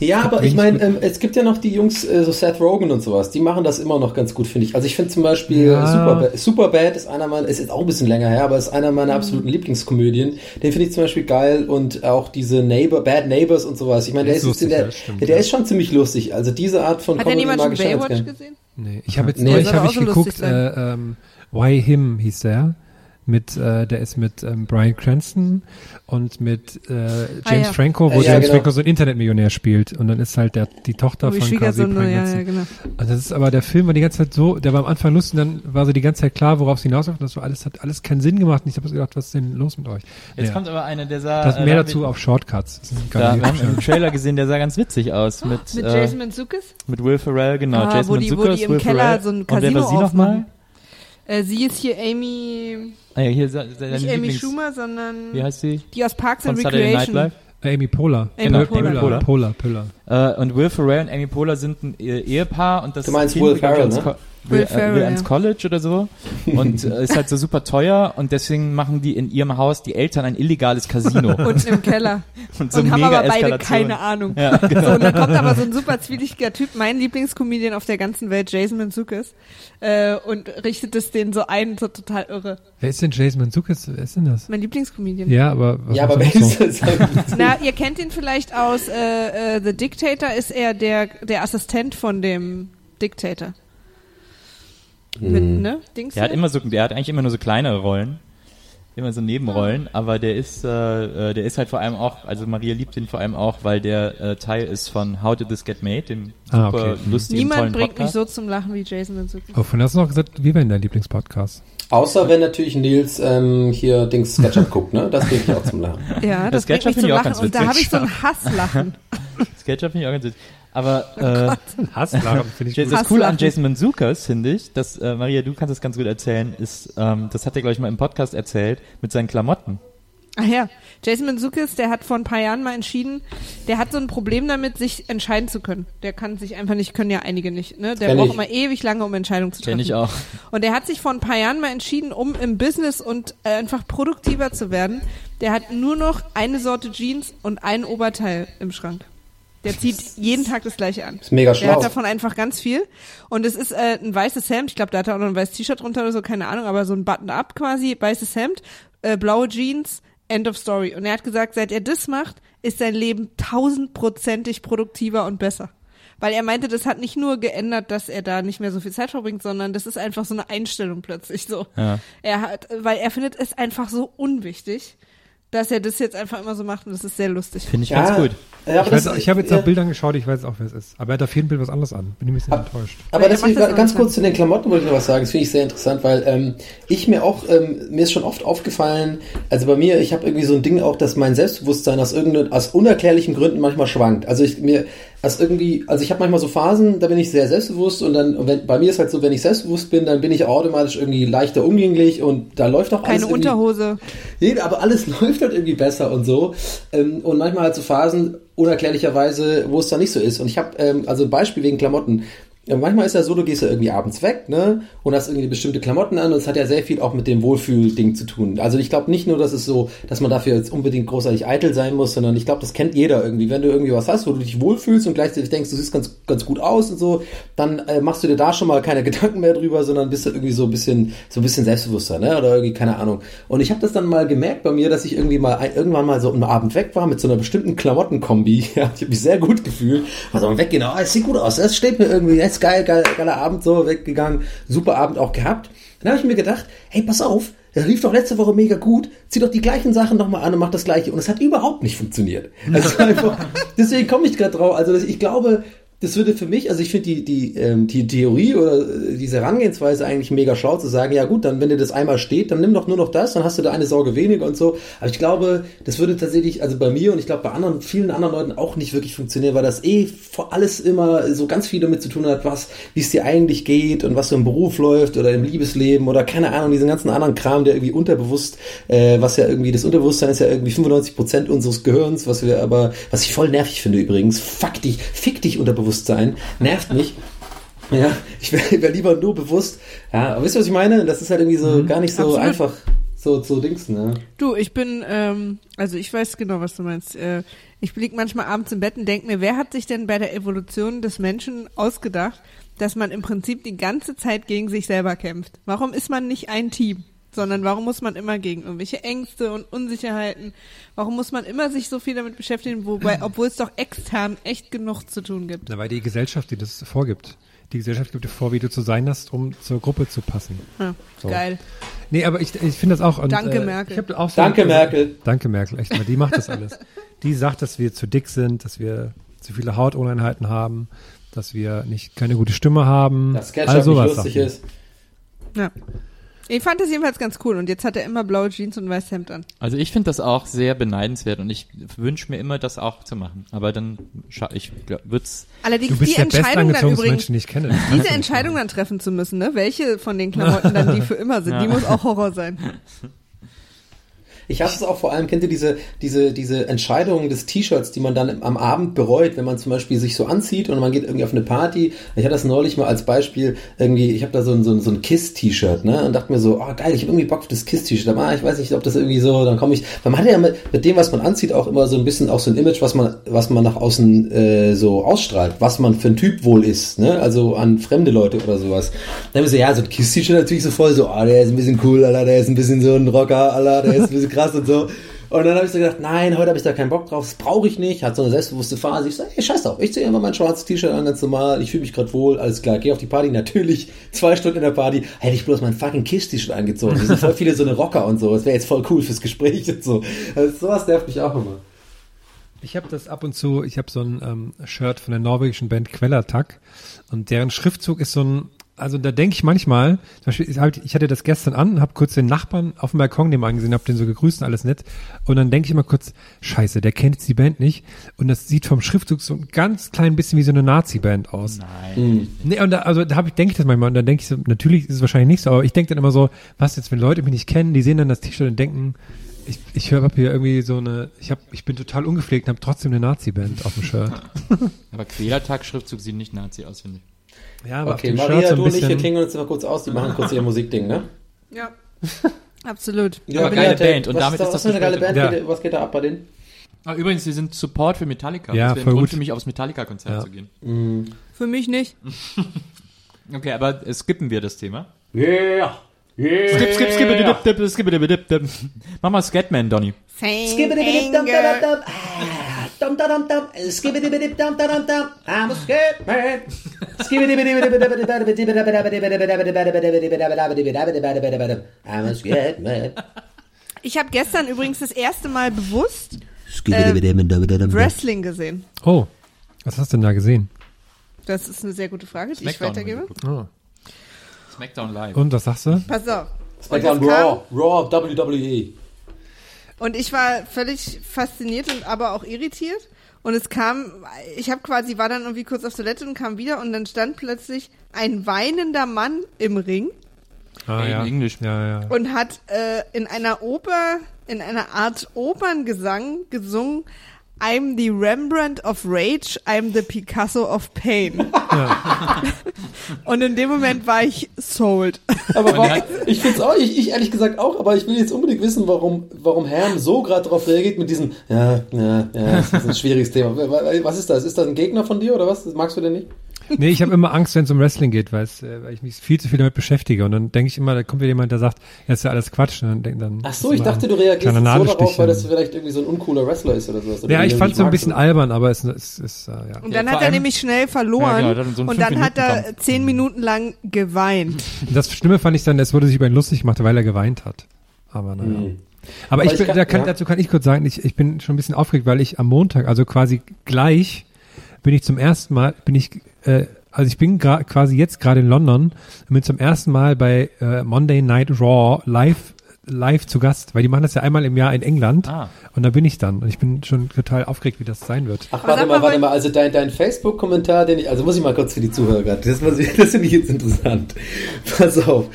Ja, aber ich meine, ähm, es gibt ja noch die Jungs, äh, so Seth Rogen und sowas, die machen das immer noch ganz gut, finde ich. Also ich finde zum Beispiel Ja. Superbad, Superbad ist einer meiner, ist jetzt auch ein bisschen länger her, aber ist einer Mhm. meiner absoluten Lieblingskomödien. Den finde ich zum Beispiel geil und auch diese Neighbor, Bad Neighbors und sowas. Ich meine, der Ist lustig, der, ja, stimmt, der ja. ist schon ziemlich lustig. Also diese Art von Hat denn jemand schon mag ich gern. gesehen? Nee, ich habe jetzt Nee. neulich auch ich geguckt, äh, ähm, Why Him hieß der. Mit, äh, der ist mit ähm, Brian Cranston und mit äh, James Ah, ja. Franco, wo Ja, James genau. Franco so ein Internetmillionär spielt. Und dann ist halt der, die Tochter Die von quasi Schwiegersohn, Brian ja, Cranston. ja, genau. Und das ist aber, der Film war die ganze Zeit so, der war am Anfang lustig, und dann war so die ganze Zeit klar, worauf es hinausläuft. Und das war alles, hat alles keinen Sinn gemacht. Und ich habe gedacht, was ist denn los mit euch? Jetzt Ja. kommt aber einer, der sah. Das äh, mehr da dazu auf Shortcuts. Da, wir haben einen Trailer gesehen, der sah ganz witzig aus. Mit, Mit äh, Jason Mantzoukas? mit Will Ferrell, genau. Ah, Jason wo die- wo die im Will Keller Ferrell. so ein Und wer Casino war sie nochmal? aufmachen. Äh, sie ist hier Amy, Ah ja, hier se- nicht Amy Lieblings- Schumer, sondern Wie heißt sie? die aus Parks Von and Saturday Night Recreation. Live. Amy Poehler. Amy Genau, Poehler. Amy Poehler. Poehler, Poehler. Äh, und Will Ferrell und Amy Poehler sind ein E- Ehepaar und das Du meinst Kind Will will, Ferrell, ans ne? Will Will, äh, Ferrell, will ja. ans College oder so und äh, ist halt so super teuer und deswegen machen die in ihrem Haus die Eltern ein illegales Casino. Unten im Keller. Und so und haben aber beide keine Ahnung. Ja, genau. so, und dann kommt aber so ein super zwielichtiger Typ, mein Lieblingscomedian auf der ganzen Welt, Jason Mantzoukas, äh, und richtet es denen so ein, so total irre. Wer ist denn Jason Mantzoukas? Wer ist denn das? Mein Lieblingscomedian. Ja, aber was Ja, aber wer er ist das? Na, ihr kennt ihn vielleicht aus äh, äh, The Dictator, ist er der, der Assistent von dem Dictator. Mit, ne? Dings? Der hat immer so, der hat eigentlich immer nur so kleinere Rollen, immer so Nebenrollen, aber der ist, äh, äh, der ist halt vor allem auch, also Maria liebt ihn vor allem auch, weil der äh, Teil ist von How Did This Get Made, dem Ah, super okay. lustigen, Niemand tollen bringt mich Podcast. so zum Lachen wie Jason Mantzoukas. Oh, von hast du noch gesagt, wie wäre denn dein Lieblingspodcast? Außer wenn natürlich Nils ähm, hier Dings SketchUp guckt, ne? Das bringt mich auch zum Lachen. Ja, das, Das bringt Sketchup mich finde zum ich auch Lachen. Und da habe ich so ein Hasslachen. Sketchup finde ich auch ganz witzig. Aber Oh äh, Hasslachen finde ich das gut. Coole an. Jason Manzukas, finde ich, dass, äh, Maria, du kannst das ganz gut erzählen, ist, ähm, das hat er, glaube ich, mal im Podcast erzählt, mit seinen Klamotten. Ach ja, Jason Manzukis, der hat vor ein paar Jahren mal entschieden, der hat so ein Problem damit, sich entscheiden zu können. Der kann sich einfach nicht, können ja einige nicht. Ne? Der Kenn braucht ich. immer ewig lange, um Entscheidungen zu treffen. Kenn ich auch. Und der hat sich vor ein paar Jahren mal entschieden, um im Business und äh, einfach produktiver zu werden. Der hat nur noch eine Sorte Jeans und ein Oberteil im Schrank. Der zieht jeden Tag das gleiche an. Ist mega Der schlau. hat davon einfach ganz viel. Und es ist äh, ein weißes Hemd. Ich glaube, da hat er auch noch ein weißes T-Shirt drunter oder so, keine Ahnung, aber so ein Button-up quasi, weißes Hemd, äh, blaue Jeans, End of Story. Und er hat gesagt, seit er das macht, ist sein Leben tausendprozentig produktiver und besser. Weil er meinte, das hat nicht nur geändert, dass er da nicht mehr so viel Zeit verbringt, sondern das ist einfach so eine Einstellung plötzlich so. Ja. Er hat, weil er findet es einfach so unwichtig, dass er das jetzt einfach immer so macht und das ist sehr lustig. Finde ich Ja, ganz gut. Ja, aber Ich, weiß, ich habe jetzt ja. nach Bildern geschaut, ich weiß auch, wer es ist. Aber er hat auf jeden Fall was anderes an. Bin ich ein bisschen enttäuscht. Aber das das ganz kurz zu den Klamotten wollte ich noch was sagen. Das finde ich sehr interessant, weil ähm, ich mir auch, ähm, mir ist schon oft aufgefallen, also bei mir, ich habe irgendwie so ein Ding auch, dass mein Selbstbewusstsein aus irgendeinen, aus unerklärlichen Gründen manchmal schwankt. Also ich mir, das irgendwie, also ich habe manchmal so Phasen, da bin ich sehr selbstbewusst und dann, und wenn, bei mir ist halt so, wenn ich selbstbewusst bin, dann bin ich automatisch irgendwie leichter umgänglich und da läuft auch alles Keine Unterhose. Nee, aber alles läuft halt irgendwie besser und so. Ähm, und manchmal halt so Phasen, unerklärlicherweise, wo es dann nicht so ist. Und ich habe, ähm, also ein Beispiel wegen Klamotten. Ja, manchmal ist ja so, du gehst ja irgendwie abends weg, ne? Und hast irgendwie bestimmte Klamotten an und es hat ja sehr viel auch mit dem Wohlfühlding zu tun. Also ich glaube nicht nur, dass es so, dass man dafür jetzt unbedingt großartig eitel sein muss, sondern ich glaube, das kennt jeder irgendwie. Wenn du irgendwie was hast, wo du dich wohlfühlst und gleichzeitig denkst, du siehst ganz, ganz gut aus und so, dann äh, machst du dir da schon mal keine Gedanken mehr drüber, sondern bist du irgendwie so ein bisschen, so ein bisschen selbstbewusster, ne? Oder irgendwie, keine Ahnung. Und ich habe das dann mal gemerkt bei mir, dass ich irgendwie mal irgendwann mal so am Abend weg war mit so einer bestimmten Klamottenkombi. Ja, ich habe mich sehr gut gefühlt. Also am Weggehen, oh, es sieht gut aus, das steht mir irgendwie, jetzt geil, geil, geiler Abend, so weggegangen, super Abend auch gehabt. Dann habe ich mir gedacht, hey, pass auf, der lief doch letzte Woche mega gut, zieh doch die gleichen Sachen nochmal an und mach das gleiche. Und es hat überhaupt nicht funktioniert. Also einfach, deswegen komme ich gerade drauf. Also das- ich glaube, das würde für mich, also ich finde die, die, ähm, die Theorie oder äh, diese Herangehensweise eigentlich mega schlau zu sagen, ja gut, dann wenn dir das einmal steht, dann nimm doch nur noch das, dann hast du da eine Sorge weniger und so. Aber ich glaube, das würde tatsächlich, also bei mir und ich glaube bei anderen, vielen anderen Leuten auch nicht wirklich funktionieren, weil das eh vor alles immer so ganz viel damit zu tun hat, was, wie es dir eigentlich geht und was so im Beruf läuft oder im Liebesleben oder keine Ahnung, diesen ganzen anderen Kram, der irgendwie unterbewusst, äh, was ja irgendwie, das Unterbewusstsein ist ja irgendwie 95 Prozent unseres Gehirns, was wir aber, was ich voll nervig finde übrigens, fuck dich, fick dich Unterbewusstsein, nervt mich. Ja, ich wäre wär lieber nur bewusst. Ja, aber wisst ihr, was ich meine? Das ist halt irgendwie so gar nicht so Absolut. einfach so zu dingsen, ne? Du, ich bin, ähm, also ich weiß genau, was du meinst. Äh, ich lieg manchmal abends im Bett und denke mir, wer hat sich denn bei der Evolution des Menschen ausgedacht, dass man im Prinzip die ganze Zeit gegen sich selber kämpft? Warum ist man nicht ein Team? Sondern warum muss man immer gegen irgendwelche Ängste und Unsicherheiten? Warum muss man immer sich so viel damit beschäftigen, wobei, obwohl es doch extern echt genug zu tun gibt? Na, weil die Gesellschaft, die das vorgibt. Die Gesellschaft gibt dir vor, wie du zu sein hast, um zur Gruppe zu passen. Ja, So. Geil. Nee, aber ich, ich finde das auch. Und, Danke, äh, Merkel. Auch so Danke, Merkel. Danke, Merkel, echt mal. Die macht das alles. Die sagt, dass wir zu dick sind, dass wir zu viele Hautuneinheiten haben, dass wir nicht keine gute Stimme haben. Dass Ketchup All nicht sowas lustig ist. Ja. Ich fand das jedenfalls ganz cool und jetzt hat er immer blaue Jeans und ein weißes Hemd an. Also ich finde das auch sehr beneidenswert und ich wünsche mir immer, das auch zu machen. Aber dann, scha ich würde es Allerdings Du bist die der Entscheidung dann übrigens, diese Entscheidung dann treffen zu müssen, ne? Welche von den Klamotten dann die für immer sind, die Ja. muss auch Horror sein. Ich hasse es auch vor allem, kennt ihr diese, diese, diese Entscheidungen des T-Shirts, die man dann am Abend bereut, wenn man zum Beispiel sich so anzieht und man geht irgendwie auf eine Party. Ich hatte das neulich mal als Beispiel, irgendwie, ich habe da so ein, so ein, so ein Kiss-T-Shirt, ne? Und dachte mir so, oh geil, ich habe irgendwie Bock auf das Kiss-T-Shirt. Aber ich weiß nicht, ob das irgendwie so, dann komme ich. Man hat ja mit, mit dem, was man anzieht, auch immer so ein bisschen auch so ein Image, was man, was man nach außen äh, so ausstrahlt, was man für ein Typ wohl ist, ne? Also an fremde Leute oder sowas. Dann haben wir so, ja, so ein Kiss-T-Shirt natürlich so voll so, ah, der ist ein bisschen cool, Alter, der ist ein bisschen so ein Rocker, Alter, der ist ein bisschen krass und so. Und dann habe ich so gedacht, nein, heute habe ich da keinen Bock drauf, das brauche ich nicht. Hat so eine selbstbewusste Phase. Ich so, ey, scheiß drauf, ich ziehe einfach mein schwarzes T-Shirt an, ganz normal, ich fühle mich gerade wohl, alles klar, gehe auf die Party, natürlich, zwei Stunden in der Party, hätte ich bloß mein fucking Kiss-T-Shirt angezogen. Da sind voll viele so eine Rocker und so, das wäre jetzt voll cool fürs Gespräch und so. Also sowas nervt mich auch immer. Ich habe das ab und zu, ich habe so ein ähm, Shirt von der norwegischen Band Quellertag und deren Schriftzug ist so ein, also da denke ich manchmal, zum Beispiel, ich, ich hatte das gestern an, habe kurz den Nachbarn auf dem Balkon nebenan gesehen, habe den so gegrüßt und alles nett und dann denke ich immer kurz, scheiße, der kennt jetzt die Band nicht und das sieht vom Schriftzug so ein ganz klein bisschen wie so eine Nazi-Band aus. Nein. Nee, und da, also da habe ich denke ich das manchmal und dann denke ich so, natürlich ist es wahrscheinlich nicht so, aber ich denke dann immer so, was jetzt, wenn Leute mich nicht kennen, die sehen dann das T-Shirt und denken, ich, ich höre hier irgendwie so eine, ich hab, ich bin total ungepflegt und habe trotzdem eine Nazi-Band auf dem Shirt. Aber Quälertag-Schriftzug sieht nicht Nazi aus, finde ich. Ja, aber Okay, Maria, Shirt so du ein und ich, wir bisschen, klingen uns mal kurz aus, die machen kurz ihr Musikding, ne? Ja. Absolut. Aber geile Band, und was damit da, ist das eine geile Band, geht, was geht da ab bei denen? Ah, übrigens, wir sind Support für Metallica. Ja, das wäre ein Grund gut. für mich, aufs Metallica-Konzert Ja. zu gehen. Für mich nicht. Okay, aber äh, skippen wir das Thema. Yeah! Yeah! Skip, skip, skip, dip, dip, dip, skip, dip, dip, dip. Mach mal Scatman, Donny. Fame, anger. Dum dum dum dum, skibidi dum dum dum. Ich habe gestern übrigens das erste Mal bewusst Wrestling gesehen. oh, was hast du denn da gesehen? Das ist eine sehr gute Frage, die ich Smackdown weitergebe. geguckt. Oh. Smackdown live. Und was sagst du? Pass auf. Smackdown Raw, Raw, WWE. Und ich war völlig fasziniert und aber auch irritiert. Und es kam, ich habe quasi, war dann irgendwie kurz auf Toilette und kam wieder und dann stand plötzlich ein weinender Mann im Ring Ah, in ja. Englisch. Ja, ja. und hat äh, in einer Oper, in einer Art Operngesang gesungen, I'm the Rembrandt of Rage, I'm the Picasso of Pain. und in dem Moment war ich sold. Aber er hat- ich finde es auch, ich, ich ehrlich gesagt auch, aber ich will jetzt unbedingt wissen, warum, warum Herm so gerade darauf reagiert mit diesem, ja, ja, ja, das ist ein schwieriges Thema. Was ist das? Ist das ein Gegner von dir oder was? Das magst du denn nicht? Nee, ich habe immer Angst, wenn es um Wrestling geht, weil, es, äh, weil ich mich viel zu viel damit beschäftige. Und dann denke ich immer, da kommt wieder jemand, der sagt, ja, ist ja alles Quatsch. Und dann, denk- dann Ach so, ich dachte, du reagierst jetzt so darauf, weil das vielleicht irgendwie so ein uncooler Wrestler ist oder sowas. oder Ja, ich fand es so ein bisschen albern, aber es ist, ist äh, ja. Und dann vor hat er nämlich schnell verloren Ja, genau, dann so und dann hat er zehn Minuten lang geweint. Das Schlimme fand ich dann, es wurde sich über ihn lustig gemacht, weil er geweint hat. Aber naja. Mhm. Aber, Aber ich ich bin, kann- da kann, ja. dazu kann ich kurz sagen, ich, ich bin schon ein bisschen aufgeregt, weil ich am Montag, also quasi gleich, bin ich zum ersten Mal, bin ich, äh, also ich bin quasi jetzt gerade in London und bin zum ersten Mal bei äh, Monday Night Raw live live zu Gast, weil die machen das ja einmal im Jahr in England Ah. und da bin ich dann und ich bin schon total aufgeregt, wie das sein wird. Ach, warte mal, warte mal, also dein, dein Facebook-Kommentar, den ich, also muss ich mal kurz für die Zuhörer gerade, das, das finde ich jetzt interessant. Pass auf.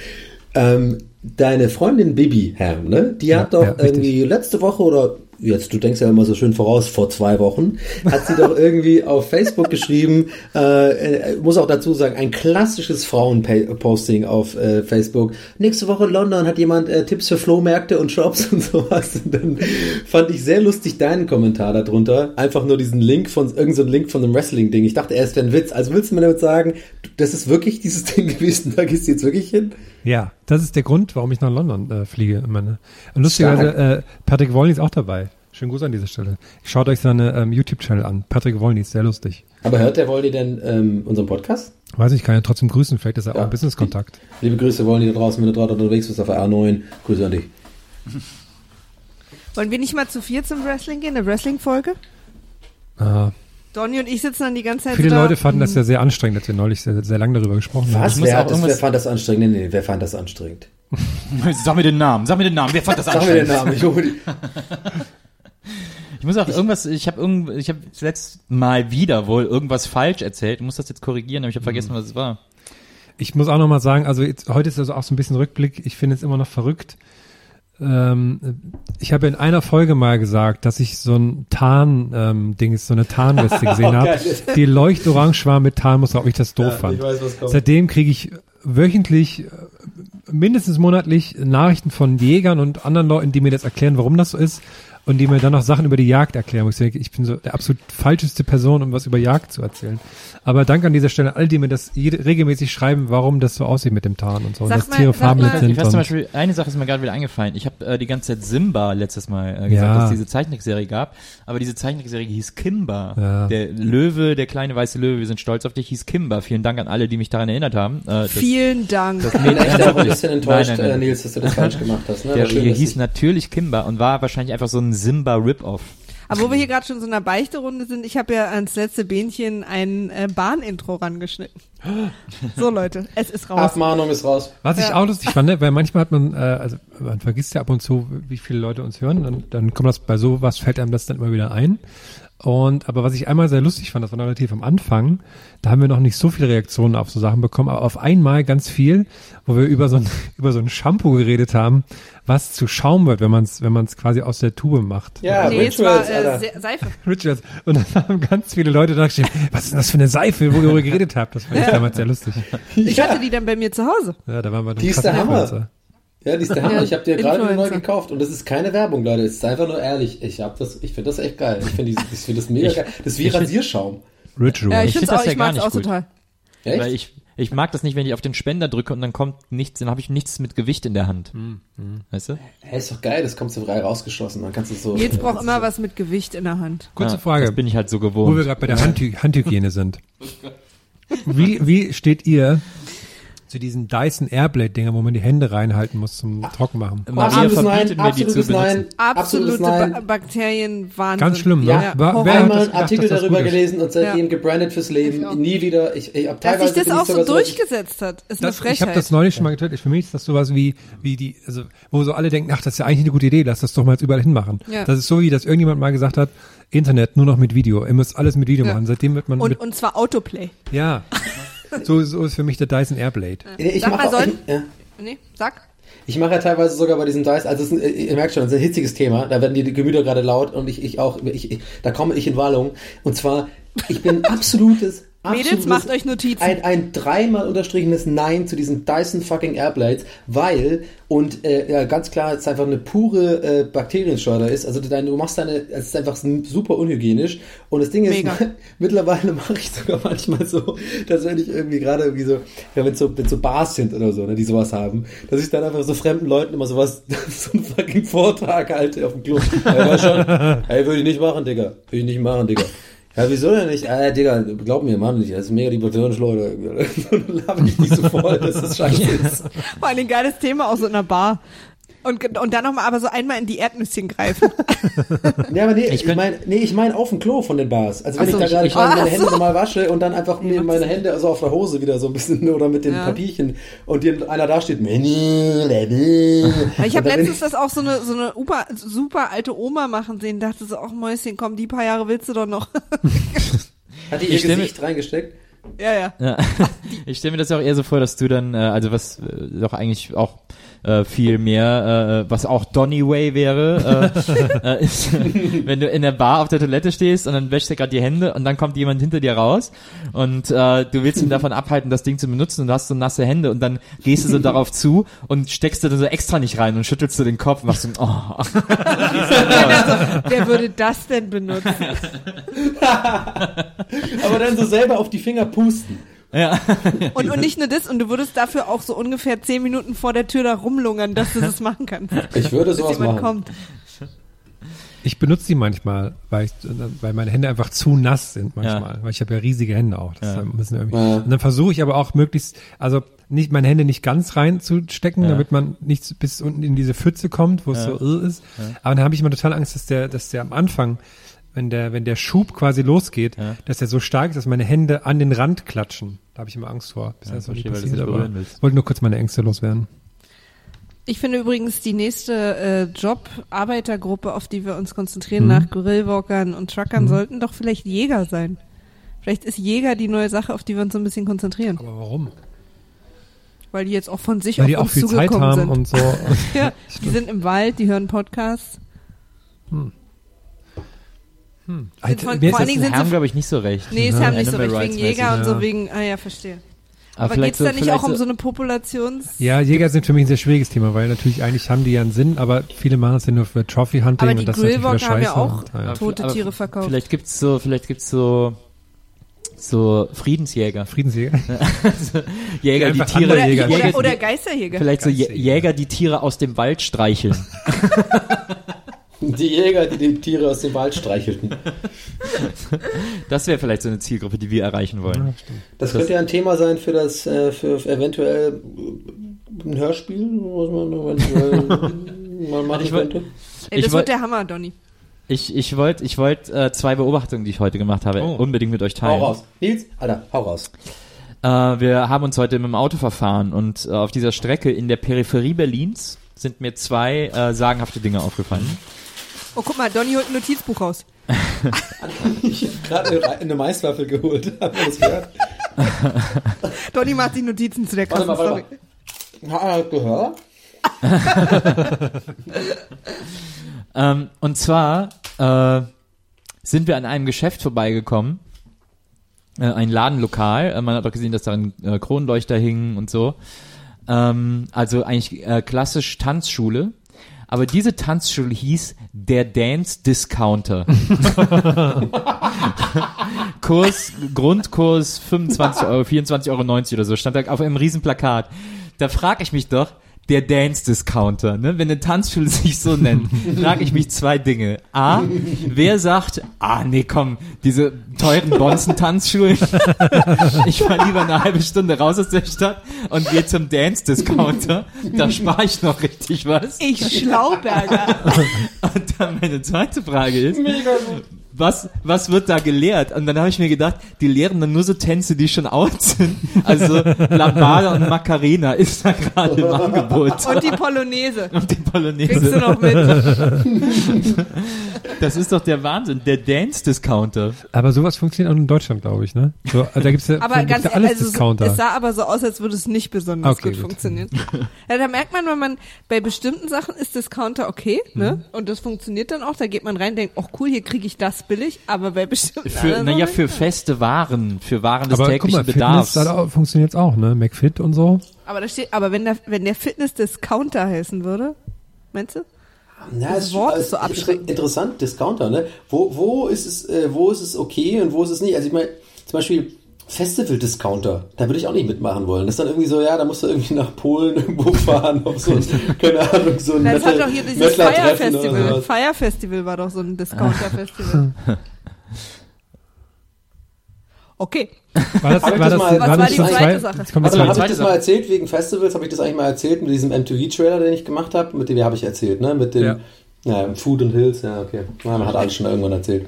Ähm, deine Freundin Bibi, Herr, ne? Die hat doch ja, irgendwie letzte Woche oder jetzt, du denkst ja immer so schön voraus, vor zwei Wochen, hat sie doch irgendwie auf Facebook geschrieben, äh, äh, muss auch dazu sagen, ein klassisches Frauenposting auf äh, Facebook. Nächste Woche London hat jemand äh, Tipps für Flohmärkte und Shops und sowas. Und dann fand ich sehr lustig deinen Kommentar darunter. Einfach nur diesen Link von, irgendein so Link von einem Wrestling-Ding. Ich dachte erst, wäre ein Witz. Also willst du mir damit sagen, das ist wirklich dieses Ding gewesen, da gehst du jetzt wirklich hin? Ja, das ist der Grund, warum ich nach London äh, fliege. Meine. Und lustigerweise, äh, Patrick Wollny ist auch dabei. Schönen Gruß an dieser Stelle. Schaut euch seine ähm, YouTube-Channel an. Patrick Wollny ist sehr lustig. Aber hört der Wolny denn ähm, unseren Podcast? Weiß ich, kann ja trotzdem grüßen. Vielleicht ist er auch Ja. ein Business-Kontakt. Liebe Grüße, Wolny da draußen, wenn du gerade unterwegs bist auf der A9. Grüße an dich. Wollen wir nicht mal zu vier zum Wrestling gehen, eine Wrestling-Folge? Ah, Donny und ich sitzen dann die ganze Zeit viele da. Leute fanden das ja sehr anstrengend, als wir neulich sehr, sehr lange darüber gesprochen haben. Was? Wer, auch hat das, wer fand das anstrengend? Nee, nee, wer fand das anstrengend? Sag mir den Namen, sag mir den Namen. Wer fand das Sag mir den anstrengend? Namen. Ich hole die. Ich muss auch irgendwas, ich habe irgend, ich habe letztes Mal wieder wohl irgendwas falsch erzählt. Ich muss das jetzt korrigieren, aber ich habe vergessen, was es war. Ich muss auch noch mal sagen, also jetzt, heute ist also auch so ein bisschen Rückblick. Ich finde es immer noch verrückt. Ähm, ich habe in einer Folge mal gesagt, dass ich so ein Tarn ähm, ist, so eine Tarnweste gesehen habe, geil. die leuchtorange war mit Tarnmuster, ob ich das doof Ja, fand. ich weiß. Seitdem kriege ich wöchentlich, äh, mindestens monatlich Nachrichten von Jägern und anderen Leuten, die mir das erklären, warum das so ist und die mir dann noch Sachen über die Jagd erklären. Wo ich bin so der absolut falscheste Person, um was über Jagd zu erzählen. Aber danke an dieser Stelle an all die mir das regelmäßig schreiben, warum das so aussieht mit dem Tarn und so. Sag und dass mal- Tiere farblich sind. Ich weiß zum Beispiel, eine Sache ist mir gerade wieder eingefallen. Ich habe äh, die ganze Zeit Simba letztes Mal äh, gesagt, Ja. dass es diese Zeichentrickserie gab. Aber diese Zeichentrickserie hieß Kimba. Ja. Der Löwe, der kleine weiße Löwe, wir sind stolz auf dich, hieß Kimba. Vielen Dank an alle, die mich daran erinnert haben. Äh, das- Vielen Dank. Ich bin echt auch ein bisschen enttäuscht, Nein, nein, nein. Äh, Nils, dass du das falsch gemacht hast. Ne? der Aber schön, hier dass hieß ich- natürlich Kimba und war wahrscheinlich einfach so ein Simba-Rip-Off. Aber wo wir hier gerade schon so in einer Beichterunde sind, ich habe ja ans letzte Bähnchen ein äh, Bahnintro rangeschnitten. So Leute, es ist raus. Abmahnung ist raus. Was ich Ja. auch lustig fand, ne, weil manchmal hat man, äh, also man vergisst ja ab und zu, wie viele Leute uns hören, und dann kommt das bei sowas, fällt einem das dann immer wieder ein. Und aber was ich einmal sehr lustig fand, das war noch relativ am Anfang, da haben wir noch nicht so viele Reaktionen auf so Sachen bekommen, aber auf einmal ganz viel, wo wir über so ein über so ein Shampoo geredet haben, was zu Schaum wird, wenn man es wenn man es quasi aus der Tube macht. Ja, nee, es war Rituals, äh, Seife. Rituals. Und dann haben ganz viele Leute da geschrieben, was ist denn das für eine Seife, worüber ihr geredet habt? Das fand ich damals sehr lustig. Ich hatte die dann bei mir zu Hause. Ja, da waren wir dann Die ist der Hammer. Ja, die ist der Hammer. Ja, Ich habe dir gerade neu gekauft und das ist keine Werbung, Leute. Es ist einfach nur ehrlich. Ich hab das, ich finde das echt geil. Ich finde ich finde das mega Ich- geil. Das ist wie find- Rasierschaum. Ritual. Ja, ich, Ich finde find das auch, ja ich gar nicht auch gut. total. Echt? Weil ich, ich mag das nicht, wenn ich auf den Spender drücke und dann kommt nichts, dann habe ich nichts mit Gewicht in der Hand. Weißt du? Hey, ist doch geil, das kommt so frei rausgeschossen. Dann kannst du so. Jetzt braucht immer was mit Gewicht in der Hand. Kurze Ja, Frage. Das bin ich halt so Wo wir gewohnt. gerade bei der Handhy Handhygiene sind. Wie, wie steht ihr zu diesen Dyson Airblade Dinger, wo man die Hände reinhalten muss zum Trockenmachen? Maria Absolutes Nein, verbietet mir die zu absolutes Nein, benutzen. Absolute absolutes Nein. ba Bakterien Wahnsinn. Ganz schlimm, ne? Ja, Horror. wer hat Einmal das einen Artikel dass das darüber gelesen und seitdem Ja. gebrandet fürs Leben. Nie wieder. Ich, ich hab Dass teilweise sich das auch so dass durchgesetzt hat, ist eine Das, ich habe Frechheit. das neulich schon mal getötet. Für mich ist das sowas wie, wie die, also, wo so alle denken, ach, das ist ja eigentlich eine gute Idee, lass das doch mal jetzt überall hinmachen. Ja. Das ist so wie, dass irgendjemand mal gesagt hat, Internet nur noch mit Video. Ihr müsst alles mit Video Ja. machen. Seitdem wird man und, mit, und zwar Autoplay. ja. So, so ist für mich der Dyson Airblade. Ich Sag mal, ich, ja. Nee, sag. Ich mache ja teilweise sogar bei diesem Dice, also es ist ein, ihr merkt schon, es ist ein hitziges Thema, da werden die Gemüter gerade laut und ich, ich auch, ich, ich, da komme ich in Wallung. Und zwar, ich bin absolutes, Mädels, macht euch Notizen. Ein, ein dreimal unterstrichenes Nein zu diesen Dyson fucking Airblades, weil, und äh, ja, ganz klar, es einfach eine pure äh, Bakterienschleuder ist. Also du machst deine, es ist einfach super unhygienisch. Und das Ding ist, Mega. mittlerweile mache ich sogar manchmal so, dass wenn ich irgendwie gerade irgendwie so, ja, wenn so, wenn so Bars sind oder so, ne, die sowas haben, dass ich dann einfach so fremden Leuten immer sowas, so einen fucking Vortrag halte auf dem Klo. Ja, schon, ey, würde ich nicht machen, Digga. Würde ich nicht machen, Digga. Ja, wieso denn nicht? Ah, Digga, glaub mir, Mann. Das ist mega die Bakterienschleuder. Dann laber ich nicht so voll, dass das scheiße ist. Vor allem ein geiles Thema auch so in einer Bar. Und, und dann nochmal aber so einmal in die Erdnüsschen greifen. Ja, aber nee, Ich ich, meine, nee, ich meine auf dem Klo von den Bars. Also wenn Ach so, ich da ich- gerade ich- meine Hände so. nochmal wasche und dann einfach mir meine Hände also auf der Hose wieder so ein bisschen oder mit den Ja. Papierchen und dir einer da steht. Ich Ich habe letztens das auch so eine, so eine super, super alte Oma machen sehen, dachte so, ach Mäuschen, komm, die paar Jahre willst du doch noch. Hat die Ich ihr mir- Gesicht reingesteckt? ja, ja. Ja. Ich stelle mir das auch eher so vor, dass du dann, äh, also was äh, doch eigentlich auch äh, viel mehr, äh, was auch Donny Way wäre, äh, äh, ist, wenn du in der Bar auf der Toilette stehst und dann wäschst du gerade die Hände und dann kommt jemand hinter dir raus und äh, du willst ihn davon abhalten, das Ding zu benutzen und du hast so nasse Hände und dann gehst du so darauf zu und steckst du dann so extra nicht rein und schüttelst du den Kopf und machst so, oh. Wer würde das denn benutzen? Aber dann so selber auf die Finger pusten. Ja. Und, und nicht nur das, und du würdest dafür auch so ungefähr zehn Minuten vor der Tür da rumlungern, dass du das machen kannst. Ich würde sowas jemand machen. kommt. Ich benutze die manchmal, weil, ich, weil meine Hände einfach zu nass sind manchmal, Ja. weil ich habe ja riesige Hände auch. Das Ja. müssen wir irgendwie, Ja. Und dann versuche ich aber auch möglichst, also nicht meine Hände nicht ganz reinzustecken, Ja. damit man nicht bis unten in diese Pfütze kommt, wo es so irr ist. Aber dann habe ich immer total Angst, dass der, dass der am Anfang, wenn der, wenn der Schub quasi losgeht, Ja. dass der so stark ist, dass meine Hände an den Rand klatschen. Da habe ich immer Angst vor. Bis Ja, das noch nie verstehe, weil du passiert, aber wollte nur kurz meine Ängste loswerden. Ich finde übrigens die nächste äh, Job-Arbeitergruppe, auf die wir uns konzentrieren, Mhm. nach Grillwalkern und Truckern, sollten doch vielleicht Jäger sein. Vielleicht ist Jäger die neue Sache, auf die wir uns so ein bisschen konzentrieren. Aber warum? Weil die jetzt auch von sich Weil auf die auch uns viel Zeit zugekommen haben sind. und so. ja, die sind im Wald, die hören Podcasts. Alter, Vor- mir ist vor allen Dingen sind haben, sie- glaube ich, nicht so recht. Nee, ist Ja, ja nicht so recht, wegen Jäger und so ja. wegen, ah ja, verstehe. Aber, Aber vielleicht geht's da nicht auch um so eine Populations... Ja, Jäger sind für mich ein sehr schwieriges Thema, weil natürlich eigentlich haben die ja einen Sinn, aber viele machen es ja nur für Trophy Hunting Aber die und das ist natürlich wieder Grillwalker haben ja scheiße. auch und, ja. tote Aber Tiere verkauft. Vielleicht gibt's so, vielleicht gibt's so, so Friedensjäger. Friedensjäger. Jäger, die einfach Tiere, oder, Jäger. oder, Jäger, oder die, Geisterjäger. vielleicht so Jä- Geisterjäger. Jäger, die Tiere aus dem Wald streicheln. Die Jäger, die die Tiere aus dem Wald streichelten. Das wäre vielleicht so eine Zielgruppe, die wir erreichen wollen. Das, könnte ja ein Thema sein für das, äh, für eventuell äh, ein Hörspiel, was man eventuell mal machen Ich wollt- könnte. Ey, Ich das wird der Hammer, Donny. Ich, ich wollte ich wollt, äh, zwei Beobachtungen, die ich heute gemacht habe, Oh. unbedingt mit euch Hau teilen. raus. Nils, Alter, hau raus. Äh, wir haben uns heute mit dem Auto verfahren und äh, auf dieser Strecke in der Peripherie Berlins sind mir zwei äh, sagenhafte Dinge aufgefallen. Oh, guck mal, Donny holt ein Notizbuch raus. Ich habe gerade eine Maiswaffel geholt. Habt ihr das gehört? Donny macht sich Notizen zu der Warte krassen mal, warte Story. mal. Ha, gehört? Ähm, und zwar äh, sind wir an einem Geschäft vorbeigekommen, äh, ein Ladenlokal. Äh, man hat auch gesehen, dass da ein äh, Kronleuchter hing und so. Ähm, also eigentlich äh, klassisch Tanzschule. Aber diese Tanzschule hieß der Dance Discounter. Kurs, Grundkurs 25 Euro, 24,90 Euro oder so, stand da auf einem riesen Plakat. Da frage ich mich doch, der Dance Discounter, ne? Wenn eine Tanzschule sich so nennt, frage ich mich zwei Dinge. A, wer sagt, ah nee, komm, diese teuren Bonzen-Tanzschulen, ich fahr lieber eine halbe Stunde raus aus der Stadt und gehe zum Dance Discounter, da spare ich noch richtig was. Ich Schlauberger. Und dann meine zweite Frage ist, was, was wird da gelehrt? Und dann habe ich mir gedacht, die lehren dann nur so Tänze, die schon out sind. Also Lambada und Macarena ist da gerade im Angebot. Und die Polonaise. Und die Kriegst du Polonaise. noch mit. Das ist doch der Wahnsinn, der Dance-Discounter. Aber sowas funktioniert auch in Deutschland, glaube ich, ne? So, also da gibt's ja, Aber ganz ja alles also so- Discounter. es sah aber so aus, als würde es nicht besonders Okay, gut, gut. funktionieren. Ja, da merkt man, wenn man bei bestimmten Sachen ist Discounter okay, ne? Mhm. Und das funktioniert dann auch. Da geht man rein, denkt, ach cool, hier kriege ich das billig. Aber bei bestimmten Für, naja, für feste Waren, für Waren des aber guck täglichen mal, Bedarfs. Fitness da funktioniert auch, ne? McFit und so. Aber da steht, aber wenn der, wenn der Fitness Discounter heißen würde, meinst du? Ja, Das ist Wort schon- ist so abschreckend. Interessant, Discounter, ne? Wo, wo ist es, äh, wo ist es okay und wo ist es nicht? Also ich meine, zum Beispiel Festival-Discounter, da würde ich auch nicht mitmachen wollen. Das ist dann irgendwie so, ja, da musst du irgendwie nach Polen irgendwo fahren, auf so, ein, keine Ahnung, so ein Das hat Metal- doch hier dieses Mettler-Treffen oder Fire-Festival. sowas. Fire-Festival war doch so ein Discounter-Festival. Okay. War das, war das mal- Was war die zweite zwei- Sache? Zweite. habe ich das Sache. mal erzählt wegen Festivals? Habe ich das eigentlich mal erzählt mit diesem MTV-Trailer, den ich gemacht habe? Mit dem ja, habe ich erzählt, ne? Mit dem Ja. ja. Food and Hills, ja, okay. Man hat alles schon irgendwann erzählt.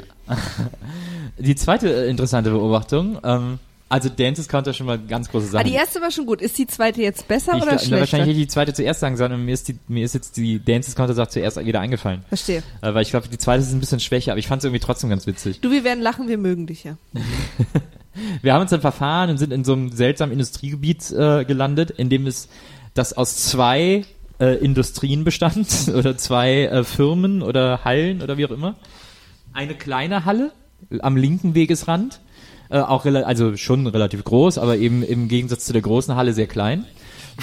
Die zweite äh, interessante Beobachtung, ähm, also Dances Counter schon mal ganz große Sache. Ah, die erste war schon gut. Ist die zweite jetzt besser ich, oder schlechter? wahrscheinlich hätte ich die zweite zuerst sagen sollen und mir ist, die, mir ist jetzt die Dances Counter Sache zuerst wieder eingefallen. Verstehe. Äh, weil ich glaube, die zweite ist ein bisschen schwächer, aber ich fand es irgendwie trotzdem ganz witzig. Du, wir werden lachen, wir mögen dich ja. Wir haben uns dann verfahren und sind in so einem seltsamen Industriegebiet äh, gelandet, in dem es das aus zwei äh, Industrien bestand oder zwei äh, Firmen oder Hallen oder wie auch immer. Eine kleine Halle am linken Wegesrand, äh, auch also schon relativ groß, aber eben im Gegensatz zu der großen Halle sehr klein.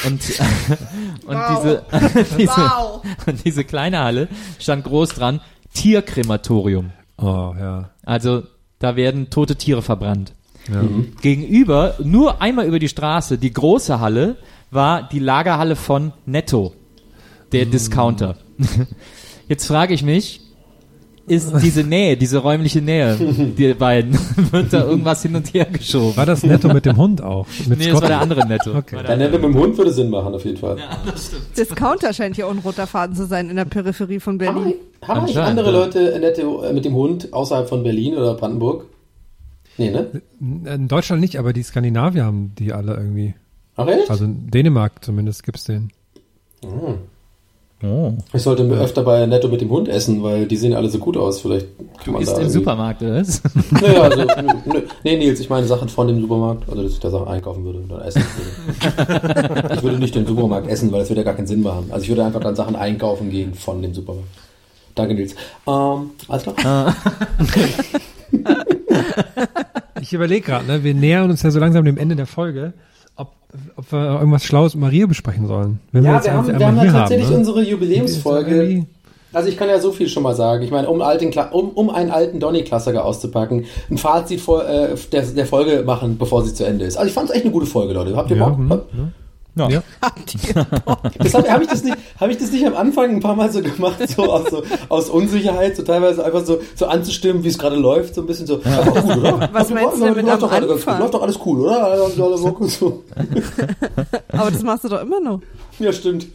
Und, und Wow. diese, diese, Wow. und diese kleine Halle stand groß dran, Tierkrematorium. Oh, ja. Also da werden tote Tiere verbrannt. ja. Gegenüber, nur einmal über die Straße, die große Halle, war die Lagerhalle von Netto, der Discounter. Jetzt frage ich mich, ist diese Nähe, diese räumliche Nähe, die beiden, wird da irgendwas hin und her geschoben? War das netto mit dem Hund auch? Mit nee, das Scott? war der andere Netto. Okay. Der Dann mit dem Hund würde Sinn machen, auf jeden Fall. Discounter scheint ja auch ein roter Faden zu sein in der Peripherie von Haben, Berlin. haben eigentlich Anscheinend, andere ja. Leute nette, äh, mit dem Hund außerhalb von Berlin oder Brandenburg? Nee, ne? In Deutschland nicht, aber die Skandinavier haben die alle irgendwie. Ach echt? Also in Dänemark zumindest gibt's den. Oh. Ich sollte öfter bei Netto mit dem Hund essen, weil die sehen alle so gut aus. Vielleicht kann Du man isst da im irgendwie- Supermarkt, oder was? Naja, also, nö, nö. nee, Nils, ich meine Sachen von dem Supermarkt, also dass ich da Sachen einkaufen würde oder essen würde. ich würde nicht den Supermarkt essen, weil das würde ja gar keinen Sinn machen. Also ich würde einfach dann Sachen einkaufen gehen von dem Supermarkt. Danke, Nils. Ähm, alles klar. Ich überlege gerade, ne, wir nähern uns ja so langsam dem Ende der Folge, ob, ob wir irgendwas Schlaues mit Maria besprechen sollen. Wenn Ja, jetzt wir haben, wir haben ja tatsächlich ne? unsere Jubiläumsfolge. Also ich kann ja so viel schon mal sagen. Ich meine, um, alten, um, um einen alten Donny-Klassiker auszupacken, ein Fazit vor, äh, der, der Folge machen, bevor sie zu Ende ist. Also ich fand es echt eine gute Folge, Leute. Habt ihr Ja, Bock? hm, ja. Ja. Ja. Das habe hab ich, das nicht- hab ich das nicht am Anfang ein paar Mal so gemacht, so aus, so, aus Unsicherheit, so teilweise einfach so, so anzustimmen, wie es gerade läuft, so ein bisschen so. Ja. Gut, oder? Was meinst du denn mit läuft, doch am alles, Anfang? läuft doch alles cool, oder? Alles, alles. Aber das machst du doch immer noch. Ja, stimmt.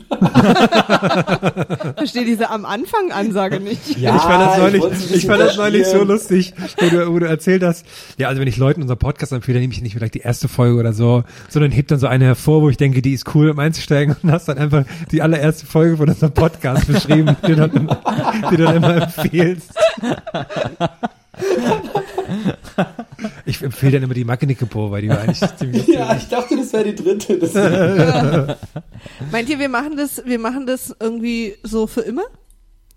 Verstehe diese am Anfang Ansage nicht. Ja, ich fand das neulich, ich, bisschen fand das neulich so lustig, wo du, wo du erzählt hast, ja, also wenn ich Leuten unseren Podcast empfehle, dann nehme ich nicht vielleicht die erste Folge oder so, sondern heb dann so eine hervor, wo ich denke, die ist cool, um einzusteigen und hast dann einfach die allererste Folge von unserem Podcast beschrieben, die du dann, die du dann immer empfehlst. Ich empfehle dann immer die Mackenicke-Po, weil die war eigentlich ziemlich Ja, ich dachte, das wäre die dritte. Das Meint ihr, wir machen das, wir machen das irgendwie so für immer?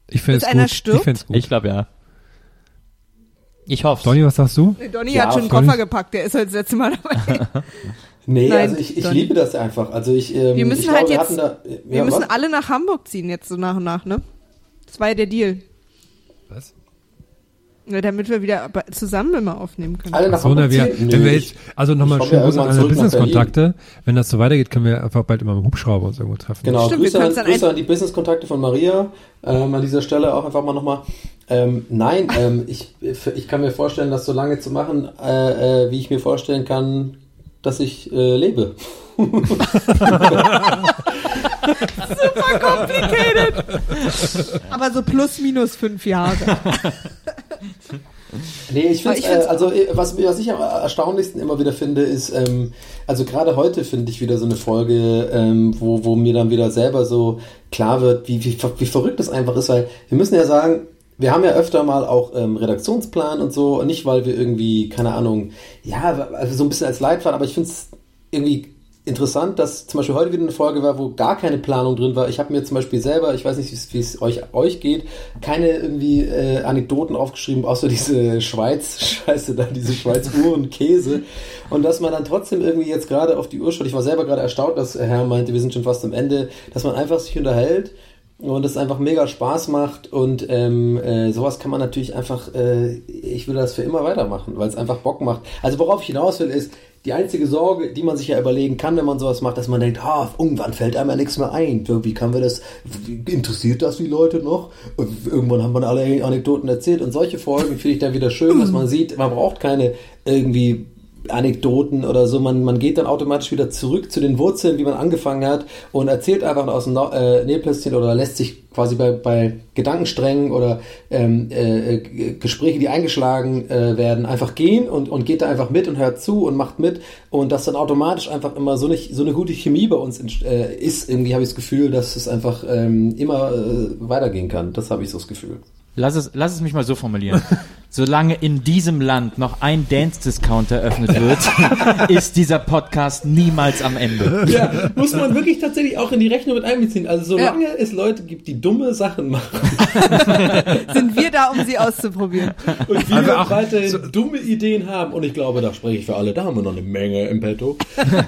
Ich finde es gut. stirbt? Ich finde es gut. Ich glaube ja. Ich hoffe. Donny, was sagst du? Nee, Donny Ja, hat schon einen. Koffer gepackt, der ist heute das letzte Mal dabei. nee, Nein, also ich, ich liebe das einfach. Also ich, ähm, Wir müssen ich halt glaube, jetzt- wir da, Wir ja, müssen was? alle nach Hamburg ziehen jetzt so nach und nach, ne? Das war ja der Deal. Was? Ja, damit wir wieder zusammen immer aufnehmen können. alle nach So, Hamburg wir, ziehen? wenn wir jetzt, also nochmal schön groß an alle Business-Kontakte. Wenn das so weitergeht, können wir einfach bald immer mit dem Hubschrauber uns irgendwo treffen. Genau, Stimmt, wir Grüße, an, Grüße an die Business-Kontakte von Maria. Ähm, an dieser Stelle auch einfach mal nochmal. Ähm, nein, ähm, ich, ich kann mir vorstellen, das so lange zu machen, äh, äh, wie ich mir vorstellen kann, dass ich äh, lebe. Complicated. Aber so plus minus fünf Jahre. Nee, ich finde äh, also äh, was, was ich am erstaunlichsten immer wieder finde, ist, ähm, also gerade heute finde ich wieder so eine Folge, ähm, wo, wo mir dann wieder selber so klar wird, wie, wie, wie verrückt das einfach ist, weil wir müssen ja sagen, wir haben ja öfter mal auch ähm, Redaktionsplan und so, nicht weil wir irgendwie, keine Ahnung, ja, also so ein bisschen als Leitfaden, aber ich finde es irgendwie interessant, dass zum Beispiel heute wieder eine Folge war, wo gar keine Planung drin war. Ich habe mir zum Beispiel selber, ich weiß nicht, wie es- euch, euch geht, keine irgendwie äh, Anekdoten aufgeschrieben, außer diese Schweiz-Scheiße da, diese Schweiz-Uhren-Käse. Und dass man dann trotzdem irgendwie jetzt gerade auf die Uhr schaut. Ich war selber gerade erstaunt, dass Herr meinte, wir sind schon fast am Ende, dass man einfach sich unterhält und es einfach mega Spaß macht und ähm, äh, sowas kann man natürlich einfach, äh, ich will das für immer weitermachen, weil es einfach Bock macht. Also worauf ich hinaus will ist, die einzige Sorge, die man sich ja überlegen kann, wenn man sowas macht, dass man denkt, ah, irgendwann fällt einem ja nichts mehr ein. Wie kann wir das, interessiert das die Leute noch? Irgendwann haben wir alle Anekdoten erzählt und solche Folgen finde ich dann wieder schön, dass man sieht, man braucht keine irgendwie Anekdoten oder so. Man, man geht dann automatisch wieder zurück zu den Wurzeln, wie man angefangen hat und erzählt einfach aus dem Na- äh, Nähplötzchen oder lässt sich quasi bei, bei Gedankensträngen oder ähm, äh, G- Gespräche, die eingeschlagen äh, werden, einfach gehen und, und geht da einfach mit und hört zu und macht mit und dass dann automatisch einfach immer so eine, so eine gute Chemie bei uns äh, ist. Irgendwie habe ich das Gefühl, dass es einfach ähm, immer äh, weitergehen kann. Das habe ich so das Gefühl. Lass es, lass es mich mal so formulieren. Solange in diesem Land noch ein Dance-Discounter eröffnet wird, ist dieser Podcast niemals am Ende. Ja, muss man wirklich tatsächlich auch in die Rechnung mit einbeziehen. Also solange es Leute gibt, die dumme Sachen machen Sind wir da, um sie auszuprobieren? und wir Also auch weiterhin dumme Ideen haben, und ich glaube, da spreche ich für alle, da haben wir noch eine Menge im Petto,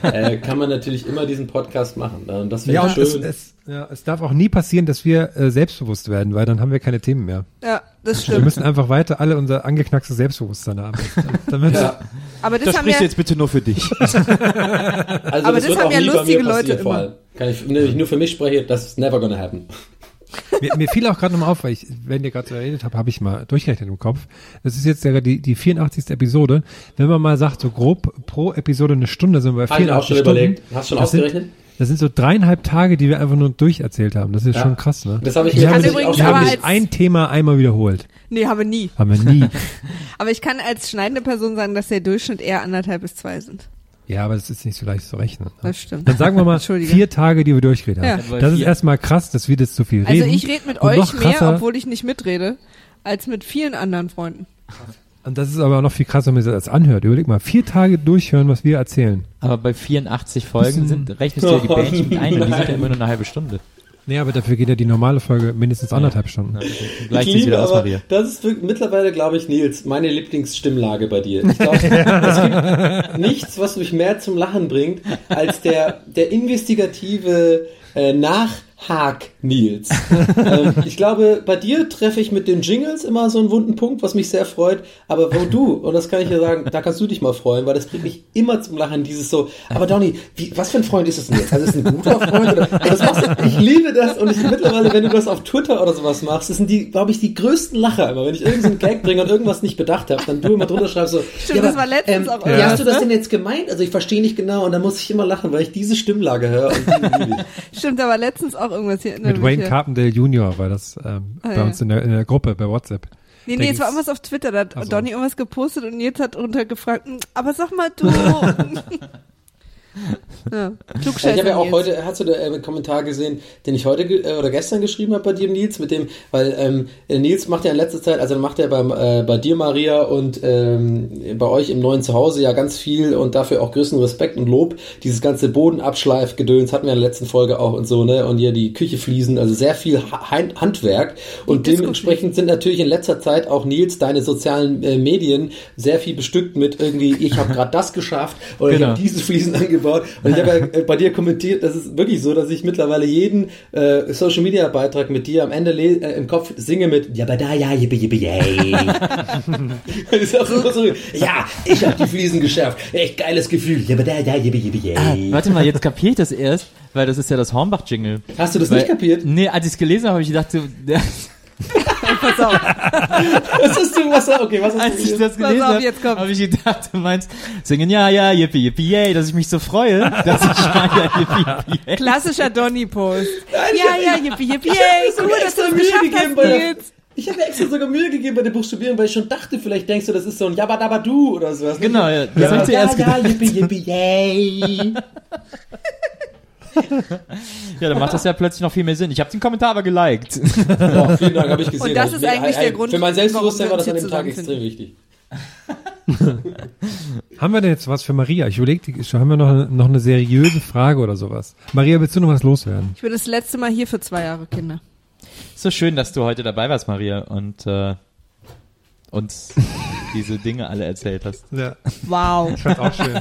äh, kann man natürlich immer diesen Podcast machen. ne? Und das wäre Ja, und es, schön. es, ja, es darf auch nie passieren, dass wir äh, selbstbewusst werden, weil dann haben wir keine Themen mehr. Ja, das Wir stimmt. müssen einfach weiter alle unser angeknackstes Selbstbewusstsein haben. Damit, ja, Aber das, Das haben sprichst ja, du jetzt bitte nur für dich. also Aber das wird haben ja lustige Leute immer. allem. Kann ich, wenn ich nur für mich spreche, das ist never gonna happen. mir, mir fiel auch gerade nochmal auf, weil ich, wenn ihr gerade so geredet habt, habe ich mal durchgerechnet im Kopf. Das ist jetzt die, die 84. Episode. Wenn man mal sagt, so grob pro Episode eine Stunde sind wir bei Hab ich mir auch 84 schon Stunden. überlegt. Hast du schon das sind, ausgerechnet? Das sind so dreieinhalb Tage, die wir einfach nur durcherzählt haben. Das ist Ja. schon krass, ne? Das habe ich Wir mir übrigens wir auch haben aber nicht als- ein Thema einmal wiederholt. nee, haben wir nie. Haben wir nie. Aber ich kann als schneidende Person sagen, dass der Durchschnitt eher anderthalb bis zwei sind. Ja, aber das ist nicht so leicht zu rechnen. Ne? Das stimmt. Dann sagen wir mal vier Tage, die wir durchgeredet haben. Ja. Das ist erstmal krass, dass wir das zu viel Also reden. ich rede mit Und euch mehr, obwohl ich nicht mitrede, als mit vielen anderen Freunden. Und das ist aber noch viel krasser, wenn man sich das anhört. Überleg mal, vier Tage durchhören, was wir erzählen. Aber bei 84 Folgen sind, rechnest du ja die Bändchen mit ein und die sind ja immer nur eine halbe Stunde. Nee, aber dafür geht ja die normale Folge mindestens anderthalb Stunden. Gleich ich liebe wieder aus, Maria. das ist wirklich, mittlerweile, glaube ich, Nils, meine Lieblingsstimmlage bei dir. Ich glaube, es gibt nichts, was mich mehr zum Lachen bringt, als der, der investigative äh, Nachhak Nils. ähm, ich glaube, bei dir treffe ich mit den Jingles immer so einen wunden Punkt, was mich sehr freut. Aber wo du, und das kann ich dir sagen, da kannst du dich mal freuen, weil das bringt mich immer zum Lachen, dieses so, aber Donny, wie, was für ein Freund ist es denn jetzt? Also ist es ein guter Freund? Oder, das machst du, ich liebe das und ich mittlerweile, wenn du das auf Twitter oder sowas machst, das sind die, glaube ich, die größten Lacher immer. Wenn ich irgendeinen Gag bringe und irgendwas nicht bedacht habe, dann du immer drunter schreibst so, Stimmt, das war letztens auch Wie irgendwas, hast du das ne? denn jetzt gemeint? Also ich verstehe nicht genau und dann muss ich immer lachen, weil ich diese Stimmlage höre und die liebe ich. Stimmt, aber letztens auch irgendwas hier. Mit Wayne Carpendale Jr. war das ähm, Ah, bei ja. uns in der, in der Gruppe bei WhatsApp. Nee, nee, es war irgendwas auf Twitter, da hat Ach so. Donny irgendwas gepostet und jetzt hat drunter gefragt, "Hm, aber sag mal du. ja, Klugscheißer ich habe ja auch Nils. heute, hast du da äh, einen Kommentar gesehen, den ich heute ge- äh, oder gestern geschrieben habe bei dir, Nils, mit dem, weil ähm, äh, Nils macht ja in letzter Zeit, also macht er beim, äh, bei dir, Maria, und ähm, bei euch im neuen Zuhause ja ganz viel und dafür auch größten Respekt und Lob. Dieses ganze Bodenabschleifgedöns hatten wir in der letzten Folge auch und so, ne? Und hier die Küche fließen, also sehr viel ha Hand- Handwerk. Und dementsprechend sind natürlich in letzter Zeit auch Nils, deine sozialen äh, Medien, sehr viel bestückt mit irgendwie, ich habe gerade das geschafft oder ich Genau. habe diese Fliesen angebaut. Und ich habe ja äh, bei dir kommentiert, das ist wirklich so, dass ich mittlerweile jeden äh, Social Media Beitrag mit dir am Ende äh, im Kopf singe mit Ja, da, ja, yippe, yippe, yay. So, ja, ich habe die Fliesen geschafft. Echt geiles Gefühl. Ja, da, ja, yippe, yippe, yay. Warte mal, jetzt kapiere ich das erst, weil das ist ja das Hornbach-Jingle. Hast du das weil, nicht kapiert? Nee, als ich es gelesen habe, habe ich gedacht, so, Pass auf. Was hast du, was, okay, was hast als du ich das Pass gelesen auf, habe, habe ich gedacht, du meinst singen, ja, ja, yippie, yippie, yay, dass ich mich so freue, dass ich schreie, ja, yippie, yippie, yay. Klassischer Donny-Post. Ja, ja, yippie, yippie, yay, cool, dass du es Mühe geschafft gegeben hast, Nils. Ich habe mir extra sogar Mühe gegeben bei dem Buchstabieren, weil ich schon dachte, vielleicht denkst du, das ist so ein Jabadabadu oder sowas. Genau, ja, das Ja, ja, zuerst ja, yippie, yippie, yay. Ja, dann macht das ja plötzlich noch viel mehr Sinn. Ich habe den Kommentar aber geliked. Boah, vielen Dank, habe ich gesehen. Und das Also, ist eigentlich der Grund, Für mein Selbstbewusstsein warum war das an dem Tag extrem wichtig. Haben wir denn jetzt was für Maria? Ich überlege, haben wir noch, noch eine seriöse Frage oder sowas? Maria, willst du noch was loswerden? Ich bin das letzte Mal hier für zwei Jahre Kinder. So schön, dass du heute dabei warst, Maria, und äh, uns diese Dinge alle erzählt hast. Ja. Wow. Ich fand's auch schön.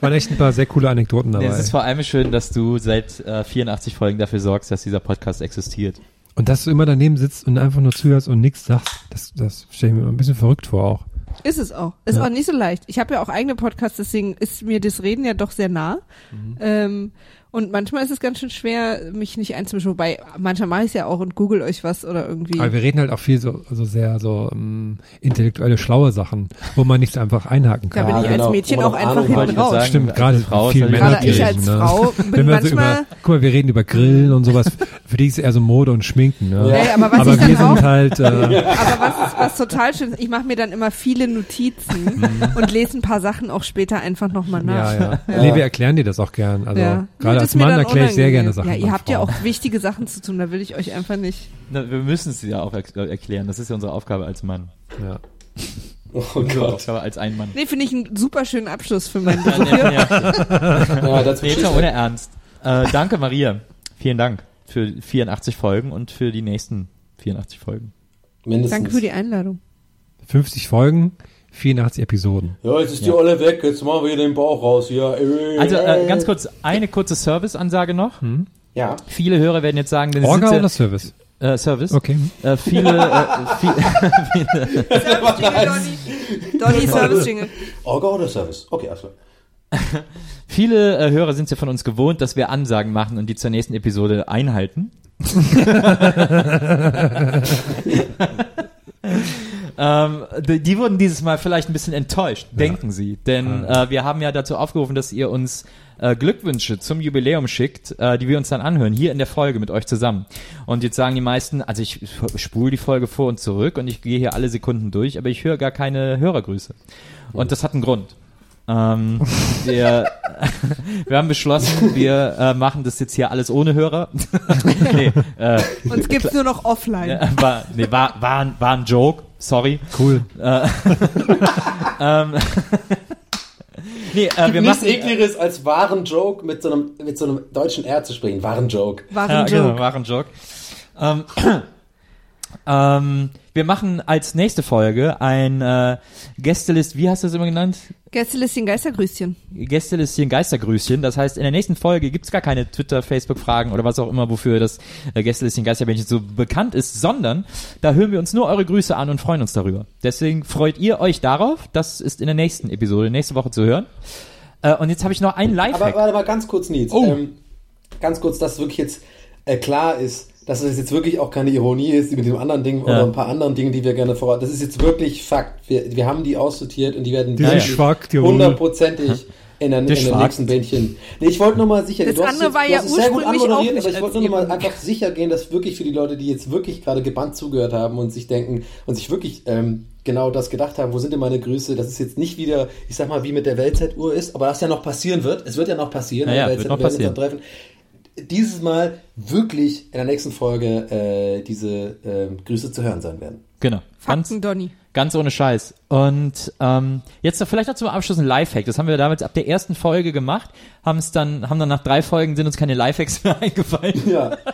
Waren echt ein paar sehr coole Anekdoten dabei. Nee, es ist vor allem schön, dass du seit äh, 84 Folgen dafür sorgst, dass dieser Podcast existiert. Und dass du immer daneben sitzt und einfach nur zuhörst und nichts sagst, das, das stelle ich mir ein bisschen verrückt vor auch. Ist es auch. Ist Ja. auch nicht so leicht. Ich habe ja auch eigene Podcasts, deswegen ist mir das Reden ja doch sehr nah. Mhm. Ähm, Und manchmal ist es ganz schön schwer, mich nicht einzumischen. Wobei, manchmal mache ich es ja auch und google euch was oder irgendwie. Aber wir reden halt auch viel so, so sehr so um, intellektuelle, schlaue Sachen, wo man nicht so einfach einhaken Da kann. bin ich als genau, Mädchen auch einfach hinten raus. sagen, Stimmt, gerade Frau viel Männer ich als ne? Frau bin Wenn wir so manchmal- über, guck mal, wir reden über Grillen und sowas. Für die ist eher so Mode und Schminken. Ne? Ja, ja, aber was aber ich dann wir sind auch- halt. Äh, Aber was, ist, was total schön ist, ich mache mir dann immer viele Notizen und lese ein paar Sachen auch später einfach nochmal nach. ja, ja, Nee, wir erklären dir das auch gern. Also Ja. gerade als Mann erkläre ich sehr gerne. Sachen. Ja, ihr habt ja Frauen. auch wichtige Sachen zu tun, da will ich euch einfach nicht. Na, wir müssen es ja auch er erklären. Das ist ja unsere Aufgabe als Mann. Ja. Oh Gott. Aufgabe als ein Mann. Nee, finde ich einen super schönen Abschluss für meinen Ja, Besuch nee, hier. ja. Ja, das Nee, ohne Ernst. Äh, danke, Maria. Vielen Dank für 84 Folgen und für die nächsten 84 Folgen. Mindestens. Danke für die Einladung. 50 Folgen, 84 Episoden. Ja, jetzt ist die Olle weg, jetzt machen wir den Bauch raus hier. Äh, Also äh, ganz kurz, eine kurze Service-Ansage noch. Ja. Viele Hörer werden jetzt sagen, denn Orga sind oder Service? äh, Service. Okay. Äh, viele, äh, viel, Donny, Donny Service Jingle. Orga oder Service? Okay, also. viele äh, Hörer sind es ja von uns gewohnt, dass wir Ansagen machen und die zur nächsten Episode einhalten. ähm, die, die wurden dieses Mal vielleicht ein bisschen enttäuscht, denken sie. Denn äh, wir haben ja dazu aufgerufen, dass ihr uns äh, Glückwünsche zum Jubiläum schickt, äh, die wir uns dann anhören, hier in der Folge mit euch zusammen. Und jetzt sagen die meisten, also ich spule die Folge vor und zurück und ich gehe hier alle Sekunden durch, aber ich höre gar keine Hörergrüße. Und das hat einen Grund. Ähm, wir, wir haben beschlossen, wir äh, machen das jetzt hier alles ohne Hörer. nee, äh, Uns gibt's nur noch offline. ja, war, nee, war, war, war ein Joke, sorry. Cool. Ähm, nee, äh, wir Nichts machen, ekligeres als wahren Joke mit so einem, mit so einem deutschen R zu sprechen. Wahren Joke. War ja, genau, Joke. war ein Joke. Ähm, ähm, wir machen als nächste Folge ein äh, Gästelist, wie hast du das immer genannt? Gästelistchen Geistergrüßchen. Gästelistchen Geistergrüßchen. Das heißt, in der nächsten Folge gibt's gar keine Twitter, Facebook-Fragen oder was auch immer, wofür das äh, Gästelistchen Geisterbändchen so bekannt ist, sondern da hören wir uns nur eure Grüße an und freuen uns darüber. Deswegen freut ihr euch darauf. Das ist in der nächsten Episode, nächste Woche zu hören. Äh, und jetzt habe ich noch einen Aber Lifehack. warte mal ganz kurz, Nils. Oh. Ähm, ganz kurz, dass wirklich jetzt äh, klar ist, dass es jetzt wirklich auch keine Ironie ist, die mit dem anderen Ding oder ein paar anderen Dingen, die wir gerne voran. Das ist jetzt wirklich Fakt. Wir, wir haben die aussortiert und die werden Die hundertprozentig in der, in der schwach. nächsten Bändchen. Nee, ich wollte nur mal sicher Das gehen. Du hast andere es war du ja hast es sehr gut anmoderiert, nicht aber ich wollte nur noch mal Ironie. einfach sicher gehen, dass wirklich für die Leute, die jetzt wirklich gerade gebannt zugehört haben und sich denken und sich wirklich ähm, genau das gedacht haben, wo sind denn meine Grüße? Das ist jetzt nicht wieder, ich sag mal, wie mit der Weltzeituhr ist, aber das ja noch passieren wird. Es wird ja noch passieren. Ja, ja, weil wird wir noch passieren. dann treffen. Dieses Mal wirklich in der nächsten Folge äh, diese ähm, Grüße zu hören sein werden. Genau. Ganz, Fakten, Donny. Ganz ohne Scheiß. Und ähm, jetzt noch vielleicht noch zum Abschluss ein Lifehack. Das haben wir damals ab der ersten Folge gemacht, haben es dann, haben dann nach drei Folgen sind uns keine Lifehacks mehr eingefallen. Ja.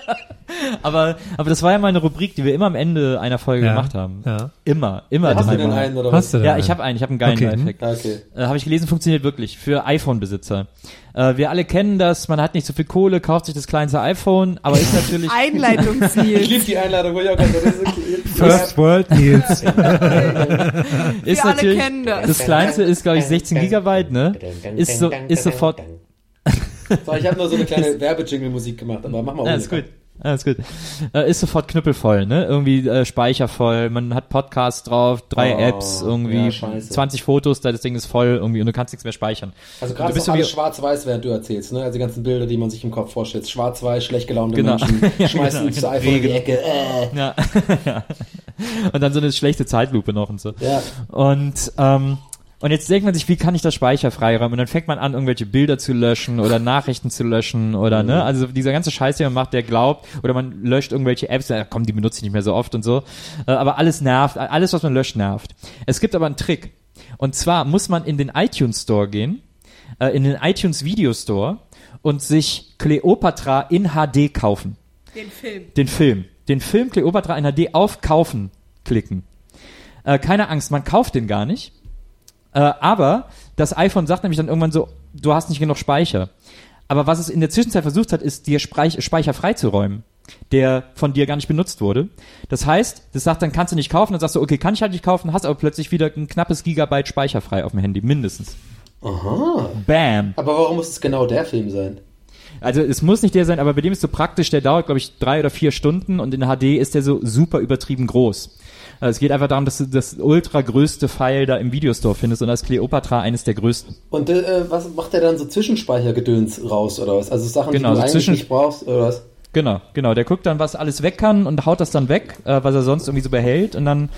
Aber, aber das war ja mal eine Rubrik, die wir immer am Ende einer Folge Ja, gemacht haben. ja. Immer, immer. Hast du denn einen oder Hast was? du denn Ja, einen? ich habe einen, ich habe einen geilen Okay, Lifehack. Ah, Okay. Äh, habe ich gelesen, funktioniert wirklich für iPhone-Besitzer. Äh, wir alle kennen das, man hat nicht so viel Kohle, kauft sich das kleinste iPhone, aber ist natürlich Ich Einleitungsziel. liebe die Einladung, wo ich auch gerade das ist okay. First World Nils. ist Wir alle natürlich kennen das. das kleinste ist glaube ich 16 Gigabyte, ne? Ist so ist sofort So, ich habe nur so eine kleine Werbejingle-Musik gemacht, aber mach mal Ja, ist gut. Ist gut. Äh, ist sofort knüppelvoll, ne? Irgendwie äh, speichervoll. Man hat Podcasts drauf, drei Oh, Apps, irgendwie ja, scheiße. 20 Fotos, da das Ding ist voll irgendwie und du kannst nichts mehr speichern. Also gerade bist alles schwarz-weiß, während du erzählst, ne? Also die ganzen Bilder, die man sich im Kopf vorstellt. Schwarz-weiß, schlecht gelaunte Genau. Menschen, Ja, schmeißen genau, genau. iPhone in die. Ecke. Äh. Ja. ja. Und dann so eine schlechte Zeitlupe noch und so. Ja. Und, ähm, und jetzt denkt man sich, wie kann ich das Speicher freiräumen? Und dann fängt man an, irgendwelche Bilder zu löschen oder Nachrichten zu löschen oder, Mhm. ne? Also dieser ganze Scheiß, den man macht, der glaubt, oder man löscht irgendwelche Apps, ja, komm, die benutze ich nicht mehr so oft und so. Äh, aber alles nervt, alles, was man löscht, nervt. Es gibt aber einen Trick. Und zwar muss man in den iTunes Store gehen, äh, in den iTunes Video Store und sich Cleopatra in HD kaufen Den Film. den Film. Den Film Cleopatra in HD auf Kaufen klicken. Äh, keine Angst, man kauft den gar nicht. Äh, aber das iPhone sagt nämlich dann irgendwann so, du hast nicht genug Speicher. Aber was es in der Zwischenzeit versucht hat, ist, dir Speich Speicher freizuräumen, der von dir gar nicht benutzt wurde. Das heißt, das sagt dann, kannst du nicht kaufen, dann sagst du, okay, kann ich halt nicht kaufen, hast aber plötzlich wieder ein knappes Gigabyte Speicher frei auf dem Handy, mindestens. Aha. Bam. Aber warum muss es genau der Film sein? Also es muss nicht der sein, aber bei dem ist so praktisch, der dauert, glaube ich, drei oder vier Stunden und in HD ist der so super übertrieben groß. Also es geht einfach darum, dass du das ultra größte File da im Videostore findest und ist Cleopatra eines der größten. Und äh, was macht der dann so Zwischenspeichergedöns raus oder was? Also Sachen, Genau, die du so eigentlich nicht brauchst oder was? Genau, genau. Der guckt dann, was alles weg kann und haut das dann weg, äh, was er sonst irgendwie so behält und dann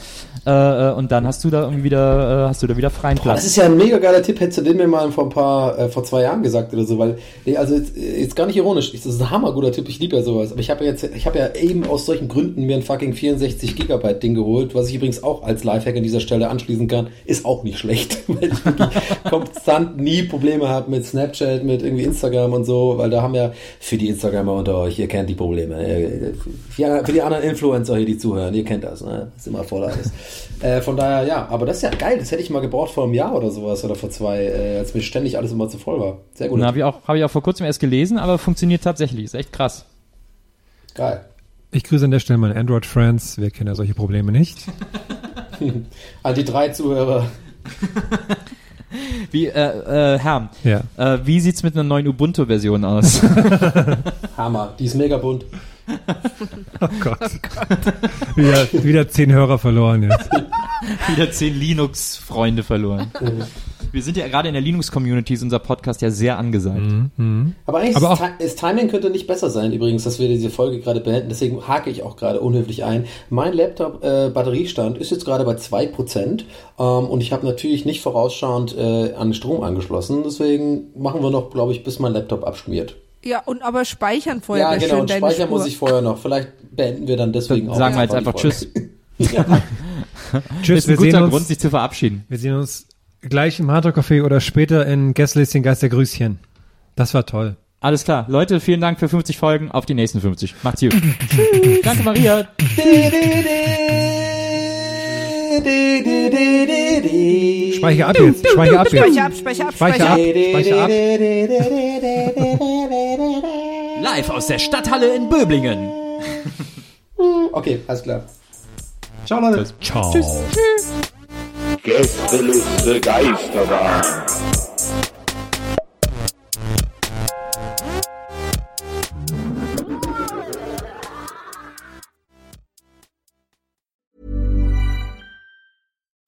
äh, äh, und dann hast du da irgendwie wieder äh, hast du da wieder freien Boah, das Platz. ist ja ein mega geiler Tipp. Hättest du den mir mal vor ein paar, äh, vor zwei Jahren gesagt oder so, weil, nee, also jetzt, jetzt gar nicht ironisch. Das ist ein hammerguter Tipp. Ich liebe ja sowas. Aber ich habe ja jetzt, ich habe ja eben aus solchen Gründen mir ein fucking 64 Gigabyte Ding geholt, was ich übrigens auch als Lifehack an dieser Stelle anschließen kann. Ist auch nicht schlecht, weil ich wirklich konstant nie Probleme habe mit Snapchat, mit irgendwie Instagram und so, weil da haben ja für die Instagramer unter euch, ihr kennt die Probleme. Äh, Für die anderen Influencer hier, die zuhören, ihr kennt das, ne? Ist immer voll alles. Äh, von daher, ja, aber das ist ja geil. Das hätte ich mal gebraucht vor einem Jahr oder sowas oder vor zwei, äh, als mir ständig alles immer zu voll war. Sehr gut. Und habe ich auch habe ich auch vor kurzem erst gelesen, aber funktioniert tatsächlich. Ist echt krass. Geil. Ich grüße an der Stelle meine Android-Friends. Wir kennen ja solche Probleme nicht. An die drei Zuhörer. Wie äh, äh, Herr, Ja. äh, wie sieht's mit einer neuen Ubuntu-Version aus? Hammer. Die ist mega bunt. Oh Gott. wieder, wieder zehn Hörer verloren jetzt. Wieder zehn Linux-Freunde verloren. Wir sind ja gerade in der Linux-Community, ist unser Podcast ja sehr angesagt. Aber eigentlich Aber ist, das Timing könnte nicht besser sein, übrigens, dass wir diese Folge gerade beenden. Deswegen hake ich auch gerade unhöflich ein. Mein Laptop-Batteriestand ist jetzt gerade bei 2% ähm, und ich habe natürlich nicht vorausschauend äh, an Strom angeschlossen. Deswegen machen wir noch, glaube ich, bis mein Laptop abschmiert. Ja, und aber speichern vorher ja, genau. schön Und deine speichern Spur. muss ich vorher noch. Vielleicht beenden wir dann deswegen auch. Sagen wir jetzt einfach. Tschüss. Tschüss, ist ein wir sehen, guter uns, Grund, sich zu verabschieden. wir sehen uns gleich im Hardrock Café oder später in Gästelistchen Geistergrüßchen. Das war toll. Alles klar. Leute, vielen Dank für 50 Folgen. Auf die nächsten 50. Macht's gut. Danke, Maria. Speicher ab jetzt. Speicher ab jetzt. Speicher ab, Speicher ab, Speicher ab. Speicher ab. Live aus der Stadthalle in Böblingen. Okay, alles klar. Ciao, Leute. Ciao. Gästeliste Geisterbahn.